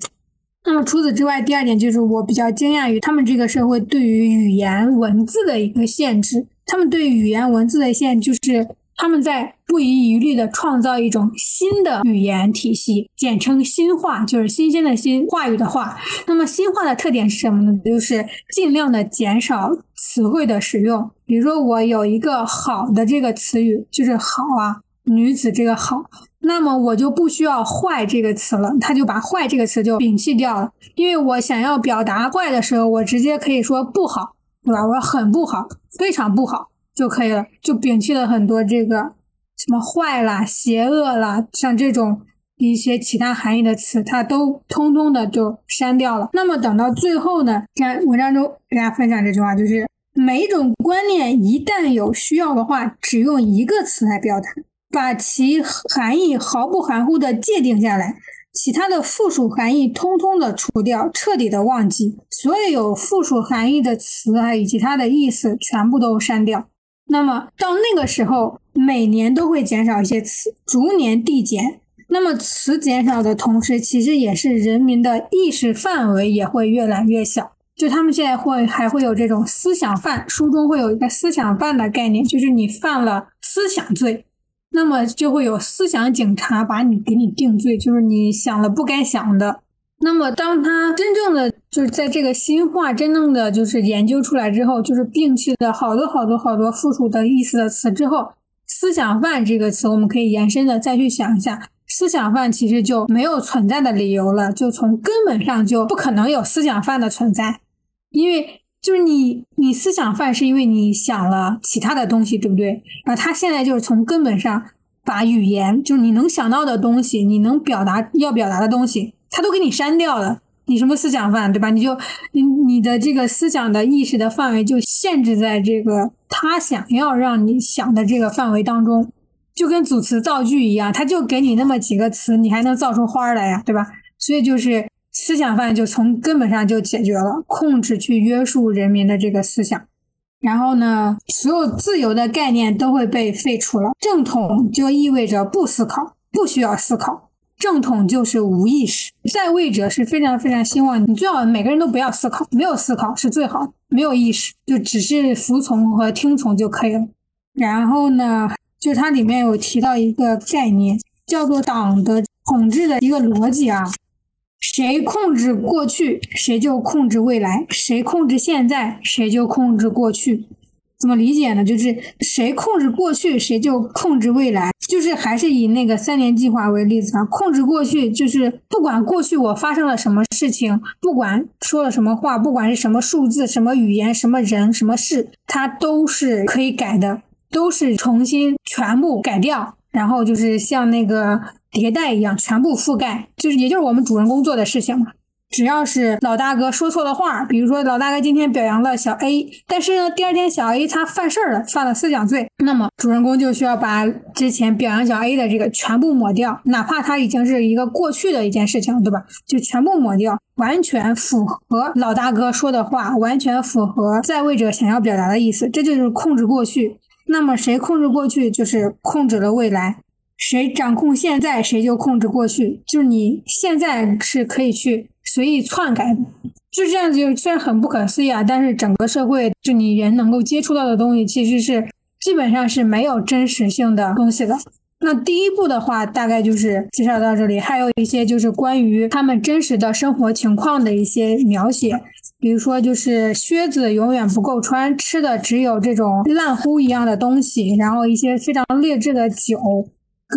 那么除此之外，第二点就是我比较惊讶于他们这个社会对于语言文字的一个限制，他们对语言文字的限制就是。他们在不遗余力地创造一种新的语言体系，简称新话，就是新鲜的新话语的话。那么新话的特点是什么呢？就是尽量的减少词汇的使用。比如说，我有一个好的这个词语，就是好啊，女子这个好，那么我就不需要坏这个词了，他就把坏这个词就摒弃掉了。因为我想要表达坏的时候，我直接可以说不好，对吧？我很不好，非常不好。就可以了，就摒弃了很多这个什么坏啦、邪恶啦，像这种一些其他含义的词，它都通通的就删掉了。那么等到最后呢，在文章中给大家分享这句话，就是每一种观念一旦有需要的话，只用一个词来表达，把其含义毫不含糊的界定下来，其他的附属含义通通的除掉，彻底的忘记，所有有附属含义的词啊以及它的意思全部都删掉。那么到那个时候，每年都会减少一些词，逐年递减。那么词减少的同时，其实也是人民的意识范围也会越来越小。就他们现在会还会有这种思想犯，书中会有一个思想犯的概念，就是你犯了思想罪，那么就会有思想警察把你给你定罪，就是你想了不该想的。那么当他真正的就是在这个新化真正的就是研究出来之后，就是摒弃了好多好多好多附属的意思的词之后，思想犯这个词我们可以延伸的再去想一下。思想犯其实就没有存在的理由了，就从根本上就不可能有思想犯的存在，因为就是你，你思想犯是因为你想了其他的东西，对不对？然后他现在就是从根本上把语言，就是你能想到的东西，你能表达要表达的东西，他都给你删掉了。你什么思想犯，对吧？你就你你的这个思想的意识的范围就限制在这个他想要让你想的这个范围当中。就跟组词造句一样，他就给你那么几个词，你还能造出花来呀，对吧？所以就是思想犯就从根本上就解决了，控制去约束人民的这个思想。然后呢，所有自由的概念都会被废除了。正统就意味着不思考，不需要思考。正统就是无意识。在位者是非常非常希望你最好每个人都不要思考，没有思考是最好的，没有意识就只是服从和听从就可以了。然后呢？就它里面有提到一个概念，叫做党的统治的一个逻辑啊，谁控制过去，谁就控制未来；谁控制现在，谁就控制过去。怎么理解呢？就是谁控制过去，谁就控制未来。就是还是以那个三年计划为例子啊，控制过去就是不管过去我发生了什么事情，不管说了什么话，不管是什么数字、什么语言、什么人、什么事，它都是可以改的。都是重新全部改掉，然后就是像那个迭代一样全部覆盖，就是也就是我们主人公做的事情嘛。只要是老大哥说错了话，比如说老大哥今天表扬了小 A，但是呢第二天小 A 他犯事儿了，犯了思想罪，那么主人公就需要把之前表扬小 A 的这个全部抹掉，哪怕他已经是一个过去的一件事情，对吧？就全部抹掉，完全符合老大哥说的话，完全符合在位者想要表达的意思，这就是控制过去。那么谁控制过去，就是控制了未来；谁掌控现在，谁就控制过去。就是你现在是可以去随意篡改的，就这样子。就虽然很不可思议啊，但是整个社会就你人能够接触到的东西，其实是基本上是没有真实性的东西的。那第一步的话，大概就是介绍到这里，还有一些就是关于他们真实的生活情况的一些描写。比如说，就是靴子永远不够穿，吃的只有这种烂糊一样的东西，然后一些非常劣质的酒，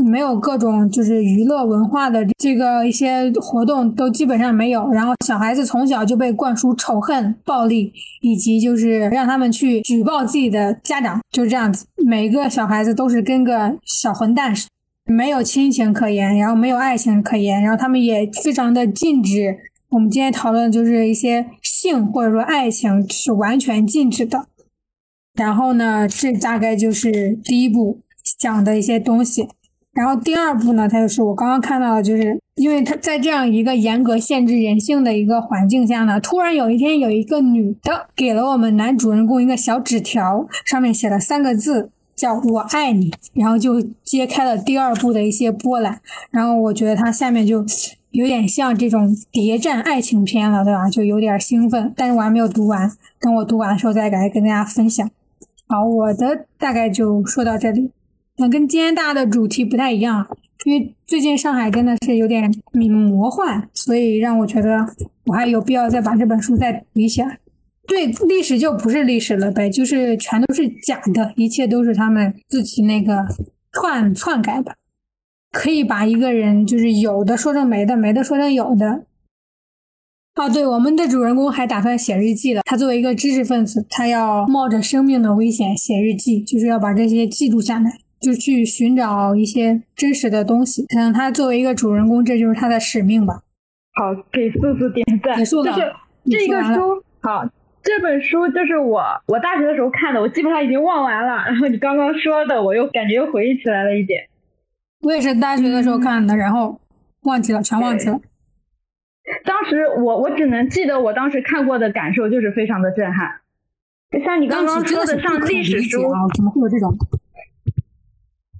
没有各种就是娱乐文化的这个一些活动都基本上没有。然后小孩子从小就被灌输仇恨、暴力，以及就是让他们去举报自己的家长，就这样子。每个小孩子都是跟个小混蛋似的，没有亲情可言，然后没有爱情可言，然后他们也非常的禁止。我们今天讨论就是一些性或者说爱情是完全禁止的。然后呢，这大概就是第一步讲的一些东西。然后第二步呢，它就是我刚刚看到的，就是因为他在这样一个严格限制人性的一个环境下呢，突然有一天有一个女的给了我们男主人公一个小纸条，上面写了三个字，叫我爱你。然后就揭开了第二部的一些波澜。然后我觉得它下面就。有点像这种谍战爱情片了，对吧？就有点兴奋，但是我还没有读完，等我读完的时候再来跟大家分享。好，我的大概就说到这里。那跟今天大的主题不太一样，因为最近上海真的是有点魔幻，所以让我觉得我还有必要再把这本书再读一下。对，历史就不是历史了呗，就是全都是假的，一切都是他们自己那个篡篡改的。可以把一个人就是有的说成没的，没的说成有的。啊，对，我们的主人公还打算写日记了。他作为一个知识分子，他要冒着生命的危险写日记，就是要把这些记录下来，就去寻找一些真实的东西。可能他作为一个主人公，这就是他的使命吧。好，给素素点赞。就是这个书，好，这本书就是我我大学的时候看的，我基本上已经忘完了。然后你刚刚说的，我又感觉又回忆起来了一点。我也是大学的时候看的，然后忘记了，全忘记了。当时我我只能记得我当时看过的感受就是非常的震撼，像你刚刚说的像历史书啊，怎么会有这种？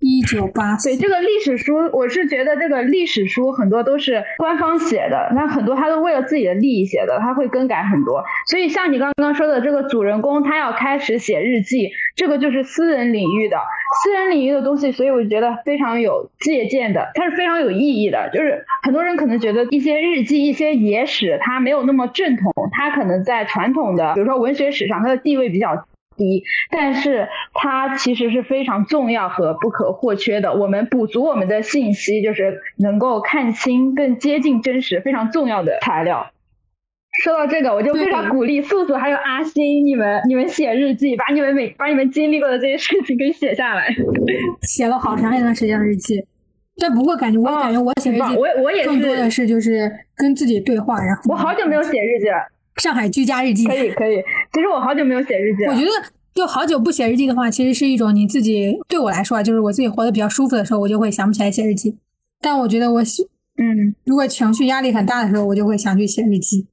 一九八对这个历史书，我是觉得这个历史书很多都是官方写的，那很多他都为了自己的利益写的，他会更改很多。所以像你刚刚说的这个主人公，他要开始写日记，这个就是私人领域的私人领域的东西，所以我觉得非常有借鉴的，它是非常有意义的。就是很多人可能觉得一些日记、一些野史，它没有那么正统，它可能在传统的，比如说文学史上，它的地位比较。低，但是它其实是非常重要和不可或缺的。我们补足我们的信息，就是能够看清、更接近真实，非常重要的材料。说到这个，我就非常鼓励素素还有阿星，你们你们写日记，把你们每把你们经历过的这些事情给写下来。[laughs] 写了好长一段时间的日记，但不过感觉我感觉我写日记，我我也是更多的是就是跟自己对话。然后我好久没有写日记了。上海居家日记可以可以，其实我好久没有写日记了。我觉得就好久不写日记的话，其实是一种你自己对我来说啊，就是我自己活得比较舒服的时候，我就会想不起来写日记。但我觉得我写，嗯，如果情绪压力很大的时候，我就会想去写日记。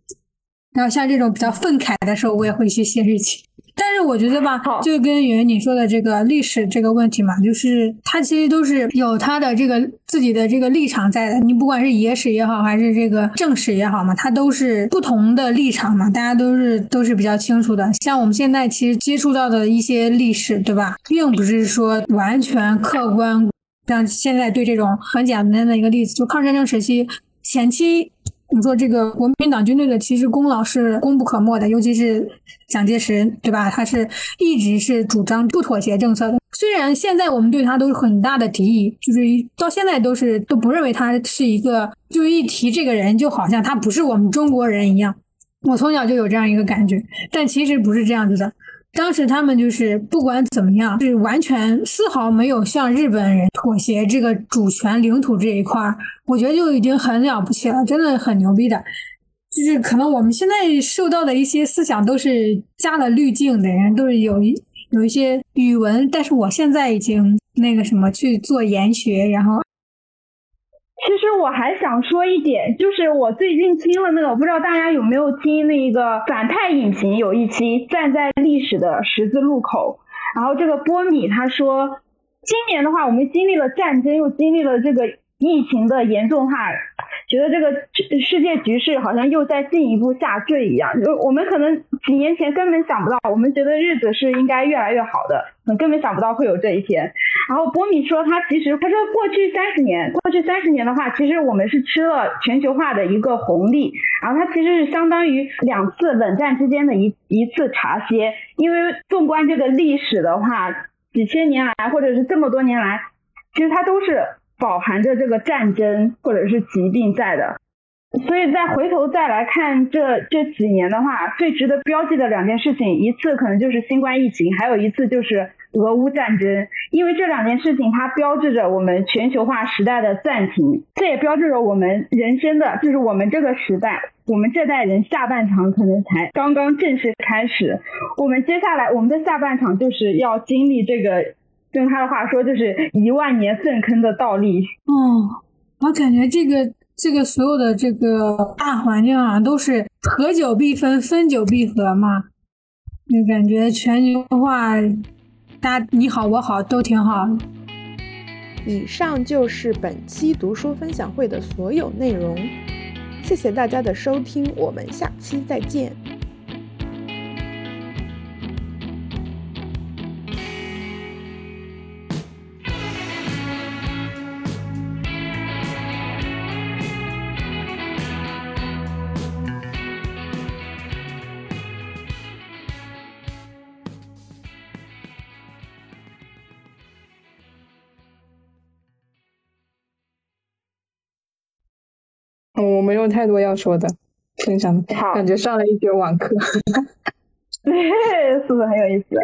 然后像这种比较愤慨的时候，我也会去写日记。但是我觉得吧，就跟圆圆你说的这个历史这个问题嘛，就是它其实都是有它的这个自己的这个立场在的。你不管是野史也好，还是这个正史也好嘛，它都是不同的立场嘛，大家都是都是比较清楚的。像我们现在其实接触到的一些历史，对吧，并不是说完全客观。像现在对这种很简单的一个例子，就抗日战争时期前期。你说这个国民党军队的其实功劳是功不可没的，尤其是蒋介石，对吧？他是一直是主张不妥协政策的。虽然现在我们对他都是很大的敌意，就是到现在都是都不认为他是一个，就一提这个人就好像他不是我们中国人一样。我从小就有这样一个感觉，但其实不是这样子的。当时他们就是不管怎么样，是完全丝毫没有向日本人妥协这个主权领土这一块儿，我觉得就已经很了不起了，真的很牛逼的。就是可能我们现在受到的一些思想都是加了滤镜的人，都是有一有一些语文，但是我现在已经那个什么去做研学，然后。其实我还想说一点，就是我最近听了那个，我不知道大家有没有听那个反派影评有一期站在历史的十字路口，然后这个波米他说，今年的话我们经历了战争，又经历了这个疫情的严重化。觉得这个世界局势好像又在进一步下坠一样，就我们可能几年前根本想不到，我们觉得日子是应该越来越好的，根本想不到会有这一天。然后波米说，他其实他说过去三十年，过去三十年的话，其实我们是吃了全球化的一个红利，然后它其实是相当于两次冷战之间的一一次茶歇，因为纵观这个历史的话，几千年来或者是这么多年来，其实它都是。饱含着这个战争或者是疾病在的，所以再回头再来看这这几年的话，最值得标记的两件事情，一次可能就是新冠疫情，还有一次就是俄乌战争。因为这两件事情，它标志着我们全球化时代的暂停，这也标志着我们人生的，就是我们这个时代，我们这代人下半场可能才刚刚正式开始。我们接下来我们的下半场就是要经历这个。用他的话说，就是一万年粪坑的倒立。哦，我感觉这个这个所有的这个大环境啊，都是合久必分，分久必合嘛。就感觉全球化，大家你好我好都挺好。以上就是本期读书分享会的所有内容，谢谢大家的收听，我们下期再见。我没有太多要说的，分享感觉上了一节网课，对，[laughs] [laughs] 是不是很有意思？